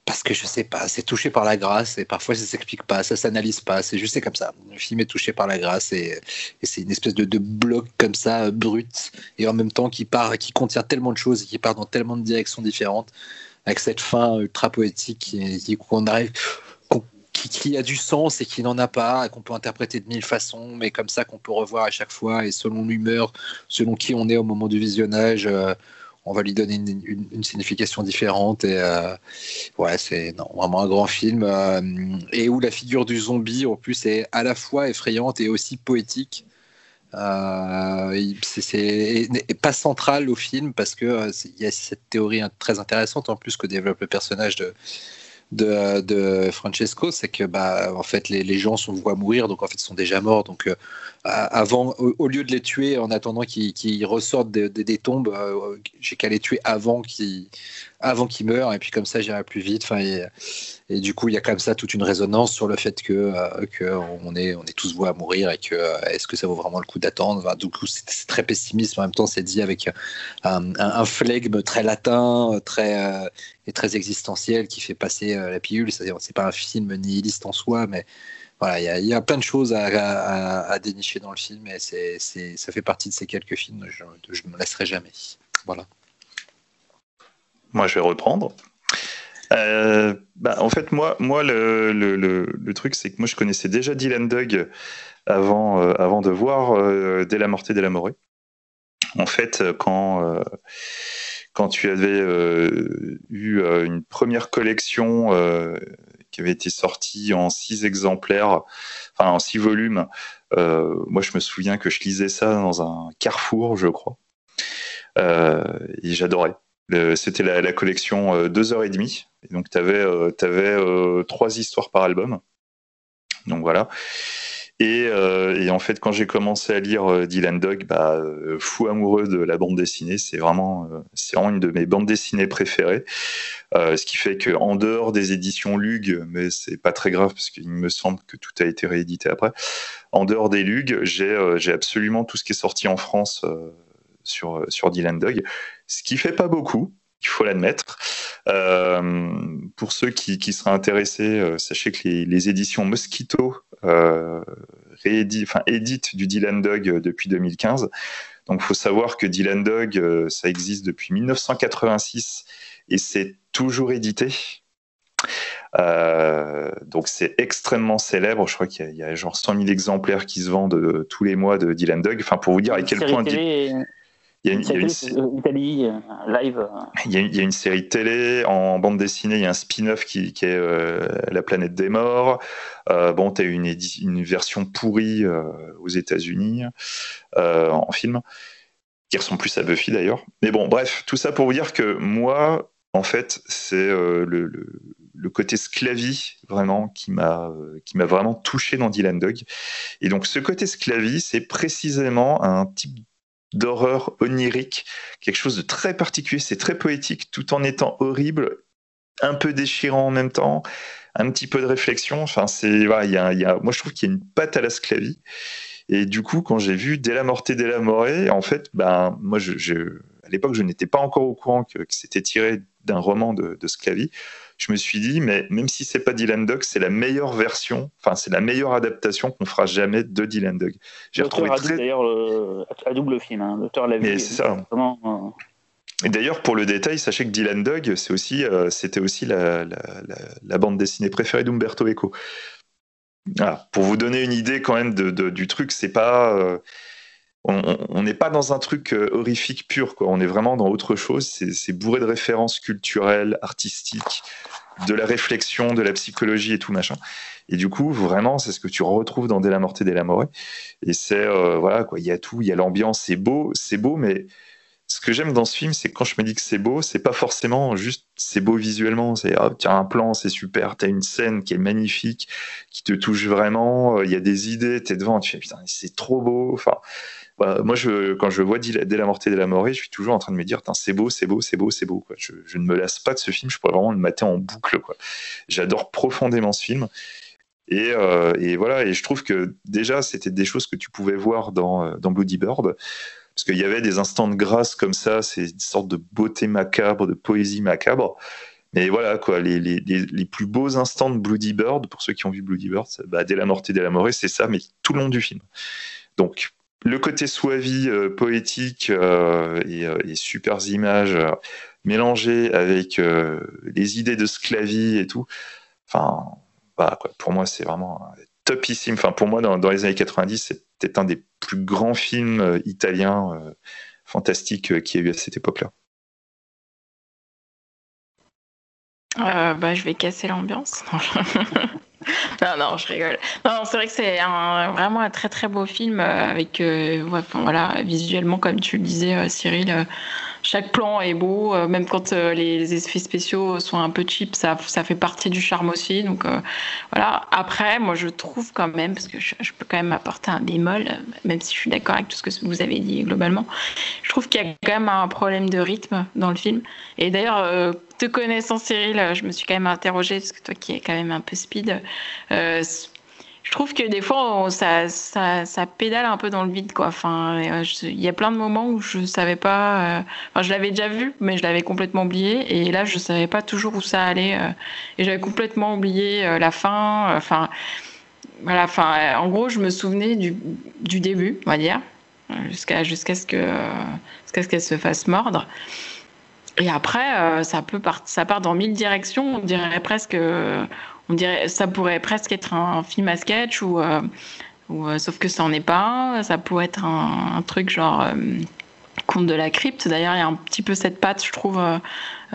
parce que je sais pas, c'est touché par la grâce et parfois ça s'explique pas, ça s'analyse pas, c'est juste comme ça. Le film est touché par la grâce et, c'est une espèce de, bloc comme ça brut et en même temps qui part, qui contient tellement de choses et qui part dans tellement de directions différentes avec cette fin ultra poétique qui, qui, a du sens et qui n'en a pas, qu'on peut interpréter de mille façons, mais comme ça qu'on peut revoir à chaque fois et selon l'humeur, selon qui on est au moment du visionnage. Euh, on va lui donner une, signification différente. Et euh, ouais, c'est vraiment un grand film. Euh, et où la figure du zombie, en plus, est à la fois effrayante et aussi poétique. Euh, c'est pas central au film parce que il y a cette théorie très intéressante en plus que développe le personnage de de, Francesco, c'est que bah, en fait, les, les gens sont voient mourir, donc en fait, ils sont déjà morts. Donc, euh, avant, au, lieu de les tuer en attendant qu'ils ressortent des tombes, euh, j'ai qu'à les tuer avant qu'ils avant qu'ils meurent, et puis comme ça, j'irai plus vite. Et, du coup, il y a comme ça toute une résonance sur le fait que, euh, est on est tous voués à mourir et que est-ce que ça vaut vraiment le coup d'attendre? Du coup, c'est très pessimiste. En même temps, c'est dit avec un, un, flegme très latin, très et très existentiel qui fait passer la pilule. C'est pas un film nihiliste en soi, mais voilà, il y, a plein de choses à, dénicher dans le film et c'est, ça fait partie de ces quelques films. Je ne me laisserai jamais. Voilà. Moi, je vais reprendre. Euh, bah, en fait, moi, moi le, truc, c'est que moi, je connaissais déjà Dylan Dug avant, euh, avant de voir euh, Della Morte Della More. En fait, quand, quand tu avais eu une première collection qui avait été sorti en six exemplaires, enfin en six volumes. Euh, moi, je me souviens que je lisais ça dans un carrefour, je crois. Euh, et j'adorais. C'était la, collection euh, deux heures et. Et donc, tu avais, avais trois histoires par album. Donc voilà. Euh, et, en fait, quand j'ai commencé à lire euh, Dylan Dog, bah, euh, fou amoureux de la bande dessinée, c'est vraiment, c'est vraiment une de mes bandes dessinées préférées. ce qui fait qu'en dehors des éditions Lug, mais c'est pas très grave parce qu'il me semble que tout a été réédité après, en dehors des Lug, j'ai absolument tout ce qui est sorti en France sur, sur Dylan Dog, ce qui fait pas beaucoup, il faut l'admettre. pour ceux qui, qui seraient intéressés, sachez que les, les éditions Mosquito euh, enfin, édite du Dylan Dog euh, depuis 2015. Donc, il faut savoir que Dylan Dog, euh, ça existe depuis 1986 et c'est toujours édité. donc c'est extrêmement célèbre. Je crois qu'il y, a genre 100 000 exemplaires qui se vendent tous les mois de Dylan Dog. Enfin, pour vous dire à quel point. Il y a une, Italie, live. Il y, a, il y, a, une série télé en bande dessinée. Il y a un spin-off qui, qui, est La planète des morts. Euh, bon, tu as une, une version pourrie euh, aux États-Unis euh, en film, qui ressemble plus à Buffy d'ailleurs. Mais bon, bref, tout ça pour vous dire que moi, en fait, c'est le, le, côté sclavie vraiment qui m'a qui m'a vraiment touché dans Dylan Dog. Et donc, ce côté sclavie, c'est précisément un type d'horreur onirique, quelque chose de très particulier, c'est très poétique, tout en étant horrible, un peu déchirant en même temps un petit peu de réflexion. Enfin, c'est, voilà, y a, y a, moi, je trouve qu'il y a une patte à la sclavie. Et du coup, quand j'ai vu Della Morte Della More, en fait, ben, moi, je, à l'époque, je n'étais pas encore au courant que, c'était tiré d'un roman de, de. Je me suis dit, mais même si c'est pas Dylan Dog, c'est la meilleure version, enfin, c'est la meilleure adaptation qu'on fera jamais de Dylan Dog. J'ai retrouvé très... d'ailleurs à double film. Hein. L'auteur l'a vu. c'est ça. Vraiment, euh, et d'ailleurs, pour le détail, sachez que Dylan Dog, aussi, euh, c'était aussi la, la, la, bande dessinée préférée d'Umberto Eco. Voilà. Pour vous donner une idée quand même de, de, du truc, c'est pas, euh, on n'est pas dans un truc euh, horrifique pur, quoi. On est vraiment dans autre chose. C'est bourré de références culturelles, artistiques, de la réflexion, de la psychologie et tout machin. Et du coup, vraiment, c'est ce que tu retrouves dans Della Morte Della More. Et c'est voilà quoi, il y a tout, il y a l'ambiance, c'est beau, c'est beau, mais ce que j'aime dans ce film, c'est quand je me dis que c'est beau, c'est pas forcément juste c'est beau visuellement. C'est ah, tiens un plan, c'est super, t'as une scène qui est magnifique, qui te touche vraiment. Euh, il y a des idées, t'es devant, tu fais putain c'est trop beau. Enfin, moi je, quand je vois Dès la morte de la mort, je suis toujours en train de me dire c'est beau, c'est beau, c'est beau, c'est beau. Je, ne me lasse pas de ce film. Je pourrais vraiment le mater en boucle. J'adore profondément ce film. Et, euh, et, voilà, et je trouve que déjà, c'était des choses que tu pouvais voir dans, euh, dans Bloody Bird parce qu'il y avait des instants de grâce comme ça, c'est une sorte de beauté macabre, de poésie macabre. Mais voilà, les, plus beaux instants de Bloody Bird, pour ceux qui ont vu Bloody Bird, bah, dès la et dès la mort, c'est ça, mais tout le long du film. Donc, le côté soavi, euh, poétique euh, et, euh, et, super images mélangées avec les idées de sclavie et tout, enfin, bah, pour moi, c'est vraiment topissime. Enfin, pour moi, dans, les années 90, c'était un des plus grands films italiens fantastiques euh, qu'il y a eu à cette époque-là. bah, je vais casser l'ambiance. non, non, je rigole. Non, c'est vrai que c'est vraiment un très très beau film avec, voilà, visuellement comme tu le disais, Cyril, chaque plan est beau, même quand les, effets spéciaux sont un peu cheap, ça, ça fait partie du charme aussi. Donc voilà. Après, moi je trouve quand même, parce que je, peux quand même apporter un bémol, même si je suis d'accord avec tout ce que vous avez dit globalement, je trouve qu'il y a quand même un problème de rythme dans le film. Et d'ailleurs, te connaissant Cyril, je me suis quand même interrogée, parce que toi qui es quand même un peu speed, euh, je trouve que des fois ça, ça, ça, pédale un peu dans le vide quoi. Enfin, euh, il y a plein de moments où je savais pas. Euh, enfin, je l'avais déjà vu, mais je l'avais complètement oublié. Et là, je savais pas toujours où ça allait. et j'avais complètement oublié la fin. Enfin, voilà. Enfin, en gros, je me souvenais du, du début, on va dire, jusqu'à jusqu'à ce que jusqu'à ce qu'elle se fasse mordre. Et après, euh, ça peut ça part dans mille directions. On dirait presque, on dirait, ça pourrait presque être un, film à sketch ou, euh, euh, sauf que ça n'en est pas. Ça pourrait être un, truc genre conte de la crypte. D'ailleurs, il y a un petit peu cette patte, je trouve,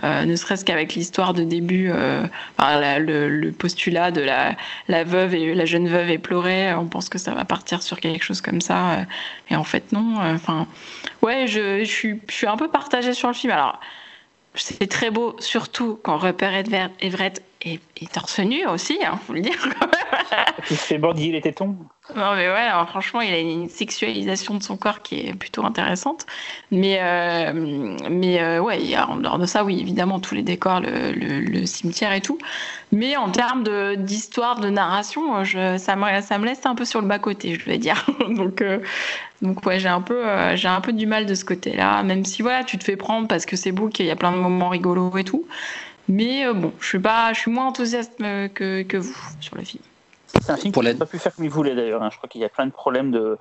ne serait-ce qu'avec l'histoire de début, le, postulat de la, veuve et la jeune veuve éplorée. On pense que ça va partir sur quelque chose comme ça, et en fait non. Enfin, ouais, je, je suis un peu partagée sur le film. Alors c'est très beau, surtout quand Rupert Everett est, est torse nu aussi, il hein, faut le dire. Il se fait bandiller les tétons. Non, mais ouais, franchement, il a une sexualisation de son corps qui est plutôt intéressante. Mais, euh, mais euh, ouais, en dehors de ça, oui, évidemment, tous les décors, le, cimetière et tout. Mais en termes d'histoire, de, narration, je, ça, me, ça me laisse un peu sur le bas-côté, je vais dire. donc, euh, donc ouais, j'ai un, peu, j'ai un peu du mal de ce côté-là, même si voilà, tu te fais prendre parce que c'est beau, qu'il y a plein de moments rigolos et tout. Mais bon, je suis, pas, je suis moins enthousiaste que, que vous sur le film. C'est un film qui n'a pas pu faire comme il voulait d'ailleurs. Hein. Je crois qu'il y a plein de problèmes de.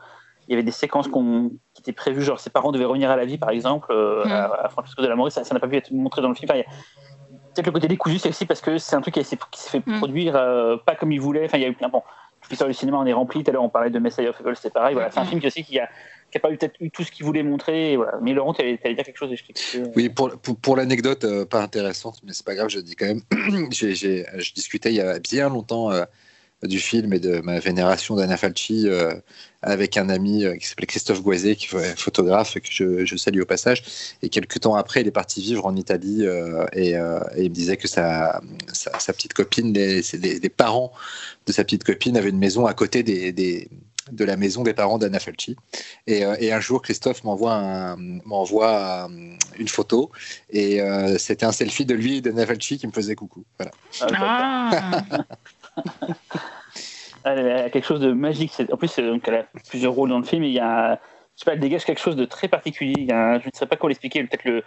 Il y avait des séquences qui étaient prévues, genre ses parents devaient revenir à la vie, par exemple, euh, mm. à, Francisco de la Mori, ça n'a pas pu être montré dans le film. Peut-être le côté décousu, c'est aussi parce que c'est un truc qui s'est fait mm. produire euh, pas comme il voulait. Enfin, il y a eu plein. Bon, l'histoire du cinéma, on est rempli. Tout à l'heure, on parlait de Messiah of Evil, c'est pareil. Voilà, c'est un mm. film qui aussi qui a, qui a pas eu tout ce qu'il voulait montrer. Voilà. Mais Laurent, tu allais, dire quelque chose Oui, pour, pour, l'anecdote, euh, pas intéressante, mais c'est pas grave, je dis quand même. j'ai, je discutais il y a bien longtemps du film et de ma vénération d'Anna Falchi euh, avec un ami euh, qui s'appelait Christophe Boisé, qui est photographe, que je, salue au passage. Et quelques temps après, il est parti vivre en Italie euh, et, il me disait que sa, sa, petite copine, les, les, parents de sa petite copine avaient une maison à côté des de la maison des parents d'Anna Falchi. Et, et, un jour, Christophe m'envoie m'envoie une photo et c'était un selfie de lui et d'Anna Falchi qui me faisait coucou. Voilà. Ah. elle a quelque chose de magique. En plus, donc, elle a plusieurs rôles dans le film. il y a, je sais pas, elle dégage quelque chose de très particulier. Il y a je ne sais pas comment l'expliquer. Peut-être le,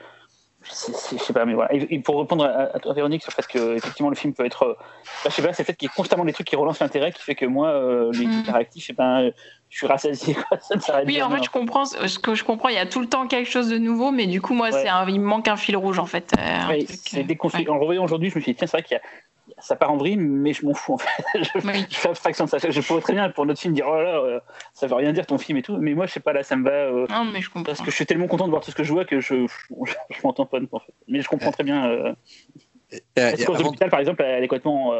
je sais, pas, mais voilà. Et, pour répondre à, Véronique sur parce que effectivement le film peut être, bah, je sais pas, c'est peut-être qu'il y a constamment des trucs qui relancent l'intérêt, qui fait que moi, euh, les mm. interactifs, je ben, je suis rassasié. oui, en fait, je comprends. Ce que je comprends, il y a tout le temps quelque chose de nouveau, mais du coup, moi, c'est il me manque un fil rouge en fait. Oui, c'est déconstruit. En revoyant aujourd'hui, je me suis dit tiens, c'est vrai qu'il y a ça part en vrille, mais je m'en fous en fait. je, fais abstraction de ça. Je pourrais très bien pour notre film dire oh là, euh, ça veut rien dire ton film et tout, mais moi je sais pas là, ça me va. Euh, non, mais je comprends. Parce que je suis tellement content de voir tout ce que je vois que je, je, je m'entends pas en fait. Mais je comprends très bien. Euh, l'hôpital par exemple, elle est complètement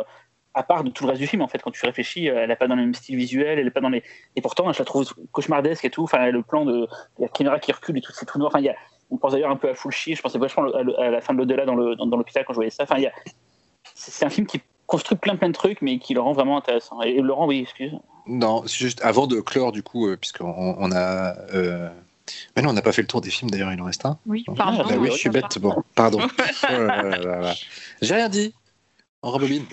à part de tout le reste du film en fait. Quand tu réfléchis, elle n'est pas dans le même style visuel, elle est pas dans les. Et pourtant, je la trouve cauchemardesque et tout. Enfin, le plan de la caméra qui recule et tout, c'est tout noir. Enfin, il y a on pense d'ailleurs un peu à Fulci, je pensais vachement à la fin de l'au-delà dans l'hôpital quand je voyais ça. Enfin, il y a, c'est un film qui construit plein plein de trucs, mais qui le rend vraiment intéressant. Et Laurent, oui, excuse. Non, c'est juste avant de clore, du coup, euh, puisqu'on on a. Euh... Mais non, on n'a pas fait le tour des films, d'ailleurs, il en reste un. Oui, pardon. Ah, bah oui, je suis bête, bon, pardon. oh J'ai rien dit. En rebobine.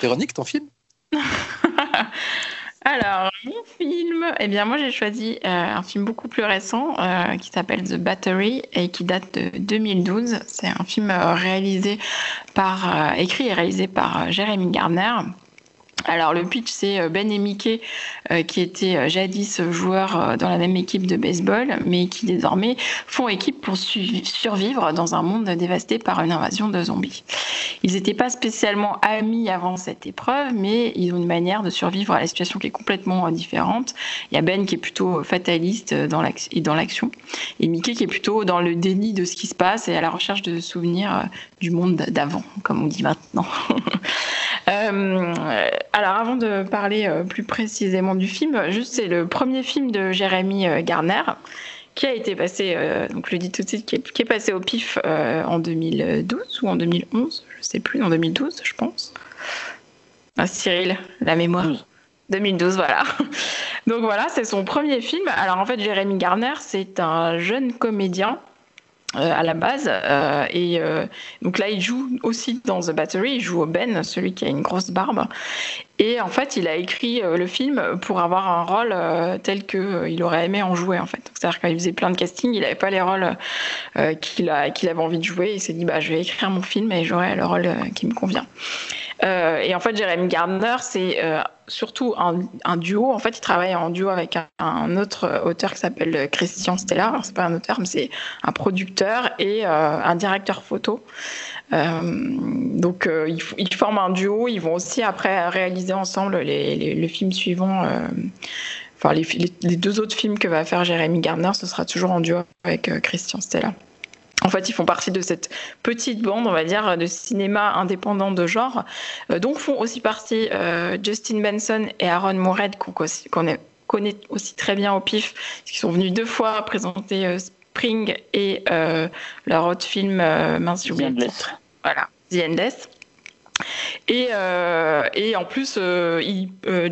Véronique, ton film Alors, mon film, eh bien, moi j'ai choisi euh, un film beaucoup plus récent euh, qui s'appelle The Battery et qui date de 2012. C'est un film euh, réalisé écrit et réalisé par Jeremy Gardner. Alors le pitch c'est euh, Ben et Mickey euh, qui étaient euh, jadis joueurs dans la même équipe de baseball mais qui désormais font équipe pour survivre dans un monde dévasté par une invasion de zombies. Ils n'étaient pas spécialement amis avant cette épreuve mais ils ont une manière de survivre à la situation qui est complètement différente. Il y a Ben qui est plutôt fataliste dans l'action et Mickey qui est plutôt dans le déni de ce qui se passe et à la recherche de souvenirs du monde d'avant comme on dit maintenant. Alors, avant de parler euh, plus précisément du film, juste c'est le premier film de Jérémy euh, Garner qui a été passé, donc je le dis tout de suite, qui est, passé au PIF en 2012 ou en 2011, je sais plus, en 2012, je pense. Ah, Cyril, la mémoire. 2012, voilà. Donc voilà, c'est son premier film. Alors en fait, Jérémy Garner, c'est un jeune comédien euh, à la base. Euh, et euh, donc là, il joue aussi dans The Battery. Il joue au Ben, celui qui a une grosse barbe. Et en fait, il a écrit le film pour avoir un rôle tel qu'il aurait aimé en jouer. En fait, c'est-à-dire qu'il faisait plein de castings, il n'avait pas les rôles qu'il avait envie de jouer. Il s'est dit, bah, je vais écrire mon film et j'aurai le rôle qui me convient. Et en fait, Jeremy Gardner, c'est surtout un, duo. En fait, il travaille en duo avec un, autre auteur qui s'appelle Christian Stella. Alors, c'est pas un auteur, mais c'est un producteur et euh, un directeur photo. Euh, donc, euh, ils, forment un duo. Ils vont aussi après réaliser ensemble les, films suivants. Enfin, les, les, deux autres films que va faire Jérémy Gardner, ce sera toujours en duo avec Christian Stella. En fait, ils font partie de cette petite bande, on va dire, de cinéma indépendant de genre, euh, dont font aussi partie euh, Justin Benson et Aaron Moorhead, qu'on connaît aussi très bien au PIF, qui sont venus deux fois présenter euh, Spring et leur autre film, mince, j'ai oublié le titre. Voilà, The Endless. Et, et, en plus,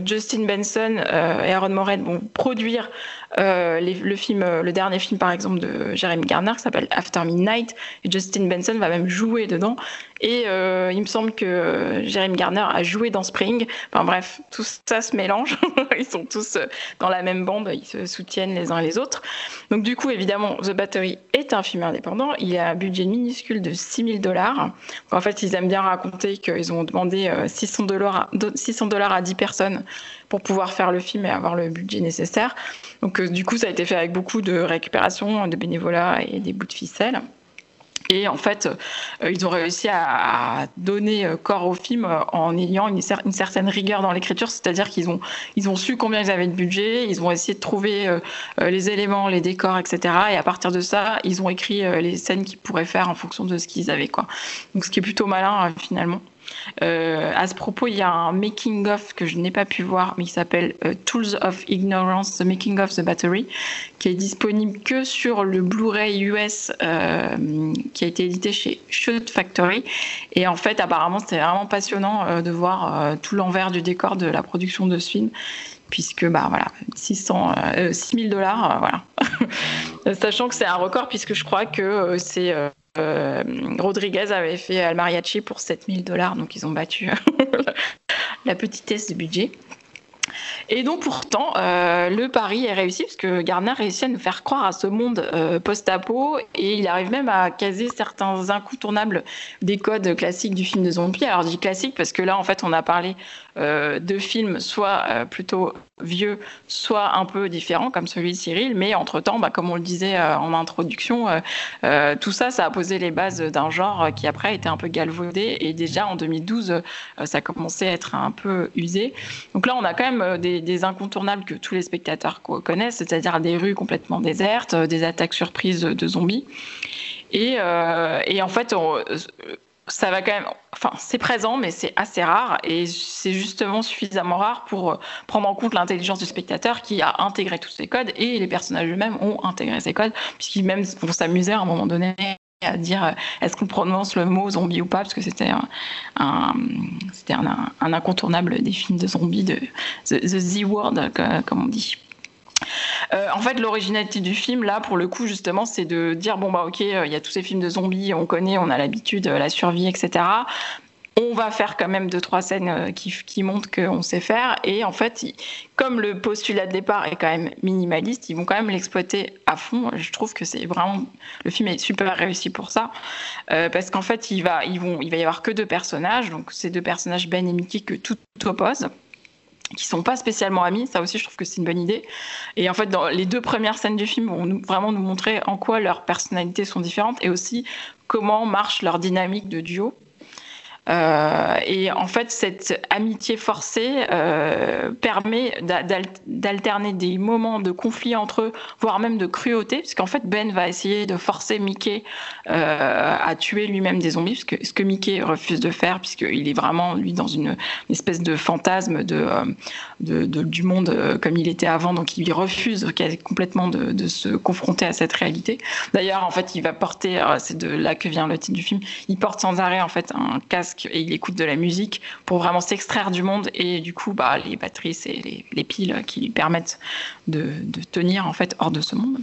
Justin Benson et Aaron Moorhead vont produire euh, euh, le dernier film par exemple de Jeremy Garner qui s'appelle After Midnight, et Justin Benson va même jouer dedans. Et euh, il me semble que Jeremy Garner a joué dans Spring. Enfin bref, tout ça se mélange. ils sont tous dans la même bande, ils se soutiennent les uns les autres. Donc du coup, évidemment, The Battery est un film indépendant. Il a un budget minuscule de 6000 dollars. En fait, ils aiment bien raconter qu'ils ont demandé 600 dollars 600 dollars à 10 personnes pour pouvoir faire le film et avoir le budget nécessaire. Donc euh, du coup, ça a été fait avec beaucoup de récupération, de bénévolat et des bouts de ficelle. Et en fait, euh, ils ont réussi à, donner euh, corps au film en ayant une, certaine rigueur dans l'écriture, c'est-à-dire qu'ils ont, ils ont su combien ils avaient de budget, ils ont essayé de trouver les éléments, les décors, etc. Et à partir de ça, ils ont écrit les scènes qu'ils pourraient faire en fonction de ce qu'ils avaient. Quoi. Donc ce qui est plutôt malin finalement. Euh, à ce propos, il y a un making of que je n'ai pas pu voir, mais qui s'appelle euh, Tools of Ignorance, The Making of the Battery, qui est disponible que sur le Blu-ray US euh, qui a été édité chez Shoot Factory. Et en fait, apparemment, c'était vraiment passionnant de voir tout l'envers du décor de la production de ce film puisque bah voilà 600 6000 dollars voilà sachant que c'est un record puisque je crois que c'est euh, Rodriguez avait fait El Mariachi pour 7000 dollars, donc ils ont battu la petitesse du budget. Et donc pourtant, euh, le pari est réussi parce que Garner réussit à nous faire croire à ce monde euh, post-apo et il arrive même à caser certains incontournables des codes classiques du film de zombie. Alors je dis classique parce que là, en fait, on a parlé euh, de films soit plutôt vieux, soit un peu différents comme celui de Cyril, mais entre-temps, bah, comme on le disait en introduction, tout ça, ça a posé les bases d'un genre qui après a été un peu galvaudé et déjà en 2012, ça a commencé à être un peu usé. Donc là, on a quand même des incontournables que tous les spectateurs connaissent, c'est-à-dire des rues complètement désertes, euh, des attaques surprises de zombies. Et, euh, en fait, ça va quand même. Enfin, c'est présent, mais c'est assez rare. Et c'est justement suffisamment rare pour prendre en compte l'intelligence du spectateur qui a intégré tous ces codes et les personnages eux-mêmes ont intégré ces codes, puisqu'ils même vont s'amuser à un moment donné à dire euh, est-ce qu'on prononce le mot zombie ou pas, parce que c'était un, un, incontournable des films de zombies, de The, Z-Word, comme on dit. Euh, en fait, l'originalité du film, là, pour le coup, justement, c'est de dire bon, bah, ok, euh, il y a tous ces films de zombies, on connaît, on a l'habitude, la survie, etc on va faire quand même deux trois scènes euh, qui, qui montrent qu'on sait faire. Et en fait comme le postulat de départ est quand même minimaliste ils vont quand même l'exploiter à fond. Je trouve que c'est vraiment le film est super réussi pour ça. Euh, parce qu'en fait il va ils vont il va y avoir que deux personnages. Donc ces deux personnages Ben et Mickey que tout oppose qui sont pas spécialement amis, ça aussi je trouve que c'est une bonne idée. Et en fait, dans les deux premières scènes du film vont nous, vraiment nous montrer en quoi leurs personnalités sont différentes et aussi comment marche leur dynamique de duo. Euh, et en fait, cette amitié forcée euh, permet d'alterner des moments de conflit entre eux, voire même de cruauté, puisqu'en fait, Ben va essayer de forcer Mickey euh, à tuer lui-même des zombies, ce que, Mickey refuse de faire, puisqu'il est vraiment, lui, dans une, espèce de fantasme de, du monde comme il était avant, donc il refuse complètement de, de se confronter à cette réalité. D'ailleurs, en fait, il va porter, c'est de là que vient le titre du film, il porte sans arrêt en fait un casque et il écoute de la musique pour vraiment s'extraire du monde et du coup bah, les batteries c'est les, piles qui lui permettent de, de tenir en fait hors de ce monde.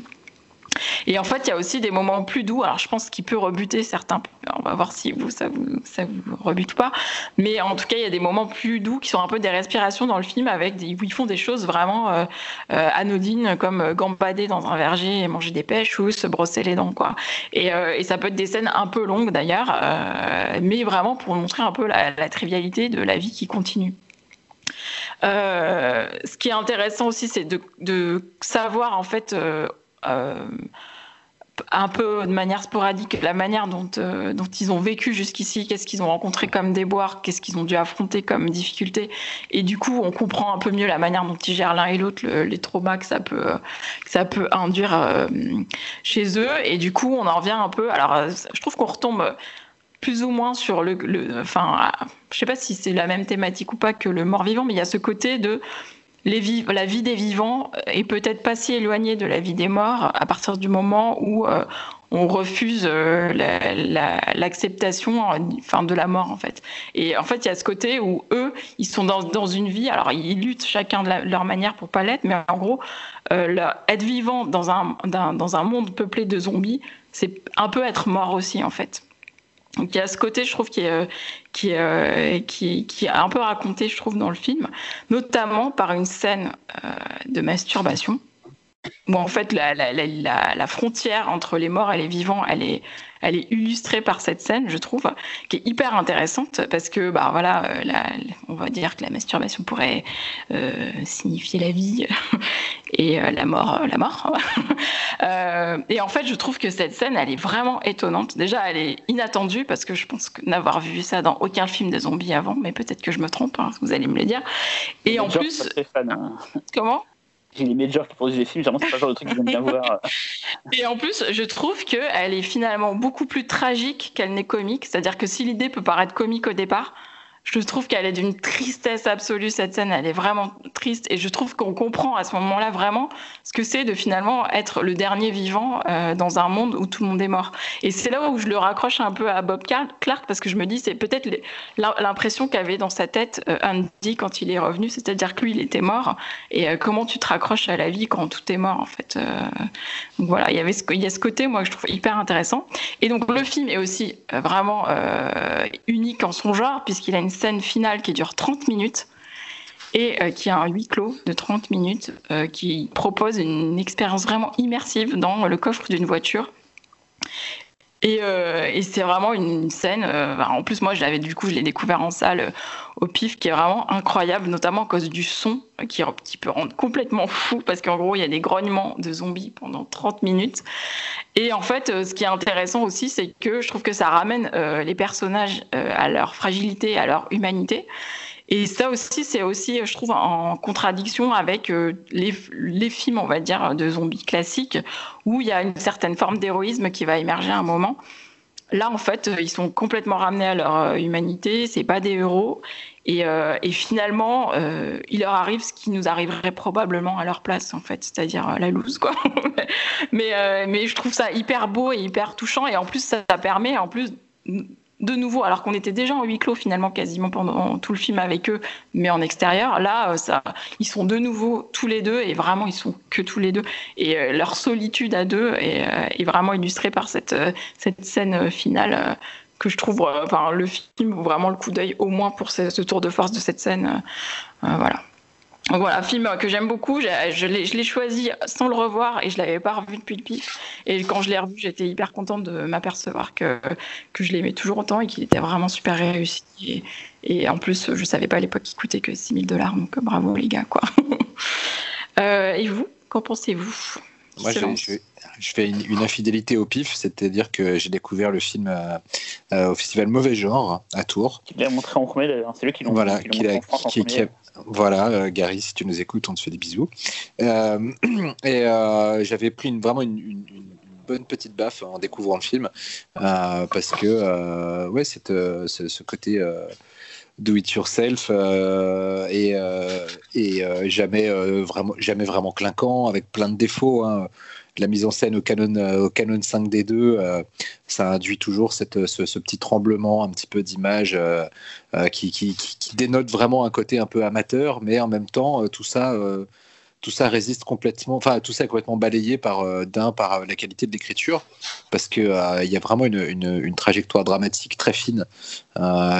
Et en fait, il y a aussi des moments plus doux. Alors, je pense qu'il peut rebuter certains. On va voir si vous, ça vous, ça vous rebute pas. Mais en tout cas, il y a des moments plus doux qui sont un peu des respirations dans le film avec des, où ils font des choses vraiment euh, euh, anodines comme gambader dans un verger et manger des pêches ou se brosser les dents, quoi. Et, euh, ça peut être des scènes un peu longues d'ailleurs, mais vraiment pour montrer un peu la, trivialité de la vie qui continue. ce qui est intéressant aussi, c'est de, savoir en fait euh, un peu de manière sporadique la manière dont, euh, dont ils ont vécu jusqu'ici, qu'est-ce qu'ils ont rencontré comme déboires, qu'est-ce qu'ils ont dû affronter comme difficultés. Et du coup, on comprend un peu mieux la manière dont ils gèrent l'un et l'autre, les traumas que ça peut, induire euh, chez eux. Et du coup, on en revient un peu. Alors, je trouve qu'on retombe plus ou moins sur le. enfin, je sais pas si c'est la même thématique ou pas que le mort-vivant, mais il y a ce côté de la vie des vivants est peut-être pas si éloignée de la vie des morts à partir du moment où euh, on refuse euh, l'acceptation enfin, de la mort en fait. Et en fait, il y a ce côté où eux, ils sont dans, une vie, alors ils luttent chacun de, leur manière pour pas l'être, mais en gros, euh, être vivant dans un, dans un monde peuplé de zombies, c'est un peu être mort aussi en fait. Donc il y a ce côté, je trouve, qui est, euh, qui, euh, qui, qui est un peu raconté, je trouve, dans le film, notamment par une scène euh, de masturbation, où en fait la, la, la, la, frontière entre les morts et les vivants, elle est, elle est illustrée par cette scène, je trouve, qui est hyper intéressante parce que, bah voilà, euh, on va dire que la masturbation pourrait euh, signifier la vie et euh, la mort, la mort. et en fait, je trouve que cette scène, elle est vraiment étonnante. Déjà, elle est inattendue parce que je pense n'avoir vu ça dans aucun film de zombies avant, mais peut-être que je me trompe, hein, vous allez me le dire. Et en plus, hein. comment? J'ai les majors qui produisent des films, généralement, c'est pas le genre de truc qu'ils aiment bien voir. Et en plus, je trouve qu'elle est finalement beaucoup plus tragique qu'elle n'est comique. C'est-à-dire que si l'idée peut paraître comique au départ, je trouve qu'elle est d'une tristesse absolue cette scène, elle est vraiment triste et je trouve qu'on comprend à ce moment-là vraiment ce que c'est de finalement être le dernier vivant euh, dans un monde où tout le monde est mort. Et c'est là où je le raccroche un peu à Bob Clark parce que je me dis c'est peut-être l'impression qu'avait dans sa tête euh, Andy quand il est revenu, c'est-à-dire que lui il était mort et euh, comment tu te raccroches à la vie quand tout est mort en fait. donc voilà, il y avait ce, a ce côté moi que je trouve hyper intéressant. Et donc le film est aussi vraiment unique en son genre puisqu'il a une scène finale qui dure 30 minutes et euh, qui a un huis clos de 30 minutes euh, qui propose une expérience vraiment immersive dans le coffre d'une voiture. Et, euh, et c'est vraiment une scène. en plus, moi, je l'avais du coup, je l'ai découvert en salle au pif, qui est vraiment incroyable, notamment à cause du son qui peut rendre complètement fou, parce qu'en gros, il y a des grognements de zombies pendant 30 minutes. Et en fait, ce qui est intéressant aussi, c'est que je trouve que ça ramène les personnages à leur fragilité, à leur humanité. Et ça aussi, c'est aussi, je trouve, en contradiction avec euh, les, films, on va dire, de zombies classiques, où il y a une certaine forme d'héroïsme qui va émerger à un moment. Là, en fait, euh, ils sont complètement ramenés à leur euh, humanité, c'est pas des héros. Et, finalement, il leur arrive ce qui nous arriverait probablement à leur place, en fait, c'est-à-dire la loose, quoi. mais, mais je trouve ça hyper beau et hyper touchant. Et en plus, ça permet, en plus, de nouveau, alors qu'on était déjà en huis clos finalement quasiment pendant tout le film avec eux, mais en extérieur, là, euh, ça, ils sont de nouveau tous les deux et vraiment ils sont que tous les deux. Et euh, leur solitude à deux est, euh, vraiment illustrée par cette, cette scène finale que je trouve, enfin, le film vraiment le coup d'œil au moins pour ce, tour de force de cette scène. voilà. Donc voilà, un film que j'aime beaucoup. Je l'ai choisi sans le revoir et je l'avais pas revu depuis le pif. Et quand je l'ai revu, j'étais hyper contente de m'apercevoir que, que je l'aimais toujours autant et qu'il était vraiment super réussi. Et, et, en plus, je savais pas à l'époque qu'il coûtait que 6000 dollars. Donc bravo les gars, quoi. euh, et vous, qu'en pensez-vous? Moi, je, fais une, infidélité au pif, c'est-à-dire que j'ai découvert le film au festival Mauvais Genre à Tours. Qui l'a montré en premier d'ailleurs, c'est lui qui l'a voilà, qui, qui, voilà, Gary, si tu nous écoutes, on te fait des bisous. et j'avais pris une, vraiment une, bonne petite baffe en découvrant le film parce que ouais, c'est ce côté do it yourself euh, et, euh, et euh, jamais vraiment jamais vraiment clinquant avec plein de défauts hein. La mise en scène au Canon au Canon 5D2 ça induit toujours cette, ce, petit tremblement un petit peu d'image qui, qui, dénote vraiment un côté un peu amateur mais en même temps tout ça tout ça résiste complètement, enfin tout ça est complètement balayé par euh, d'un par euh, la qualité de l'écriture, parce que euh, il y a vraiment une, une, trajectoire dramatique très fine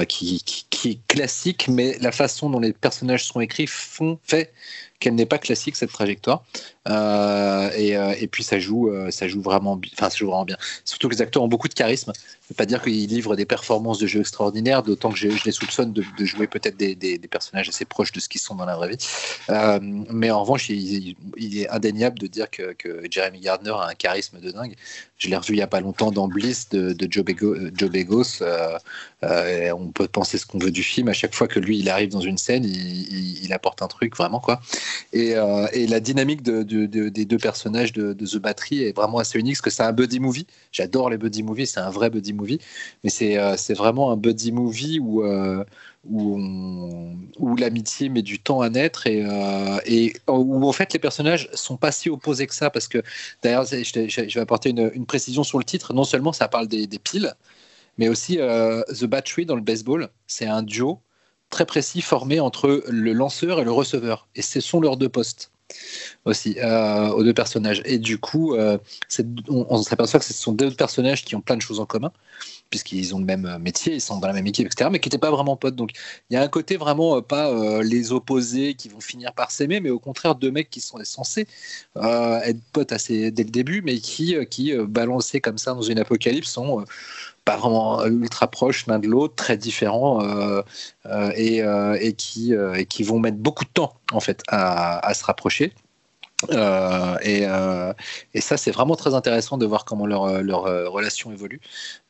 qui, qui, qui, est classique, mais la façon dont les personnages sont écrits font fait qu'elle n'est pas classique cette trajectoire. Euh, et, euh, et, puis ça joue, euh, ça joue vraiment, enfin ça joue vraiment bien. Surtout que les acteurs ont beaucoup de charisme. Je veux pas dire qu'ils livrent des performances de jeu extraordinaires, d'autant que je, les soupçonne de, de jouer peut-être des, personnages assez proches de ce qu'ils sont dans la vraie vie. mais en revanche, il, est indéniable de dire que, Jeremy Gardner a un charisme de dingue. Je l'ai revu il y a pas longtemps dans Bliss de, de Joe, Begos. on peut penser ce qu'on veut du film. À chaque fois que lui il arrive dans une scène, il, apporte un truc vraiment quoi. Et, la dynamique de des deux personnages de, The Battery est vraiment assez unique parce que c'est un buddy movie. J'adore les buddy movies, c'est un vrai buddy movie, mais c'est euh, vraiment un buddy movie où, euh, où, l'amitié met du temps à naître et, euh, où en fait les personnages sont pas si opposés que ça parce que d'ailleurs je, vais apporter une, précision sur le titre. Non seulement ça parle des, piles, mais aussi The Battery dans le baseball, c'est un duo très précis formé entre le lanceur et le receveur. Et ce sont leurs deux postes aussi euh, aux deux personnages. Et du coup, euh, on, s'aperçoit que ce sont deux personnages qui ont plein de choses en commun, puisqu'ils ont le même métier, ils sont dans la même équipe, etc., mais qui n'étaient pas vraiment potes. Donc il y a un côté vraiment euh, pas les opposés qui vont finir par s'aimer, mais au contraire deux mecs qui sont censés être potes assez dès le début, mais qui, qui balancés comme ça dans une apocalypse, sont ultra proches l'un de l'autre, très différents et, et, qui, et qui vont mettre beaucoup de temps en fait à se rapprocher. Euh, et, euh, et, ça, c'est vraiment très intéressant de voir comment leur, leur euh, relation évolue.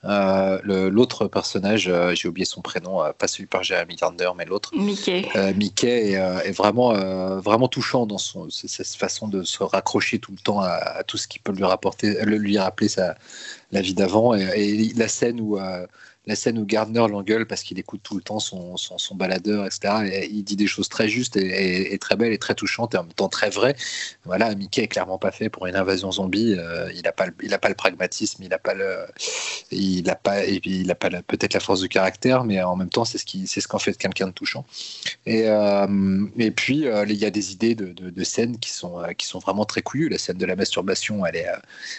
l'autre personnage, j'ai oublié son prénom, pas celui par Jeremy Gardner, mais l'autre. Mickey. Mickey est, vraiment, vraiment touchant dans son, cette façon de se raccrocher tout le temps à, tout ce qui peut lui rapporter, lui rappeler sa, la vie d'avant. Et, et, la scène où la scène où Gardner l'engueule parce qu'il écoute tout le temps son, son, baladeur, etc. Et il dit des choses très justes et, très belles et très touchantes et en même temps très vraies. Voilà, Mickey est clairement pas fait pour une invasion zombie. Euh, il n'a pas, pas le pragmatisme, il n'a pas le, il a pas, il a pas peut-être la force de caractère, mais en même temps c'est ce qui, c'est ce qu'en fait quelqu'un de touchant. Et, euh, et puis euh, il y a des idées de, de, scènes qui sont, qui sont vraiment très couillues. La scène de la masturbation, elle est,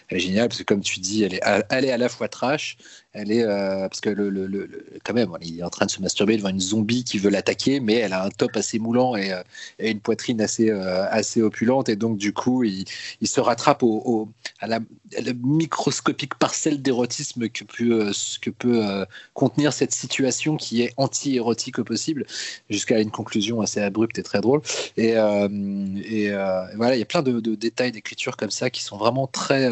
elle est géniale parce que comme tu dis, elle est, elle est à la fois trash, elle est parce que le, quand même, il est en train de se masturber devant une zombie qui veut l'attaquer, mais elle a un top assez moulant et, euh, une poitrine assez, euh, assez opulente. Et donc, du coup, il, se rattrape au, à, la, microscopique parcelle d'érotisme que peut, euh, contenir cette situation qui est anti-érotique au possible, jusqu'à une conclusion assez abrupte et très drôle. Et, voilà, il y a plein de, détails d'écriture comme ça qui sont vraiment très.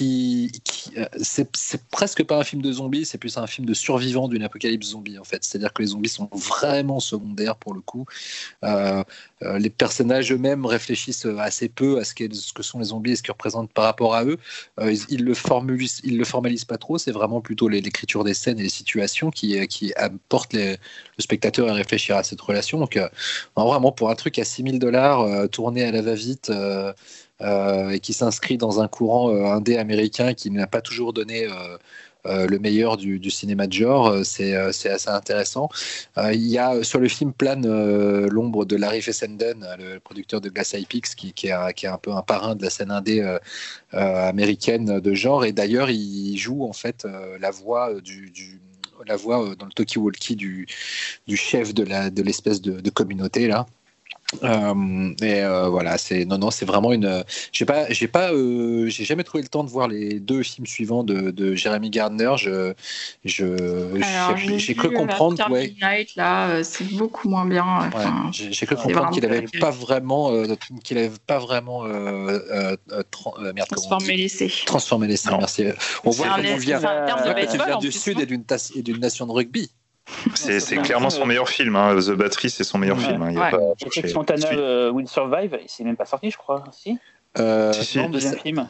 Euh, c'est presque pas un film de zombies, c'est plus un film de survivants d'une apocalypse zombie en fait. C'est-à-dire que les zombies sont vraiment secondaires pour le coup. Euh, euh, les personnages eux-mêmes réfléchissent assez peu à ce, ce, que sont les zombies et ce qu'ils représentent par rapport à eux. ils, le formalisent, ils le formalisent pas trop. C'est vraiment plutôt l'écriture des scènes et les situations qui, qui apportent le spectateur à réfléchir à cette relation. Donc vraiment pour un truc à 6000 dollars tourné à la va-vite. Euh, et qui s'inscrit dans un courant euh, indé américain qui n'a pas toujours donné euh, le meilleur du, cinéma de genre, c'est assez intéressant. il y a sur le film plane l'ombre de Larry Fessenden, le producteur de Glass Eye Peaks, qui, est, un peu un parrain de la scène indé américaine de genre. Et d'ailleurs, il joue en fait la voix du, la voix dans le Talkie Walkie du, du chef de l'espèce de, de, communauté là. Euh, et euh, voilà, c'est non non, c'est vraiment une. J'ai pas, j'ai pas, euh, j'ai jamais trouvé le temps de voir les deux films suivants de, de Jeremy Gardner. Je, je, j'ai cru comprendre, After ouais, Midnight, là, euh, c'est beaucoup moins bien. Enfin, j'ai j'ai cru comprendre qu'il vraiment avait terrible. pas vraiment, euh, qu'il avait pas vraiment tran- merde, comment on transformer dit? l'essai. transformer les Non. Merci. On C'est voit qu'on vient, du sud non et d'une tasse- et d'une nation de rugby. C'est clairement film, son meilleur film. hein. The Battery, c'est son meilleur Ouais. film. hein. Il y a Ouais. pas euh, Will Survive, c'est même pas sorti, je crois. Si, Euh, Si, si. non, deuxième film.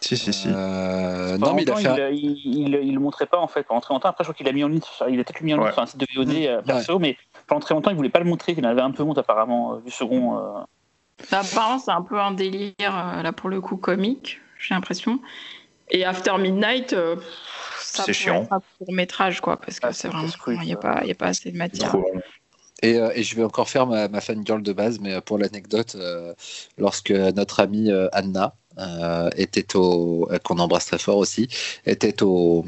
Si, si, si. euh, non, mais il a fait. il, il, il, il le montrait pas en fait pendant très longtemps. Après, je crois qu'il a mis en ligne, sur- il a peut-être mis en ligne Ouais. sur un site de VOD euh, perso, mais pendant très longtemps, il voulait pas le montrer. Il en avait un peu honte apparemment euh, vu second. euh, Bah, apparemment, c'est un peu un délire, là, pour le coup, comique, j'ai l'impression. Et After Midnight, euh, C'est chiant. un court métrage, quoi, parce que Ah, c'est vraiment. Il n'y a, pas- il y a pas assez de matière. trop long. Et, euh, et je vais encore faire ma, ma fangirl de base, mais pour l'anecdote, euh, lorsque notre amie euh, Anna euh, était au, euh, qu'on embrasse très fort aussi, était au,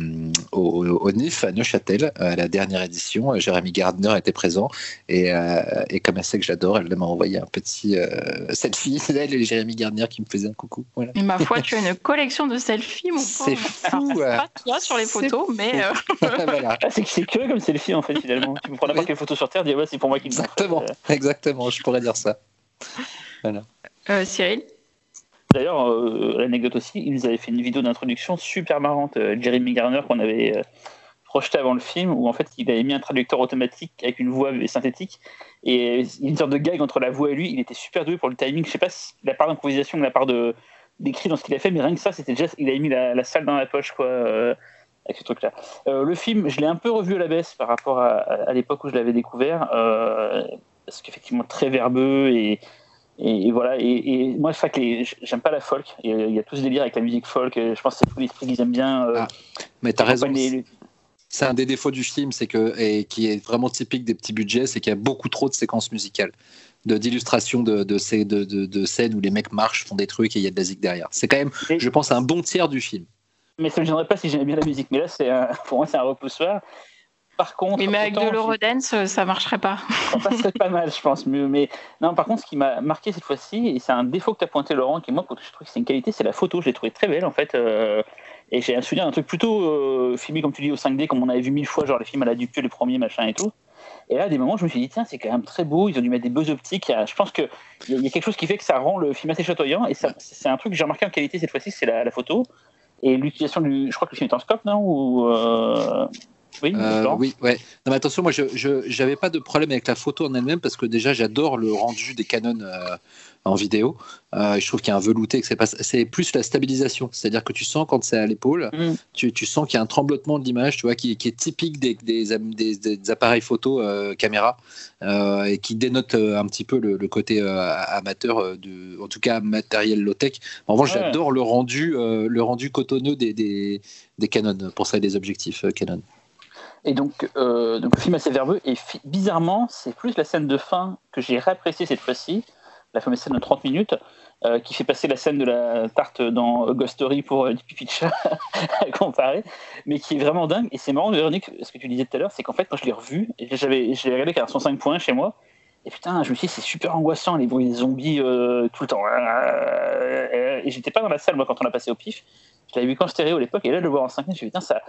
au, au NIF à Neuchâtel, à la dernière édition, euh, Jérémy Gardner était présent, et, euh, et comme elle sait que j'adore, elle m'a envoyé un petit euh, selfie d'elle et Jérémy Gardner qui me faisait un coucou. Voilà. Et ma foi, tu as une collection de selfies, mon C'est fou, Alors, pas toi sur les photos, mais euh, voilà. Ah, c'est curieux comme selfie en fait finalement. tu peux prendre n'importe Oui. quelle photo sur Terre, dire ouais, c'est pour moi qui. Exactement, Euh, exactement, je pourrais dire ça. euh, Cyril? D'ailleurs, euh, l'anecdote aussi, ils avaient fait une vidéo d'introduction super marrante, euh, Jeremy Garner, qu'on avait euh, projeté avant le film, où en fait il avait mis un traducteur automatique avec une voix synthétique, et une sorte de gag entre la voix et lui, il était super doué pour le timing, je sais pas si la part d'improvisation la part d'écrit dans ce qu'il a fait, mais rien que ça, c'était déjà, il avait mis la, salle dans la poche, quoi, avec ce truc-là. Le film, je l'ai un peu revu à la baisse par rapport à, à- l'époque où je l'avais découvert, parce qu'effectivement très verbeux et et, et voilà, et, et moi, c'est vrai que j'aime pas la folk. Euh, Il y a tout ce délire avec la musique folk. et Je pense que c'est tout l'esprit qu'ils aiment bien. euh, Ah, Mais t'as raison. les- C'est un des défauts du film, c'est que et qui est vraiment typique des petits budgets, c'est qu'il y a beaucoup trop de séquences musicales, de d'illustrations de, de, ces- de, de, de scènes où les mecs marchent, font des trucs et il y a de la zik derrière. C'est quand même, Et- je pense, un bon tiers du film. Mais ça me gênerait pas si j'aimais bien la musique. Mais là, c'est un- pour moi, c'est un repoussoir. Par contre, Oui, mais avec de l'Eurodance, ça marcherait pas. ça passerait pas mal, je pense. Mieux. Mais non, par contre, ce qui m'a marqué cette fois-ci, et c'est un défaut que tu as pointé, Laurent, qui moi, je trouve que c'est une qualité, c'est la photo. Je l'ai trouvé très belle, en fait. euh, et j'ai un souvenir d'un truc plutôt euh, filmé, comme tu dis, au 5D, comme on avait vu mille fois, genre les films à la Dupieux, les premiers, machin et tout. Et là, à des moments, je me suis dit, tiens, c'est quand même très beau. Ils ont dû mettre des beaux optiques. Je pense qu'il y, a- quelque chose qui fait que ça rend le film assez chatoyant. Et c'est un truc que j'ai remarqué en qualité cette fois-ci, c'est la, la photo. Et l'utilisation du. Je crois que le film est en scope, non Ou, euh, Oui, Euh, oui, ouais. Non, mais attention, moi, je j'avais pas de problème avec la photo en elle-même parce que déjà, j'adore le rendu des canons euh, en vidéo. Euh, je trouve qu'il y a un velouté, que c'est pas, c'est plus la stabilisation. C'est-à-dire que tu sens quand c'est à l'épaule, Mm. tu, tu sens qu'il y a un tremblotement de l'image, tu vois, qui, qui est typique des, des, am- des- des appareils photo caméra et qui dénote un petit peu le, le côté amateur, de, en tout cas matériel low-tech. En revanche, Ouais. j'adore le rendu, le rendu cotonneux des, des, canons, pour ça, et des objectifs Canon. Et donc, euh, donc le film assez verbeux. Et bizarrement, c'est plus la scène de fin que j'ai réappréciée cette fois-ci, la fameuse scène de 30 minutes, euh, qui fait passer la scène de la tarte dans A Ghost Story pour euh, du pipi de chat à comparer, mais qui est vraiment dingue. Et c'est marrant, Véronique, ce que tu disais tout à l'heure, c'est qu'en fait, quand je l'ai revu, j'avais, je l'ai regardé qu'à 105 points chez moi, et putain, je me suis dit, c'est super angoissant, les bruits des zombies euh, tout le temps. Et j'étais pas dans la salle, moi, quand on l'a passé au pif. Je l'avais vu qu'en stéréo à l'époque, et là, de le voir en 5 minutes, je me suis dit, putain, ça,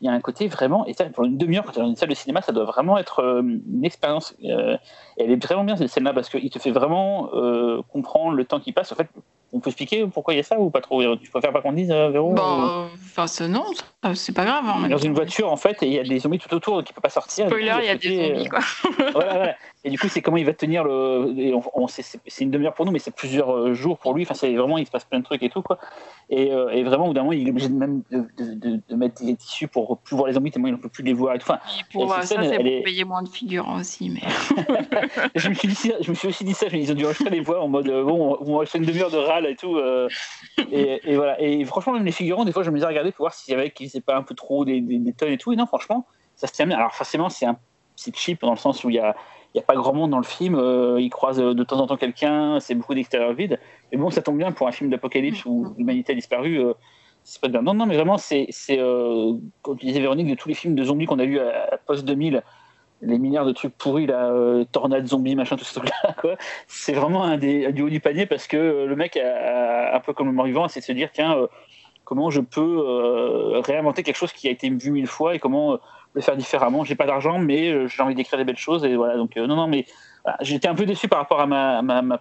il y a un côté vraiment, et ça, pour une demi-heure, quand tu es dans une salle de cinéma, ça doit vraiment être euh, une expérience. euh, elle est vraiment bien cette scène-là parce qu'il te fait vraiment euh, comprendre le temps qui passe. En fait, on peut expliquer pourquoi il y a ça ou pas trop? Tu préfères pas qu'on dise, euh, Véro Bon, euh, enfin, non, c'est pas grave. hein, Dans une voiture, en fait, il y a des zombies tout autour qui ne peuvent pas sortir. Spoiler, il y a des zombies, quoi. euh, voilà, voilà. Et du coup, c'est comment il va tenir le. on, on- c'est- une demi-heure pour nous, mais c'est plusieurs euh, jours pour lui. Enfin, c'est vraiment, il se passe plein de trucs et tout, quoi. Et, euh, et vraiment, au bout d'un moment, il est obligé de même de, de- de- de mettre des tissus pour plus voir les zombies, tellement il ne peut plus les voir et tout. Enfin, pour ça, c'est pour est- payer moins de figurants aussi. Mais... je me suis, dit, je me suis aussi dit ça, je me ils ont dû enregistrer les voix en mode bon, on va enregistrer une demi-heure de râle et tout. euh, et, et voilà. Et franchement, même les figurants, des fois, je me disais regarder pour voir s'il y avait qu'ils faisaient pas un peu trop des, des, des tonnes et tout. Et non, franchement, ça se tient bien. Alors, forcément, c'est un c'est cheap dans le sens où il y a, y a pas grand monde dans le film. euh, ils croisent euh, de temps en temps quelqu'un, c'est beaucoup d'extérieur vide. Mais bon, ça tombe bien pour un film d'apocalypse où l'humanité a disparu. euh, c'est pas bien. Non, non, mais vraiment, c'est, c'est comme tu disais Véronique, de tous les films de zombies qu'on a vus à, à post 2000, les milliards de trucs pourris, là, euh, tornade, zombie, machin, tout ce truc-là, quoi. C'est vraiment un, des, du haut du panier parce que le mec, a, un peu comme le mort-vivant, c'est de se dire, tiens, euh, comment je peux réinventer quelque chose qui a été vu mille fois et comment le faire différemment. J'ai pas d'argent, mais j'ai envie d'écrire des belles choses et voilà. Donc, non, non, mais j'étais un peu déçu par rapport à ma, ma,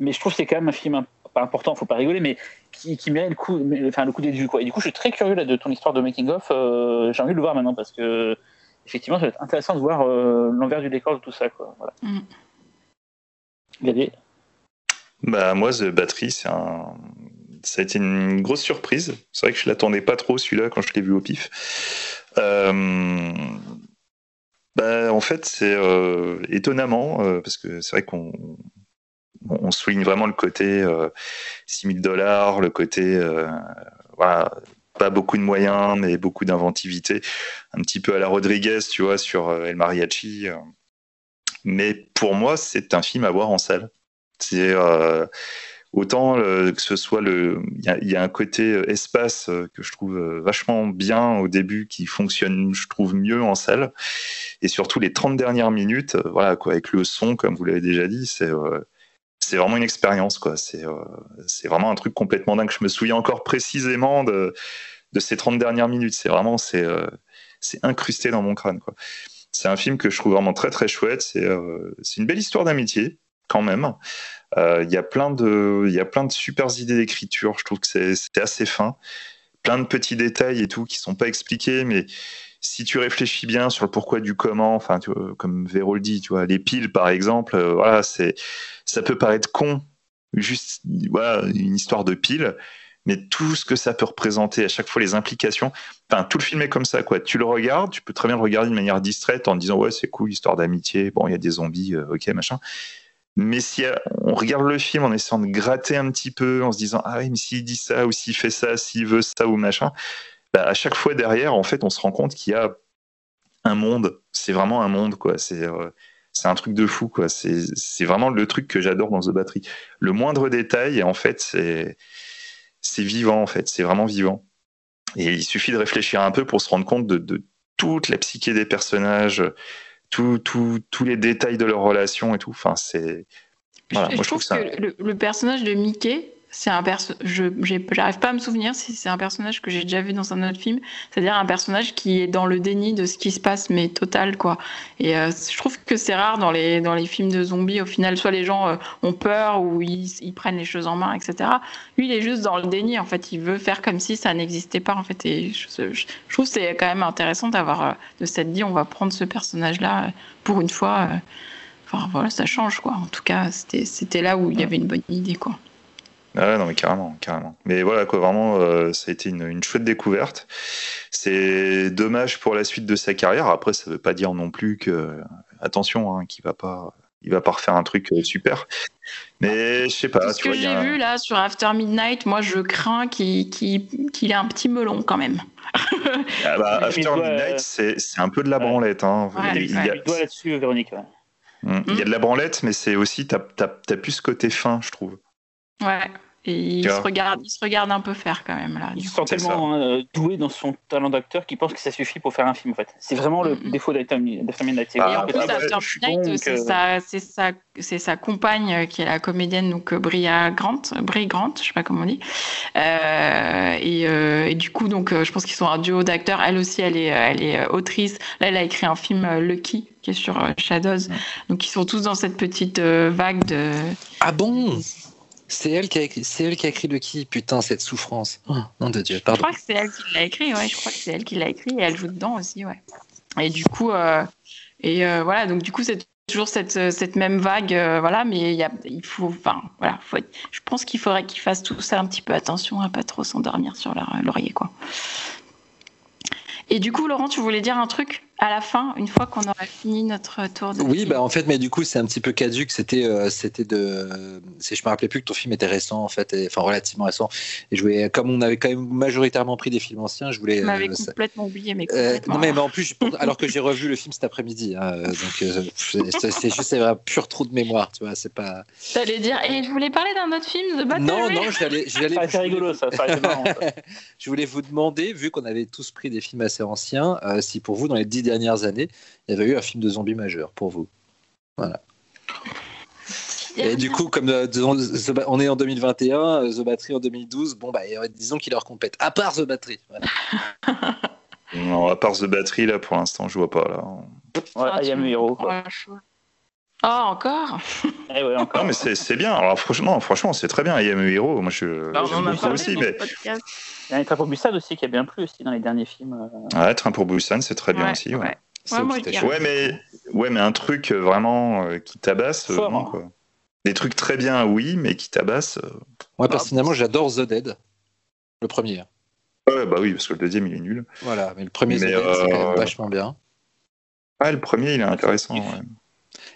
mais je trouve que c'est quand même un film pas important, faut pas rigoler, mais qui, qui mérite le coup, enfin le coup des vues quoi. Et du coup, je suis très curieux de ton histoire de making of. Euh, j'ai envie de le voir maintenant parce que effectivement, ça va être intéressant de voir euh, l'envers du décor de tout ça quoi. Voilà. Mm. Bah moi, The Battery, c'est un, ça a été une grosse surprise. C'est vrai que je l'attendais pas trop celui-là quand je l'ai vu au pif. Euh... Bah, en fait, c'est euh, étonnamment, euh, parce que c'est vrai qu'on on souligne vraiment le côté euh, 6 000 dollars, le côté euh, voilà, pas beaucoup de moyens, mais beaucoup d'inventivité, un petit peu à la Rodriguez, tu vois, sur euh, El Mariachi. Euh. Mais pour moi, c'est un film à voir en salle. C'est autant que ce soit le, il y, a un côté espace que je trouve vachement bien au début, qui fonctionne, je trouve mieux en salle, et surtout les 30 dernières minutes, voilà quoi, avec le son, comme vous l'avez déjà dit, c'est c'est vraiment une expérience, quoi. C'est euh, c'est vraiment un truc complètement dingue. Je me souviens encore précisément de, ces 30 dernières minutes. C'est vraiment, c'est euh, c'est incrusté dans mon crâne, quoi. C'est un film que je trouve vraiment très très chouette. C'est euh, une belle histoire d'amitié, quand même. Il y a plein de y a plein de super idées d'écriture. Je trouve que c'est assez fin. Plein de petits détails et tout qui sont pas expliqués, mais si tu réfléchis bien sur le pourquoi du comment, enfin, comme Véro le dit, tu vois, les piles par exemple, euh, voilà, c'est, ça peut paraître con, juste, voilà, une histoire de piles, mais tout ce que ça peut représenter, à chaque fois les implications, enfin, tout le film est comme ça, quoi. Tu le regardes, tu peux très bien le regarder de manière distraite en disant, ouais, c'est cool, histoire d'amitié, bon, il y a des zombies, euh, ok, machin. Mais si on regarde le film en essayant de gratter un petit peu, en se disant, ah oui, mais s'il dit ça, ou s'il fait ça, s'il veut ça, ou machin, bah, à chaque fois derrière, en fait, on se rend compte qu'il y a un monde. C'est vraiment un monde, quoi. C'est euh, c'est un truc de fou, quoi. C'est vraiment le truc que j'adore dans The Battery. Le moindre détail, en fait, c'est c'est vivant, en fait. C'est vraiment vivant. Et il suffit de réfléchir un peu pour se rendre compte de, de toute la psyché des personnages, tous les détails de leur relation et tout. Enfin, c'est. Voilà, je, moi, je, trouve, que le, le, personnage de Mickey, c'est un perso je j'arrive pas à me souvenir si c'est un personnage que j'ai déjà vu dans un autre film c'est-à-dire un personnage qui est dans le déni de ce qui se passe mais total quoi. Et euh, je trouve que c'est rare dans les dans les films de zombies au final soit les gens euh, ont peur ou ils, ils, prennent les choses en main etc lui il est juste dans le déni en fait. Il veut faire comme si ça n'existait pas en fait. Et je, je, trouve c'est quand même intéressant d'avoir euh, de cette dit on va prendre ce personnage là pour une fois enfin voilà ça change quoi. En tout cas c'était là où il y avait une bonne idée quoi ah non, mais carrément, carrément. Mais voilà, quoi, vraiment, euh, ça a été une, une chouette découverte. C'est dommage pour la suite de sa carrière. Après, ça veut pas dire non plus que, attention, hein, qu'il va pas, il va pas refaire un truc euh, super. Mais je sais pas. Ce que j'ai vu là sur After Midnight, moi, je crains qu'il qu ait un petit melon quand même. ah bah, After Midnight, c'est un peu de la branlette. Hein. Ouais, il, y a... là-dessus, Véronique. Hum, il y a de la branlette, mais c'est aussi, t'as as, plus ce côté fin, je trouve. Ouais. Et il se, regarde, il se regarde un peu faire quand même là. Il se sent tellement doué dans son talent d'acteur qu'il pense que ça suffit pour faire un film en fait. C'est vraiment le mm-hmm. défaut d'After Midnight. Et en plus, c'est sa, sa, sa, compagne euh, qui est la comédienne donc euh, Bria Grant, Brie Grant, je sais pas comment on dit. Euh, et, euh, et, du coup donc je pense qu'ils sont un duo d'acteurs. Elle aussi, elle est, elle est autrice. Là, elle a écrit un film Lucky qui est sur Shadows. Donc ils sont tous dans cette petite vague de. Ah bon? C'est elle qui a écrit, c'est elle qui a écrit de qui Putain, cette souffrance? Oh, nom de Dieu, pardon. Je crois que c'est elle qui l'a écrit, ouais. Je crois que c'est elle qui l'a écrit et elle joue dedans aussi, ouais. Et du coup, euh, et euh, voilà, donc du coup, c'est toujours cette, cette même vague, euh, voilà, mais y a, il faut, enfin, voilà, faut je pense qu'il faudrait qu'ils fassent tout ça un petit peu attention à pas trop s'endormir sur leur laurier, quoi. Et du coup, Laurent, tu voulais dire un truc? À la fin, une fois qu'on aura fini notre tour de. Oui, bah en fait, mais du coup, c'est un petit peu caduque. C'était, euh, c'était de. Je me rappelais plus que ton film était récent, en fait, et, enfin relativement récent. Et je voulais, comme on avait quand même majoritairement pris des films anciens, je voulais. Je m'avais euh, complètement oublié, mais. Euh, non, mais, mais, en plus, alors que j'ai revu le film cet après-midi, hein, donc c'est juste un pur trou de mémoire, tu vois, c'est pas. T'allais dire, et je voulais parler d'un autre film, The Battle. Non, non, j'allais. C'est rigolo, ça. je voulais vous demander, vu qu'on avait tous pris des films assez anciens, si pour vous, dans les dix dernières années, il y avait eu un film de zombies majeur pour vous. Voilà. Et du coup, comme euh, on est en 2021, euh, The Battery en 2012, bon bah euh, disons qu'il leur compète. À part The Battery. Voilà. Non, à part The Battery, là, pour l'instant, je vois pas. Là. Ouais, Ah, hero. Quoi. Chaud. Oh, encore Eh ouais, encore. Non, mais c'est bien. Alors, franchement, franchement c'est très bien. I am a hero. Moi, je. Bah, On en a parlé aussi, dans mais. le podcast. Il y a un Train pour Busan aussi qui a bien plu aussi dans les derniers films. euh. Ouais, Train pour Busan, c'est très bien Ouais, aussi. Ouais. ouais. Moi, mais, ouais, mais un truc euh, vraiment euh, qui tabasse, euh, Fort, non, hein. quoi. Des trucs très bien, oui, mais qui tabassent. euh, Moi personnellement, j'adore The Dead, le premier. Ouais, bah oui, parce que le deuxième, il est nul. Voilà, mais le premier Mais, The Dead, c'est quand euh, même vachement bien. Ah, le premier, il est intéressant. ouais.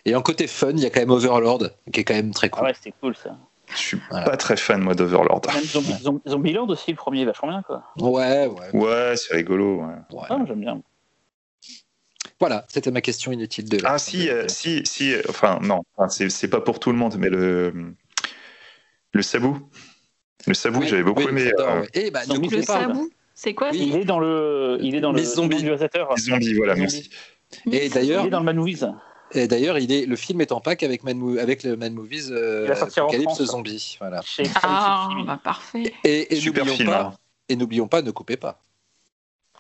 Et en côté fun, il y a quand même Overlord, qui est quand même très Ah cool. ouais, c'était cool ça. Je suis Voilà. pas très fan, moi, d'Overlord. Même Zombie, Zombie- Zombieland aussi, le premier est vachement bien quoi. Ouais, ouais. Ouais, c'est rigolo. ouais. ouais. Ah, j'aime bien. Voilà, c'était ma question inutile de. Ah, si, euh, si, si, euh, enfin, non, enfin, c'est c'est pas pour tout le monde, mais le, le sabou. Le sabou, Oui, j'avais beaucoup oui, aimé. euh, ouais. Eh bah, Le pas. sabou C'est quoi Il est dans le, il est dans le zombies. les zombies, voilà, Les merci. Et Il d'ailleurs, est dans le Man Movies. Et d'ailleurs, il est, le film est en pack avec, Man Mo- avec le Man Movies euh, Apocalypse France. Zombie. Voilà. Ah, bah parfait. Et, et Super n'oublions film, pas, hein. et n'oublions pas, ne coupez pas.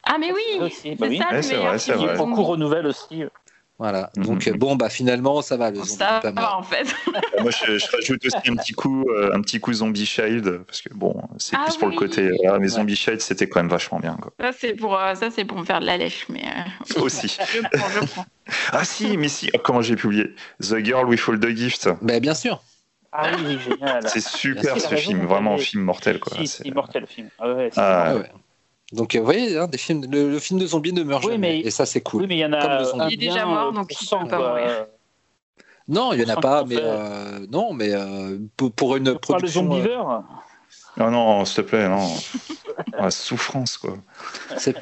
Ah, mais oui Aussi, C'est bah oui. ça Ouais, le c'est meilleur vrai, c'est film vrai. cours renouvelle aussi. Voilà. Mhm. Donc euh, bon, bah finalement, ça va. Le zombie Ça pas va en fait. Moi, je, je rajoute aussi un petit coup, euh, un petit coup Zombie Child, parce que bon, c'est Ah plus pour le côté. euh, mais Zombie Child, c'était quand même vachement bien, quoi. Ça, c'est pour, euh, ça, c'est pour me faire de la lèche, mais euh, Aussi. je prends, je prends. Ah si, mais si, oh, comment j'ai pu oublier? The Girl with All the Gift. Bah, bien sûr. Ah oui, génial. C'est super ce film, vraiment film mortel, quoi. Si, C'est- immortel le film. Ah ouais, c'est Ah ouais. Donc euh, vous voyez, hein, des films, le, le film de zombie ne meurt Oui, jamais. mais- Et ça, c'est cool. Oui, mais il y en Comme a le zombie. un Il est déjà mort, euh, donc il cent, peut pas quoi. mourir. Non, il y en a pas, mais euh, non, mais euh, pour, pour une On parle de production, euh. Non, non, s'il te plaît, non. Ah, souffrance, quoi. c'est-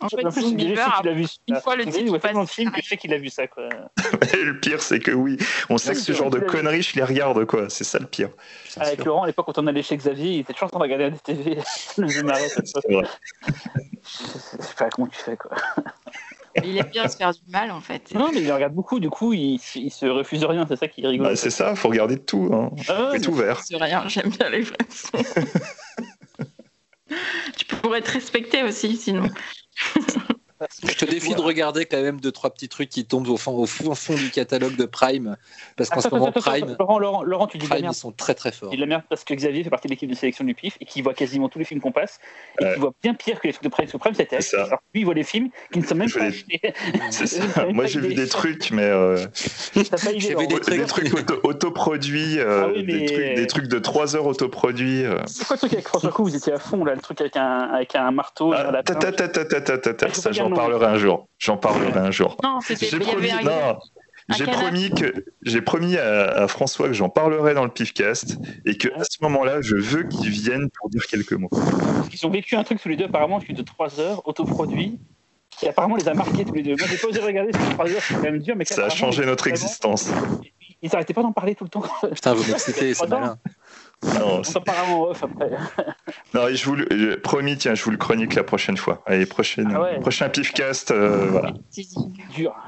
En fait, je Bear, qu'il a vu ça. une fois le Il titre voit tellement de films que c'est je sais qu'il a vu ça, quoi. Le pire, c'est que oui, on sait que ce genre de conneries, je les regarde, quoi. C'est ça le pire. Avec. Laurent, à l'époque, quand on allait chez Xavier, il était toujours en train de regarder la TV. se passe. C'est vrai. Je sais pas comment tu fais, quoi. il aime bien se faire du mal, en fait. Non, mais il regarde beaucoup, du coup, il, il se refuse rien, c'est ça qui est rigolo. Bah, c'est ça, faut regarder de tout. Hein. Ah, mais- ouvert. C'est rien, j'aime bien les sons. tu pourrais te respecter aussi, sinon. Je te défie de regarder quand même deux trois petits trucs qui tombent au fond, au fond, au fond du catalogue de Prime, parce qu'en ce moment attends, Prime, Laurent, Laurent, Laurent, tu dis de la Prime merde. ils sont très très forts. Il dit de la merde parce que Xavier fait partie de l'équipe de sélection du PIF et qui voit quasiment tous les films qu'on passe et Ouais. qui voit bien pire que les trucs de Prime. Parce que Prime, c'était. Alors lui, il voit les films qui ne sont même Je pas. C'est ça. Moi, j'ai vu des trucs, mais euh, J'ai vu des des trucs. trucs auto- autoproduits, euh, Ah oui, mais- des, trucs, des trucs de 3 heures autoproduits. euh. C'est quoi le truc avec François Cou Vous étiez à fond là, le truc avec un, avec un marteau. Ah, ta, ta, ta, ta, ta, ta, ta, je sais ça, dire j'en parlerai un jour. J'en parlerai un jour. Non, c'était. J'ai promis, avait un. non, un j'ai canard. promis que j'ai promis à, à François que j'en parlerai dans le Pifcast et que à ce moment-là, je veux qu'il vienne pour dire quelques mots. Parce qu'ils ont vécu un truc tous les deux, apparemment, plus de 3 heures, autoproduit, qui apparemment les a marqués tous les deux. Moi, j'ai pas osé regarder ces 3 heures, c'est quand même dur, mais Ça a changé notre existence. Ils arrêtaient pas d'en parler tout le temps. Putain, vous m'excitez, c'est Attends. malin. Non, en off après. non, je vous le, je- promis, tiens, je vous le chronique la prochaine fois. Allez, prochaine, Ah ouais. prochain Pifcast, euh, voilà. Dur.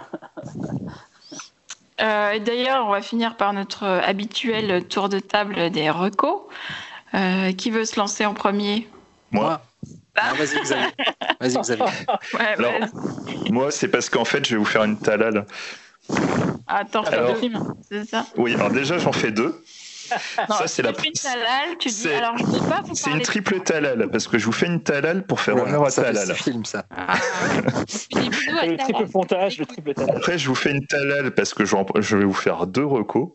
Euh, D'ailleurs, on va finir par notre habituel tour de table des recos. Euh, qui veut se lancer en premier? Moi, Ah, vas-y Xavier. Vas-y Xavier. Ouais, Alors, vas-y. moi, c'est parce qu'en fait, je vais vous faire une talale. Attends, Alors- deux films, c'est ça? Oui, alors déjà, j'en fais deux. Non, ça, c'est la. une tu dis. c'est- Alors, je pas C'est une triple talale parce que je vous fais une talale pour faire Voilà, honneur à ça fait talale. six films ça. Ah, bisous à Le Talal. triple pontage, le triple talal. Après, je vous fais une talale parce que je vais vous faire deux recos.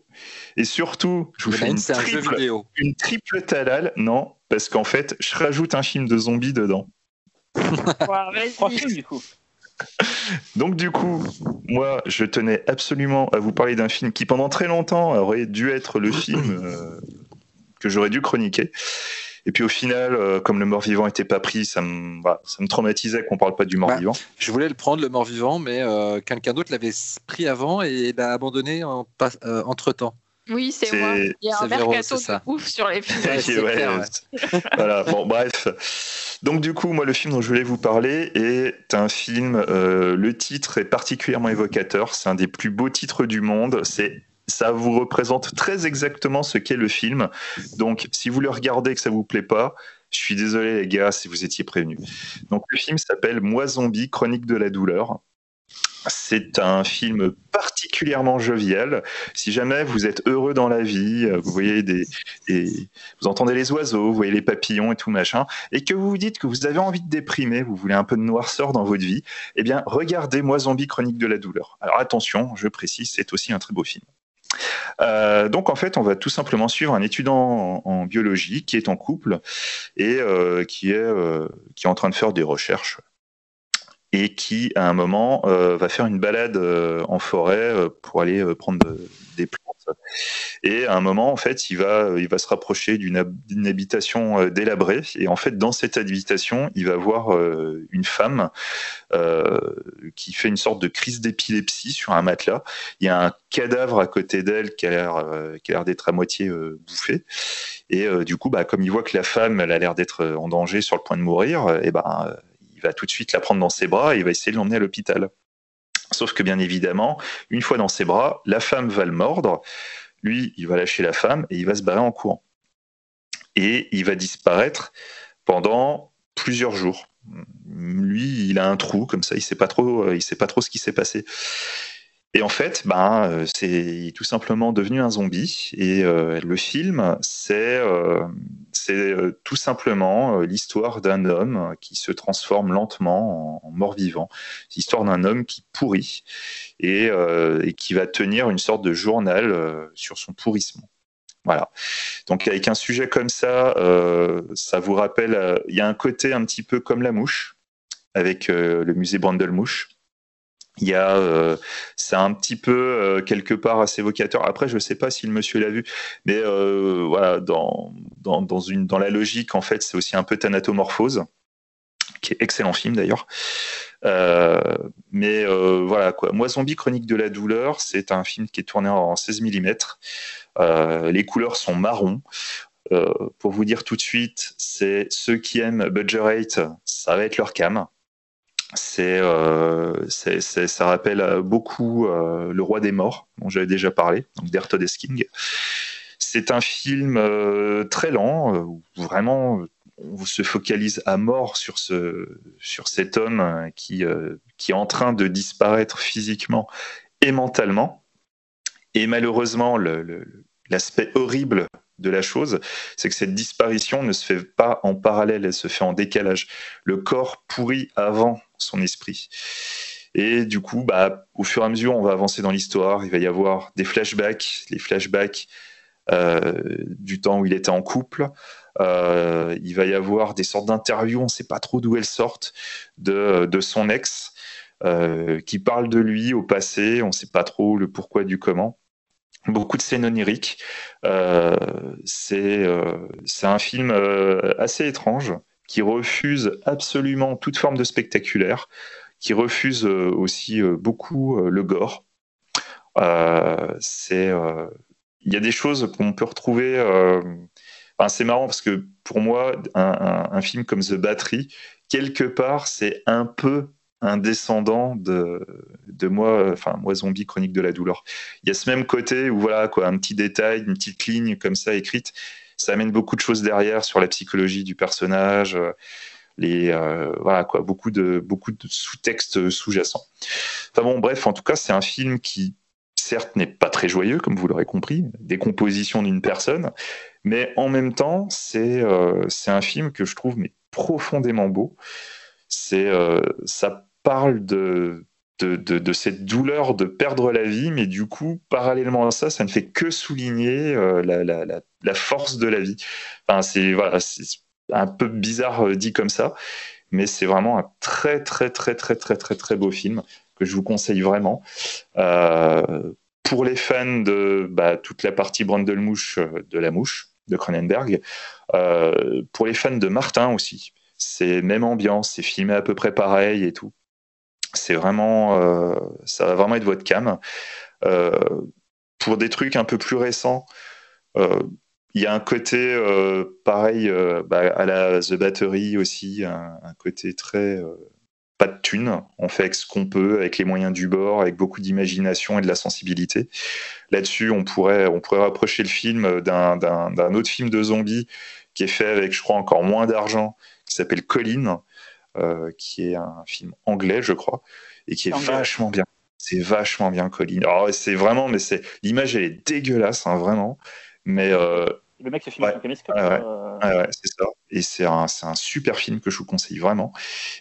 Et surtout, je vous en fais a une c'est un jeu triple, vidéo. une triple talale. Non, parce qu'en fait, je rajoute un film de zombies dedans. Trois films, du coup. Donc du coup, moi, je tenais absolument à vous parler d'un film qui, pendant très longtemps, aurait dû être le film euh, que j'aurais dû chroniquer. Et puis au final, euh, comme le mort-vivant était pas pris, ça me, voilà, ça me traumatisait qu'on parle pas du mort-vivant. Je voulais le prendre, le mort-vivant, mais euh, quelqu'un d'autre l'avait pris avant et l'a abandonné en entre-temps. Oui, c'est moi. Il y a un mercato de ouf sur les films. voilà, bon, bref. Donc, du coup, moi, le film dont je voulais vous parler est un film. Euh, le titre est particulièrement évocateur. C'est un des plus beaux titres du monde. C'est ça vous représente très exactement ce qu'est le film. Donc, si vous le regardez et que ça vous plaît pas, je suis désolé les gars si vous étiez prévenus. Donc, le film s'appelle Moi Zombie, Chronique de la douleur. C'est un film particulièrement jovial. Si jamais vous êtes heureux dans la vie, vous voyez des, vous entendez les oiseaux, vous voyez les papillons et tout machin, et que vous vous dites que vous avez envie de déprimer, vous voulez un peu de noirceur dans votre vie, eh bien regardez Moi Zombie Chronique de la douleur. Alors attention, je précise, c'est aussi un très beau film. Euh, donc en fait, on va tout simplement suivre un étudiant en, biologie qui est en couple et euh, qui, est, euh, qui est en train de faire des recherches et qui, à un moment, euh, va faire une balade euh, en forêt euh, pour aller prendre des plantes. Et à un moment, en fait, il va, il va se rapprocher d'une habitation délabrée. Et en fait, dans cette habitation, il va voir une femme qui fait une sorte de crise d'épilepsie sur un matelas. Il y a un cadavre à côté d'elle qui a l'air, d'être à moitié bouffé. Et du coup, bah, comme il voit que la femme, elle a l'air d'être en danger sur le point de mourir, et ben tout de suite la prendre dans ses bras et il va essayer de l'emmener à l'hôpital. Sauf que bien évidemment, une fois dans ses bras, la femme va le mordre, lui, il va lâcher la femme et il va se barrer en courant. Et il va disparaître pendant plusieurs jours. Lui, il a un trou comme ça, il sait trop, il sait pas trop ce qui s'est passé. Et en fait, ben, euh, c'est tout simplement devenu un zombie. Et euh, le film, c'est euh, tout simplement l'histoire d'un homme qui se transforme lentement en, mort-vivant. L'histoire d'un homme qui pourrit et, et, qui va tenir une sorte de journal sur son pourrissement. Voilà. Donc avec un sujet comme ça, ça vous rappelle, il y a un côté un petit peu comme la mouche, avec le musée Brandel-Mouche il y a, euh, c'est un petit peu euh, quelque part assez évocateur. Après, je ne sais pas si le monsieur l'a vu, mais euh, voilà, dans, dans, dans, la logique, en fait, c'est aussi un peu Thanatomorphose, qui est excellent film d'ailleurs. mais voilà quoi. Moi, Zombie Chronique de la douleur, c'est un film qui est tourné en 16 mm. les couleurs sont marron. pour vous dire tout de suite, c'est ceux qui aiment Budget Rate, ça va être leur cam. Euh, c'est, ça rappelle beaucoup euh, Le Roi des Morts, dont j'avais déjà parlé, donc d'Ertod C'est un film euh, très lent, où vraiment on se focalise à mort sur, ce, sur cet homme qui, qui est en train de disparaître physiquement et mentalement. Et malheureusement, l'aspect horrible de la chose, c'est que cette disparition ne se fait pas en parallèle, elle se fait en décalage. Le corps pourrit avant son esprit. Et du coup, bah, au fur et à mesure, on va avancer dans l'histoire. Il va y avoir des flashbacks, les flashbacks euh, du temps où il était en couple. Euh, il va y avoir des sortes d'interviews, on ne sait pas trop d'où elles sortent, de, son ex, euh, qui parle de lui au passé. On ne sait pas trop le pourquoi du comment beaucoup de scènes oniriques. C'est un film assez étrange qui refuse absolument toute forme de spectaculaire, qui refuse aussi beaucoup le gore. c'est il y a des choses qu'on peut retrouver. c'est marrant parce que pour moi, un, un, film comme The Battery, quelque part, c'est un peu un descendant de, de moi, enfin moi zombie chronique de la douleur. Il y a ce même côté où voilà quoi, un petit détail, une petite ligne comme ça écrite, ça amène beaucoup de choses derrière sur la psychologie du personnage, euh, les euh, voilà quoi, beaucoup de beaucoup de sous-textes sous-jacents. Enfin bon, bref, en tout cas, c'est un film qui certes n'est pas très joyeux comme vous l'aurez compris, des compositions d'une personne, mais en même temps, c'est euh, c'est un film que je trouve mais profondément beau. C'est ça parle de de, cette douleur de perdre la vie, mais du coup, parallèlement à ça, ça ne fait que souligner euh, la, force de la vie. Enfin, c'est voilà, un peu bizarre euh, dit comme ça, mais c'est vraiment un très très très très très très très beau film que je vous conseille vraiment. Euh, pour les fans de bah, toute la partie Brandelmouche de la mouche de Cronenberg, pour les fans de Martin aussi, c'est même ambiance, c'est filmé à peu près pareil et tout c'est vraiment, euh, ça va vraiment être votre cam. Euh, pour des trucs un peu plus récents, il y a un côté pareil bah, à la The Battery aussi, un, côté très pas de thunes, on fait avec ce qu'on peut, avec les moyens du bord, avec beaucoup d'imagination et de la sensibilité. Là-dessus, on pourrait, on pourrait rapprocher le film d'un autre film de zombies qui est fait avec, je crois, encore moins d'argent, qui s'appelle Colline, euh, qui est un film anglais, je crois, et qui est vachement bien. C'est vachement bien, Colline. Alors, c'est vraiment, mais c'est l'image, elle est dégueulasse, hein, vraiment. Mais euh, le mec se filme ouais. caméscope. Ouais, ouais, c'est ça. Et c'est un, un, super film que je vous conseille vraiment.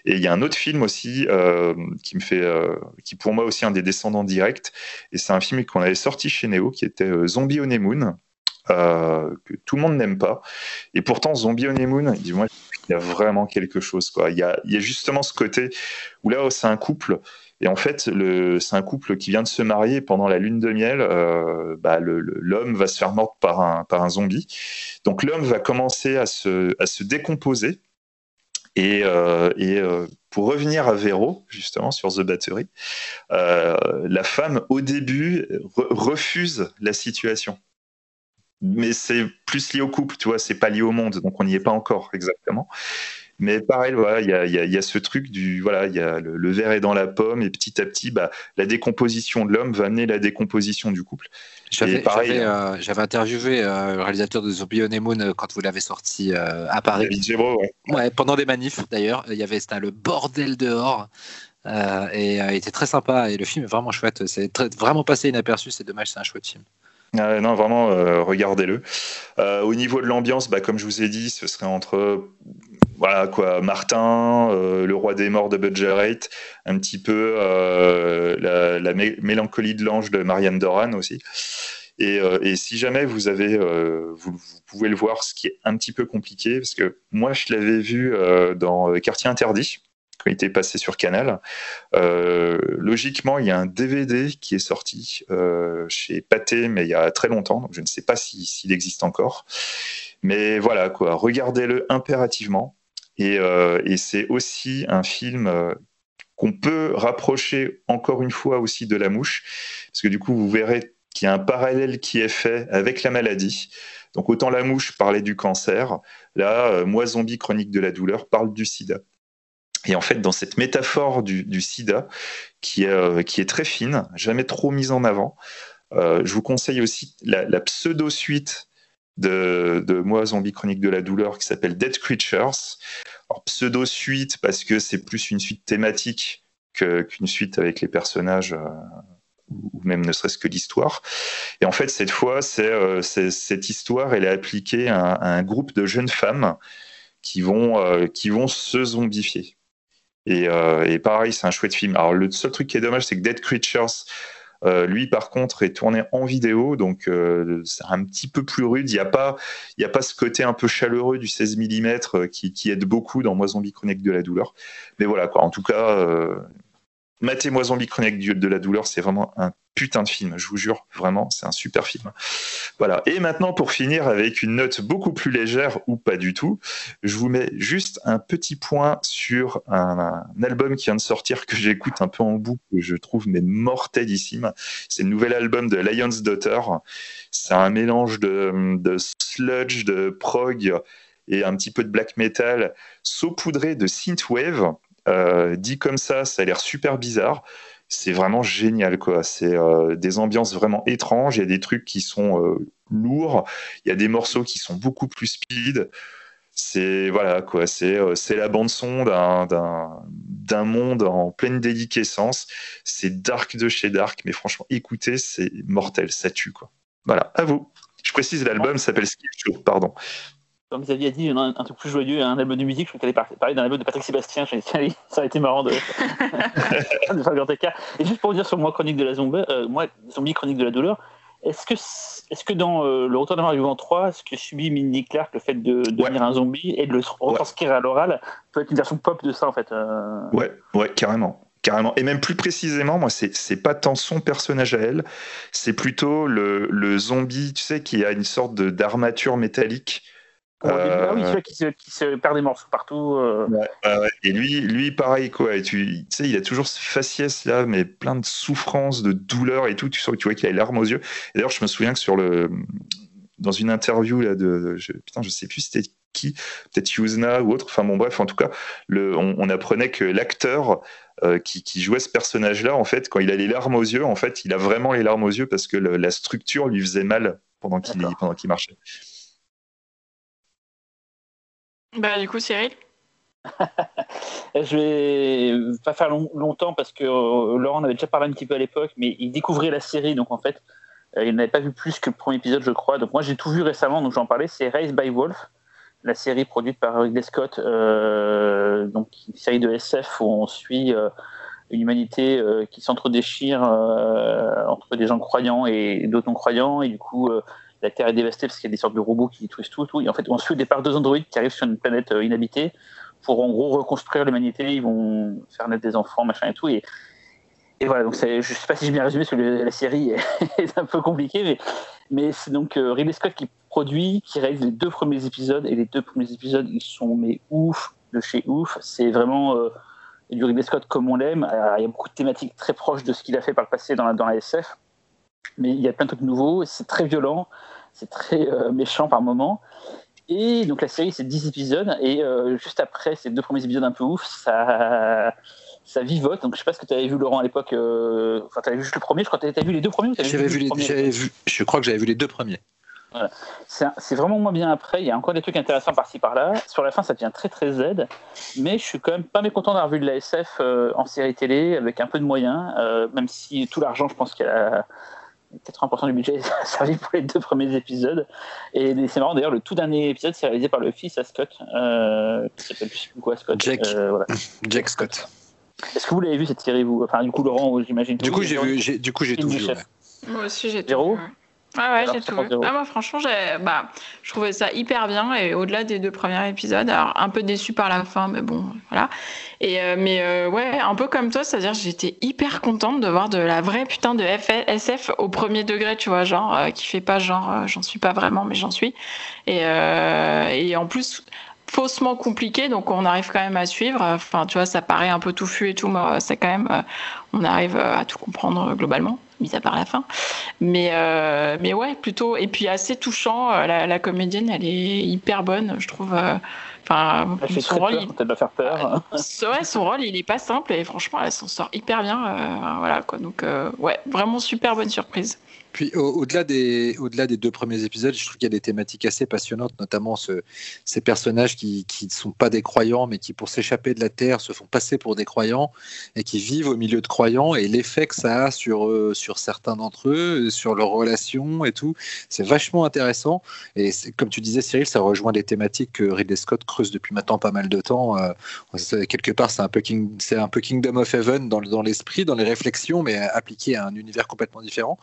Et il y a un autre film aussi euh, qui me fait, euh, qui pour moi aussi un des descendants directs. Et c'est un film qu'on avait sorti chez Neo qui était euh, Zombie Honeymoon. Euh, que tout le monde n'aime pas. Et pourtant, Zombie Honeymoon, moi, il y a vraiment quelque chose. Quoi. Il, y a, justement ce côté où là, c'est un couple et en fait, c'est un couple qui vient de se marier pendant la lune de miel. Euh, bah, l'homme va se faire mordre par un, par un zombie. Donc l'homme va commencer à se, à se décomposer. Et, euh, pour revenir à Véro, justement, sur The Battery, la femme, au début, re refuse la situation mais c'est plus lié au couple, tu vois, c'est pas lié au monde, donc on n'y est pas encore exactement. Mais pareil, voilà, il y a, y a, ce truc du voilà, il y a le, verre est dans la pomme et petit à petit, bah, la décomposition de l'homme va amener la décomposition du couple. J'avais euh, interviewé euh, le réalisateur de Zombie Honeymoon euh, quand vous l'avez sorti à Paris. ouais. ouais. pendant des manifs d'ailleurs, il y avait c'était le bordel dehors. et il était très sympa et le film est vraiment chouette. C'est vraiment passé inaperçu. C'est dommage, c'est un chouette film. Ah non, vraiment, regardez-le. Euh, au niveau de l'ambiance, bah, comme je vous ai dit, ce serait entre quoi, Martin, euh, le roi des morts de Budget un petit peu euh, la, la mélancolie de l'ange de Marianne Doran aussi. Et, euh, si jamais vous avez, vous, pouvez le voir, ce qui est un petit peu compliqué, parce que moi je l'avais vu dans Quartier Interdit, était passé sur Canal. logiquement, il y a un DVD qui est sorti chez Pathé, mais il y a très longtemps, donc je ne sais pas s'il si, existe encore. Mais voilà, quoi, regardez-le impérativement. Et, euh, et c'est aussi un film euh, qu'on peut rapprocher encore une fois aussi de La Mouche, parce que du coup, vous verrez qu'il y a un parallèle qui est fait avec la maladie. Donc autant La Mouche parlait du cancer, là, euh, Moi Zombie Chronique de la douleur parle du sida. Et en fait, dans cette métaphore du, sida, qui est, euh, qui est très fine, jamais trop mise en avant, euh, je vous conseille aussi la, pseudo-suite de, Moi Zombie Chronique de la douleur qui s'appelle Dead Creatures. pseudo-suite parce que c'est plus une suite thématique qu'une suite avec les personnages euh, ou même ne serait-ce que l'histoire. Et en fait, cette fois, cette histoire, elle est appliquée à, un groupe de jeunes femmes qui vont se zombifier. Et, euh, et pareil, c'est un chouette film. Alors, le seul truc qui est dommage, c'est que Dead Creatures, euh, lui, par contre, est tourné en vidéo, donc euh, c'est un petit peu plus rude. Il n'y a, pas, a pas ce côté un peu chaleureux du 16 mm qui, aide beaucoup dans Moi Zombie Chronique de la douleur. Mais voilà, quoi. en tout cas, Matez-moi Zombie Chronique de la douleur, c'est vraiment un putain de film, je vous jure, vraiment, c'est un super film. Voilà. Et maintenant, pour finir avec une note beaucoup plus légère ou pas du tout, je vous mets juste un petit point sur un, album qui vient de sortir que j'écoute un peu en boucle, que je trouve mais mortelissime. C'est le nouvel album de Lion's Daughter. C'est un mélange de, de sludge, de prog et un petit peu de black metal saupoudré de synthwave. Euh, dit comme ça, ça a l'air super bizarre c'est vraiment génial quoi. C'est euh, des ambiances vraiment étranges. Il y a des trucs qui sont euh, lourds. Il y a des morceaux qui sont beaucoup plus speed. C'est voilà quoi. C'est euh, c'est la bande son d'un monde en pleine déliquescence. C'est dark de chez dark, mais franchement, écoutez, c'est mortel, ça tue quoi. Voilà, à vous. Je précise, l'album s'appelle Skill Show, pardon comme Xavier a dit, un, un truc plus joyeux, un album de musique, je crois qu'elle parler d'un album de Patrick Sébastien. Ça aurait été marrant de, de Fabien Et juste pour dire sur moi, Chronique de la Zombie, euh, moi, Zombie Chronique de la douleur, est-ce que, est-ce que dans euh, Le Retour de Vivant 3, ce que subit Minnie Clark, le fait de, devenir un zombie et de le retranscrire ouais. à l'oral, peut être une version pop de ça, en fait euh... Ouais, ouais, carrément. Carrément. Et même plus précisément, moi, c'est pas tant son personnage à elle, c'est plutôt le, le, zombie, tu sais, qui a une sorte d'armature métallique ah oui, celui qui se, qui se perd des morceaux partout. Et lui, lui, pareil, quoi. Et tu, sais, il a toujours ce faciès là, mais plein de souffrance, de douleur et tout. Tu, sens, tu vois qu'il a les larmes aux yeux. D'ailleurs, je me souviens que sur le, dans une interview là de, je, putain, je sais plus c'était qui, peut-être Yuzna ou autre. Enfin bon, bref, en tout cas, le, on, apprenait que l'acteur euh, qui, qui, jouait ce personnage-là, en fait, quand il a les larmes aux yeux, en fait, il a vraiment les larmes aux yeux parce que la structure lui faisait mal pendant qu'il pendant qu'il marchait. Bah du coup, Cyril. je vais pas faire longtemps parce que euh, Laurent en avait déjà parlé un petit peu à l'époque, mais il découvrait la série, donc en fait, euh, il n'avait pas vu plus que le premier épisode, je crois. Donc moi, j'ai tout vu récemment, donc j'en parlais. C'est Raised by Wolf, la série produite par Ridley Scott, euh, donc une série de SF où on suit une humanité qui s'entre-déchire entre des gens croyants et d'autres non-croyants, et du coup la Terre est dévastée parce qu'il y a des sortes de robots qui détruisent tout, tout. Et en fait, on suit au départ deux androïdes qui arrivent sur une planète inhabitée pour en gros reconstruire l'humanité. Ils vont faire naître des enfants, machin et tout. Et et voilà, donc je sais pas si j'ai bien résumé parce que la série est, un peu compliquée, mais, c'est donc euh, Ridley Scott qui produit, qui réalise les deux premiers épisodes, et les deux premiers épisodes, ils sont mais ouf, de chez ouf. C'est vraiment euh, du Ridley Scott comme on l'aime. Il y a beaucoup de thématiques très proches de ce qu'il a fait par le passé dans dans la SF, mais il y a plein de trucs nouveaux, c'est très violent, c'est très euh, méchant par moments. Et donc la série, c'est 10 épisodes, et juste après ces deux premiers épisodes un peu ouf, ça ça vivote. Donc, je sais pas ce que tu avais vu, Laurent, à l'époque. Euh, enfin, tu avais vu juste le premier, je crois. Tu avais vu les deux premiers J'avais vu, les, vu, je crois que j'avais vu les deux premiers. Voilà. C'est vraiment moins bien après. Il y a encore des trucs intéressants par-ci par-là. Sur la fin, ça devient très très Z. Mais je suis quand même pas mécontent d'avoir vu de la SF euh, en série télé avec un peu de moyens, euh, même si tout l'argent, je pense qu'il a 80% du budget a servi pour les deux premiers épisodes. Et c'est marrant d'ailleurs, le tout dernier épisode, c'est réalisé par le fils à Scott, qui s'appelle plus quoi Scott. Jack, Jack Scott. Est-ce que vous l'avez vu cette série, vous? Enfin, du coup, Laurent, j'imagine. Du, coup, j'ai vu, du coup, j'ai tout vu. Moi aussi, j'ai tout vu. Ah ouais, j'ai tout vu. Ah, moi, franchement, bah, je trouvais ça hyper bien et au-delà des deux premiers épisodes, alors un peu déçu par la fin, mais bon, voilà. Et euh, mais euh, ouais, un peu comme toi, c'est-à-dire j'étais hyper contente de voir de la vraie putain de SF au premier degré, tu vois, genre euh, qui fait pas genre j'en suis pas vraiment, mais j'en suis. Et, et en plus, faussement compliqué, donc on arrive quand même à suivre. Enfin, tu vois, ça paraît un peu touffu et tout, mais c'est quand même, euh, on arrive euh, à tout comprendre globalement, mis à part la fin. Mais, euh, mais ouais, plutôt, et puis assez touchant. La, comédienne, elle est hyper bonne, je trouve. Enfin, son rôle, il... faire peur. ouais, son rôle, il est pas simple et franchement, elle s'en sort hyper bien. voilà quoi. Donc, ouais, vraiment super bonne surprise. Puis au-delà des, au-delà des deux premiers épisodes, je trouve qu'il y a des thématiques assez passionnantes, notamment ce, ces personnages qui ne sont pas des croyants, mais qui pour s'échapper de la Terre se font passer pour des croyants et qui vivent au milieu de croyants et l'effet que ça a sur, euh, sur certains d'entre eux, sur leurs relations et tout. C'est vachement intéressant. Et comme tu disais, Cyril, ça rejoint des thématiques que Ridley Scott creuse depuis maintenant pas mal de temps. Euh, quelque part, c'est un, peu c'est un peu Kingdom of Heaven dans, dans l'esprit, dans les réflexions, mais appliqué à un univers complètement différent.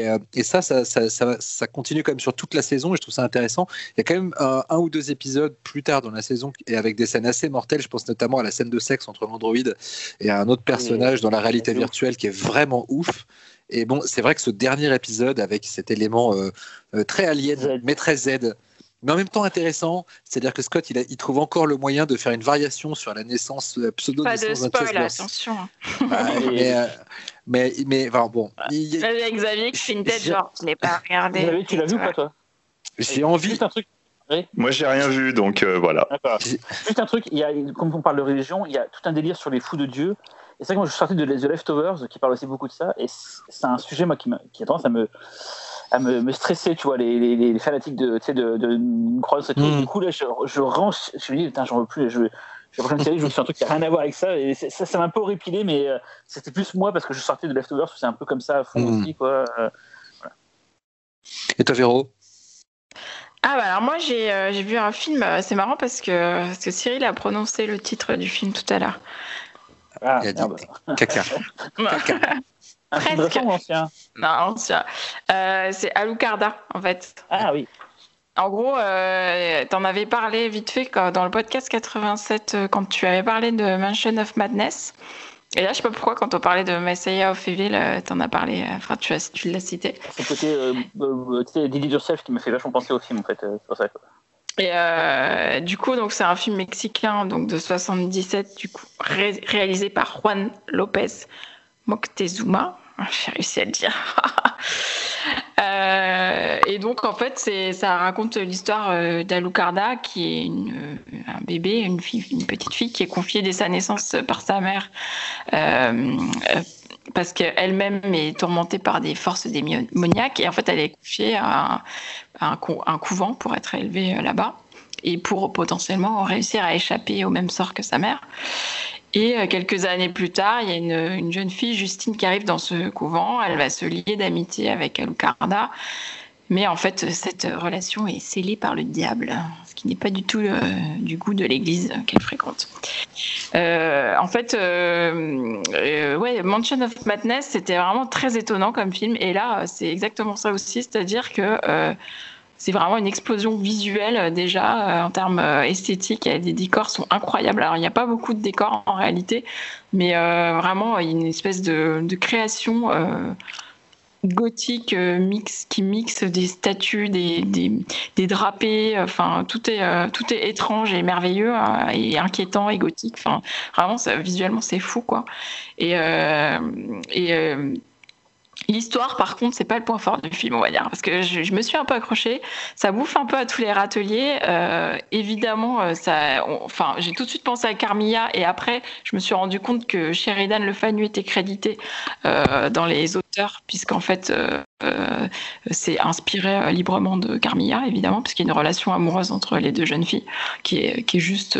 Euh, et, ça, ça, continue quand même sur toute la saison et je trouve ça intéressant. Il y a quand même un, ou deux épisodes plus tard dans la saison et avec des scènes assez mortelles. Je pense notamment à la scène de sexe entre l'androïde et un autre personnage dans la réalité virtuelle qui est vraiment ouf. Et bon, c'est vrai que ce dernier épisode avec cet élément euh, euh, très alien, mais très Z, mais en même temps intéressant. C'est-à-dire que Scott, il, il, trouve encore le moyen de faire une variation sur la naissance, la pseudo-naissance d'un spoil, attention. Bah, mais, euh, mais, mais enfin, bon. Il, Xavier qui fait une tête genre, je l'ai pas regardé. Xavier, tu l'as vu ou pas, toi J'ai envie. Juste un truc. Oui. Moi, j'ai rien vu, donc euh, voilà. Juste un truc, il y a, comme on parle de religion, il y a tout un délire sur les fous de Dieu. Et c'est vrai que moi, je suis sorti de The Leftovers, qui parle aussi beaucoup de ça, et c'est un sujet moi, qui, qui a tendance à me, à me, stresser, tu vois, les, les, les fanatiques de, tu sais, de, de, croyance et tout. Mm. Du coup, là, je, je range, je me dis, putain, j'en veux plus, je, je la prochaine série, je me suis un truc qui n'a rien à voir avec ça. Et ça, ça m'a un peu répilé, mais euh, c'était plus moi parce que je sortais de Leftovers, c'est un peu comme ça à fond mm. aussi, quoi. Euh, voilà. Et toi, Véro? Ah bah alors moi j'ai euh, vu un film, c'est marrant parce que, parce que Cyril a prononcé le titre du film tout à l'heure. Ah, Il a dit caca. caca. Presque. ancien Non, ancien. Euh, c'est Alucarda, en fait. Ah oui. En gros, euh, tu en avais parlé vite fait dans le podcast 87 euh, quand tu avais parlé de Mansion of Madness. Et là, je sais pas pourquoi, quand on parlait de Messiah of Evil, euh, tu en as parlé, enfin, tu, tu l'as cité. C'est le côté euh, Did It Yourself qui me fait vachement penser au film, en fait. c'est pour ça. Et euh, du coup, donc c'est un film mexicain donc de 77, du coup réalisé par Juan Lopez Moctezuma. J'ai réussi à le dire. Euh, et donc, en fait, ça raconte l'histoire euh, d'Alucarda, qui est une, un bébé, une, petite fille qui est confiée dès sa naissance par sa mère parce qu'elle-même est tourmentée par des forces démoniaques et en fait elle est confiée à un, couvent pour être élevée euh, là-bas et pour potentiellement réussir à échapper au même sort que sa mère. Et euh, quelques années plus tard, il y a une, une, jeune fille, Justine, qui arrive dans ce couvent. Elle va se lier d'amitié avec Alucarda. Mais en fait, cette relation est scellée par le diable, ce qui n'est pas du tout euh, du goût de l'église qu'elle fréquente. Euh, en fait, euh, ouais, Mansion of Madness, c'était vraiment très étonnant comme film. Et là, c'est exactement ça aussi, c'est-à-dire que c'est vraiment une explosion visuelle déjà en termes esthétiques. Les décors sont incroyables. Alors, il n'y a pas beaucoup de décors en réalité, mais vraiment, y a une espèce de, création gothique euh, mix qui mixe des statues, des, drapés, enfin tout est euh, tout est étrange et merveilleux hein, et inquiétant et gothique. Enfin vraiment visuellement c'est fou quoi. Euh, et L'histoire, par contre, c'est pas le point fort du film, on va dire, parce que je, me suis un peu accrochée. Ça bouffe un peu à tous les râteliers. Euh, évidemment, euh, ça, enfin, j'ai tout de suite pensé à Carmilla, et après, je me suis rendu compte que Sheridan Le Fanu était crédité euh, dans les puisqu'en fait, euh, c'est inspiré librement de Carmilla, évidemment, puisqu'il y a une relation amoureuse entre les deux jeunes filles qui est, qui est juste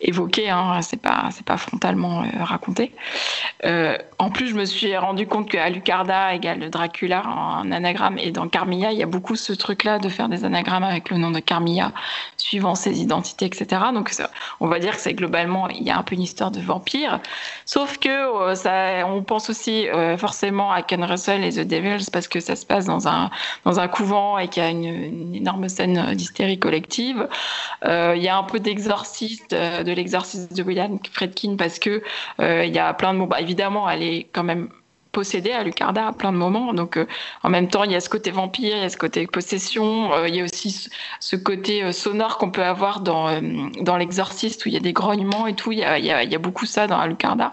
évoquée. Hein, c'est pas, pas frontalement raconté. en plus, je me suis rendu compte que Alucarda égale Dracula en anagramme. Et dans Carmilla, il y a beaucoup ce truc-là de faire des anagrammes avec le nom de Carmilla, suivant ses identités, etc. Donc, on va dire que c'est globalement, il y a un peu une histoire de vampire. Sauf que euh, ça, on pense aussi euh, forcément à Ken Russell et The Devils parce que ça se passe dans un, dans un couvent et qu'il y a une, énorme scène d'hystérie collective. Euh, il y a un peu d'exorciste, de l'exorciste de William Fredkin parce que il y a plein de mots. Bah, évidemment, elle est quand même possédé à Lucarda à plein de moments. Donc, euh, en même temps, il y a ce côté vampire, il y a ce côté possession, euh, il y a aussi ce côté euh, sonore qu'on peut avoir dans, dans L'Exorciste où il y a des grognements et tout. Il y a, il y a, il y a beaucoup ça dans Alucarda.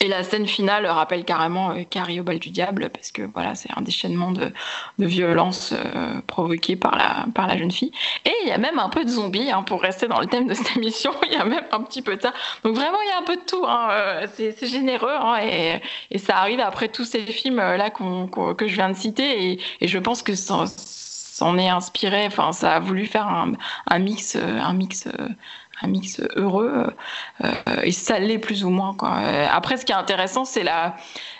Et la scène finale rappelle carrément euh, Carrie au bal du diable, parce que voilà, c'est un déchaînement de, de violence euh, provoqué par la, par la jeune fille. Et il y a même un peu de zombies, hein, pour rester dans le thème de cette émission, il y a même un petit peu de ça. Donc vraiment, il y a un peu de tout. Hein, euh, c'est généreux, hein, et, ça arrive après tous ces films-là que je viens de citer, et, je pense que ça s'en est inspiré, enfin, ça a voulu faire un, mix, un mix un mix heureux euh, et l'est plus ou moins. Quoi. Après, ce qui est intéressant, c'est la,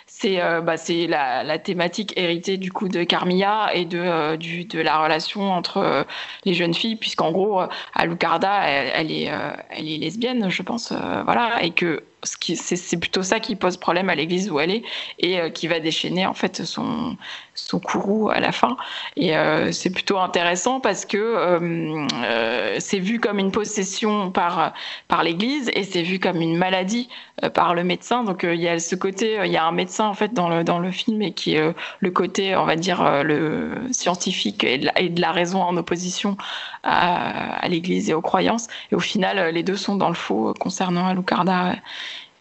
c'est euh, bah, la, la, thématique héritée du coup de Carmilla et de, euh, du, de la relation entre les jeunes filles, puisqu'en gros, Alucarda, elle, elle est, elle est lesbienne, je pense, voilà, et que c'est plutôt ça qui pose problème à l'église où elle est et qui va déchaîner en fait son, son courroux à la fin. Et euh, c'est plutôt intéressant parce que euh, euh, c'est vu comme une possession par, par l'Église et c'est vu comme une maladie par le médecin. Donc il y a ce côté, il y a un médecin en fait dans le, dans le film et qui est le côté, on va dire, le scientifique et de, la, et de la raison en opposition à, l'Église et aux croyances. Et au final, les deux sont dans le faux concernant Alucarda.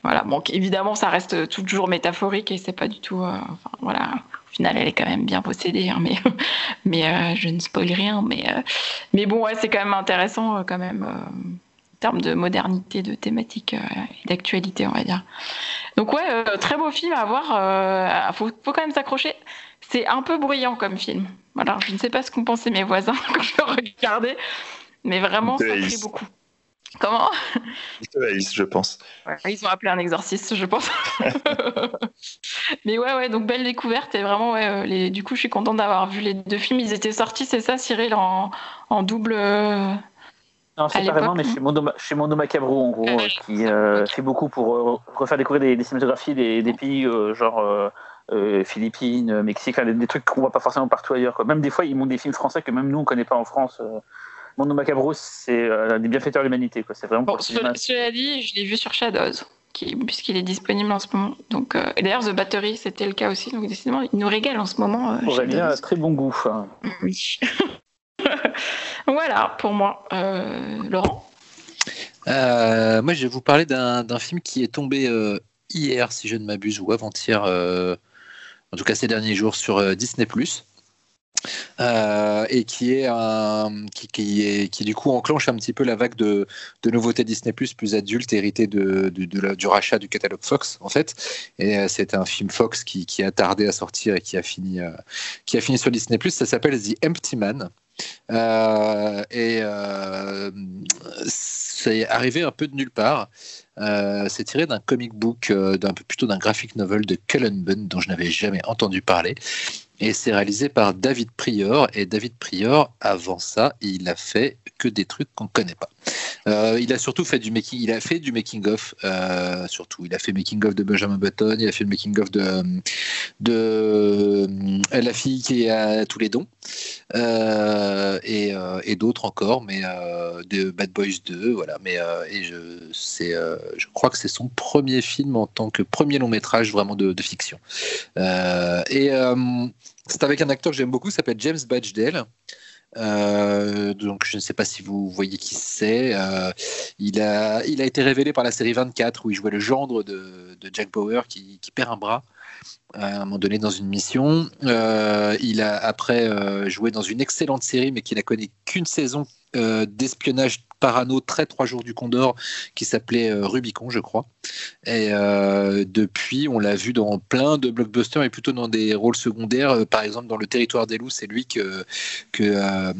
Voilà, donc évidemment, ça reste toujours métaphorique et c'est pas du tout. voilà, au final, elle est quand même bien possédée, hein, mais, mais euh, je ne spoil rien. Mais, euh, mais bon, ouais, c'est quand même intéressant, euh, quand même, en termes de modernité, de thématique et d'actualité, on va dire. Donc, ouais, très beau film à voir. Il faut, faut, quand même s'accrocher. C'est un peu bruyant comme film. Voilà, je ne sais pas ce qu'ont pensé mes voisins quand je le regardais, mais vraiment, ça pris beaucoup. Comment? Je pense. ils ont appelé un exorciste, je pense. Mais ouais, ouais, donc belle découverte et vraiment, ouais, euh, les... du coup, je suis contente d'avoir vu les deux films. Ils étaient sortis, c'est ça, Cyril, en, en double. Euh, non, séparément, mais chez Mondo, chez Mondo Macabro, en gros, qui euh, fait beaucoup pour refaire découvrir des, cinématographies des, des pays genre Philippines, Mexique, des, des, trucs qu'on voit pas forcément partout ailleurs. Quoi. Même des fois, ils montrent des films français que même nous, on connaît pas en France. Mondo Macabro, c'est euh, un des bienfaiteurs de l'humanité. C'est vraiment bon, cela dit, je l'ai vu sur Shadows, puisqu'il est disponible en ce moment. Donc, euh, d'ailleurs, The Battery, c'était le cas aussi. Donc, décidément, il nous régale en ce moment. Euh, Aurélien a très bon goût. Oui. voilà pour moi. Laurent? Moi, je vais vous parler d'un film qui est tombé hier, si je ne m'abuse, ou avant-hier, en tout cas ces derniers jours, sur Disney +. Euh, et qui est qui, qui, est, qui du coup enclenche un petit peu la vague de, de nouveautés Disney Plus plus adultes héritées de, du rachat du catalogue Fox en fait. Et euh, c'est un film Fox qui, qui, a tardé à sortir et qui a fini, euh, qui a fini sur Disney Plus. Ça s'appelle The Empty Man. Et c'est arrivé un peu de nulle part. c'est tiré d'un comic book, d'un plutôt d'un graphic novel de Cullen Bunn dont je n'avais jamais entendu parler et c'est réalisé par David Prior. Et David Prior, avant ça, il a fait que des trucs qu'on ne connaît pas. Euh, il a surtout fait du making, il a fait du making of, euh, surtout. Il a fait making of de Benjamin Button, il a fait le making of de, euh, la fille qui à tous les dons et, d'autres encore, mais de Bad Boys 2, voilà. Mais et je, c'est, je crois que c'est son premier film en tant que premier long métrage vraiment de, de fiction. et c'est avec un acteur que j'aime beaucoup, s'appelle James Badgedale. Euh, donc je ne sais pas si vous voyez qui c'est. Euh, il, a, il a été révélé par la série 24 où il jouait le gendre de, Jack Bauer qui, perd un bras euh, à un moment donné dans une mission. il a après joué dans une excellente série mais qui n'a connu qu'une saison d'espionnage parano très trois jours du Condor qui s'appelait Rubicon, je crois. Et depuis, on l'a vu dans plein de blockbusters et plutôt dans des rôles secondaires. par exemple, dans Le Territoire des loups, c'est lui que, que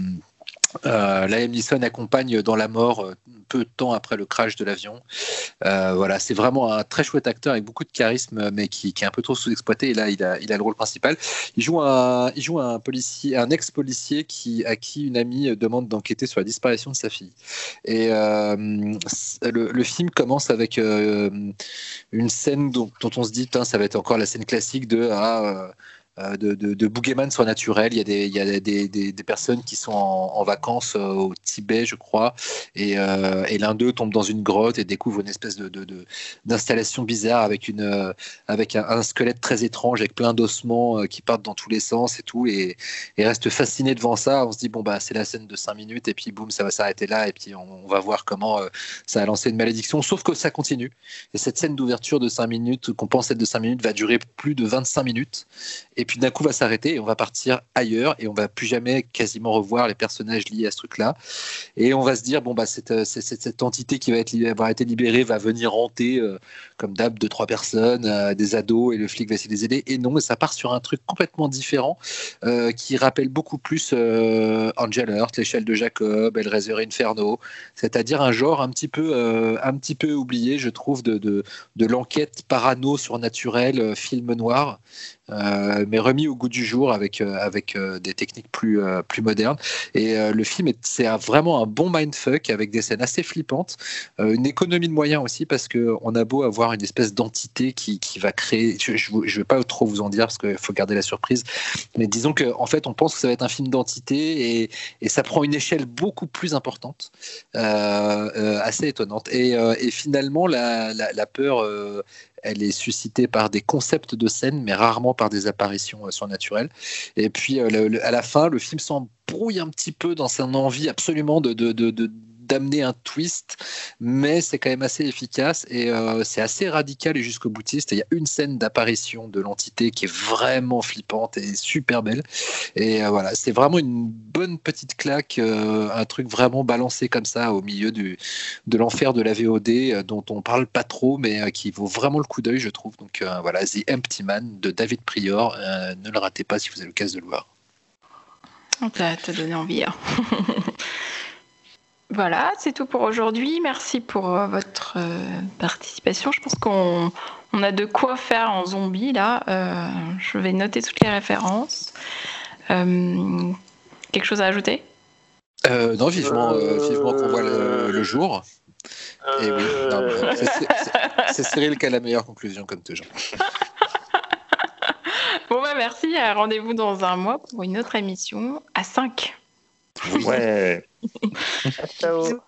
euh, Liam accompagne dans la mort euh, peu de temps après le crash de l'avion. Euh, voilà, c'est vraiment un très chouette acteur avec beaucoup de charisme, mais qui, est un peu trop sous-exploité. Et là, il a, le rôle principal. Il joue un, policier, un ex-policier qui, à qui une amie demande d'enquêter sur la disparition de sa fille. Et le, film commence avec une scène dont, on se dit, ça va être encore la scène classique de ah, euh, de, de, de surnaturel. Il y a, des, il y a des, des, personnes qui sont en, vacances euh, au Tibet, je crois, et, euh, et l'un d'eux tombe dans une grotte et découvre une espèce de, d'installation bizarre avec, une, avec un, squelette très étrange, avec plein d'ossements qui partent dans tous les sens et tout, et, et, reste fasciné devant ça. On se dit, bon, bah, c'est la scène de 5 minutes, et puis boum, ça va s'arrêter là, et puis on, va voir comment ça a lancé une malédiction, sauf que ça continue. Et cette scène d'ouverture de 5 minutes, qu'on pense être de 5 minutes, va durer plus de 25 minutes. Et puis d'un coup va s'arrêter et on va partir ailleurs et on va plus jamais quasiment revoir les personnages liés à ce truc-là. Et on va se dire bon bah cette, cette, cette entité qui va être avoir été libérée va venir hanter euh, comme d'hab deux trois personnes, euh, des ados et le flic va essayer de les aider. Et non, ça part sur un truc complètement différent euh, qui rappelle beaucoup plus Angel Earth, l'échelle de Jacob, Hellraiser Inferno, c'est-à-dire un genre un petit peu un petit peu oublié, je trouve, de, de, de l'enquête parano surnaturelle, film noir. Euh, mais remis au goût du jour avec, euh, avec euh, des techniques plus, plus modernes. Et le film, c'est vraiment un bon mindfuck avec des scènes assez flippantes, une économie de moyens aussi, parce qu'on a beau avoir une espèce d'entité qui, qui, va créer. Je ne vais pas trop vous en dire parce qu'il faut garder la surprise, mais disons qu'en en fait, on pense que ça va être un film d'entité et, et, ça prend une échelle beaucoup plus importante, assez étonnante. Et, et finalement, la, la, la peur elle est suscitée par des concepts de scène, mais rarement par des apparitions euh, surnaturelles. Et puis, euh, à la fin, le film s'embrouille un petit peu dans son envie absolument de, de, de, de d'amener un twist, mais c'est quand même assez efficace et euh, c'est assez radical et jusqu'au boutiste. Il y a une scène d'apparition de l'entité qui est vraiment flippante et super belle. Et euh, voilà, c'est vraiment une bonne petite claque, euh, un truc vraiment balancé comme ça au milieu du, de l'enfer de la VOD dont on parle pas trop, mais qui vaut vraiment le coup d'œil, je trouve. Donc voilà, The Empty Man de David Prior. ne le ratez pas si vous avez l'occasion de le voir. T'as donné envie. Hein. Voilà, c'est tout pour aujourd'hui. Merci pour euh, votre euh, participation. Je pense qu'on a de quoi faire en zombie là. Euh, je vais noter toutes les références. quelque chose à ajouter? Non, vivement, vivement qu'on voit le, jour. Et oui, c'est Cyril qui a la meilleure conclusion comme toujours. bon bah merci, rendez-vous dans un mois pour une autre émission à 5. Ouais. Ciao.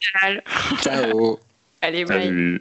Ciao. Allez, bye.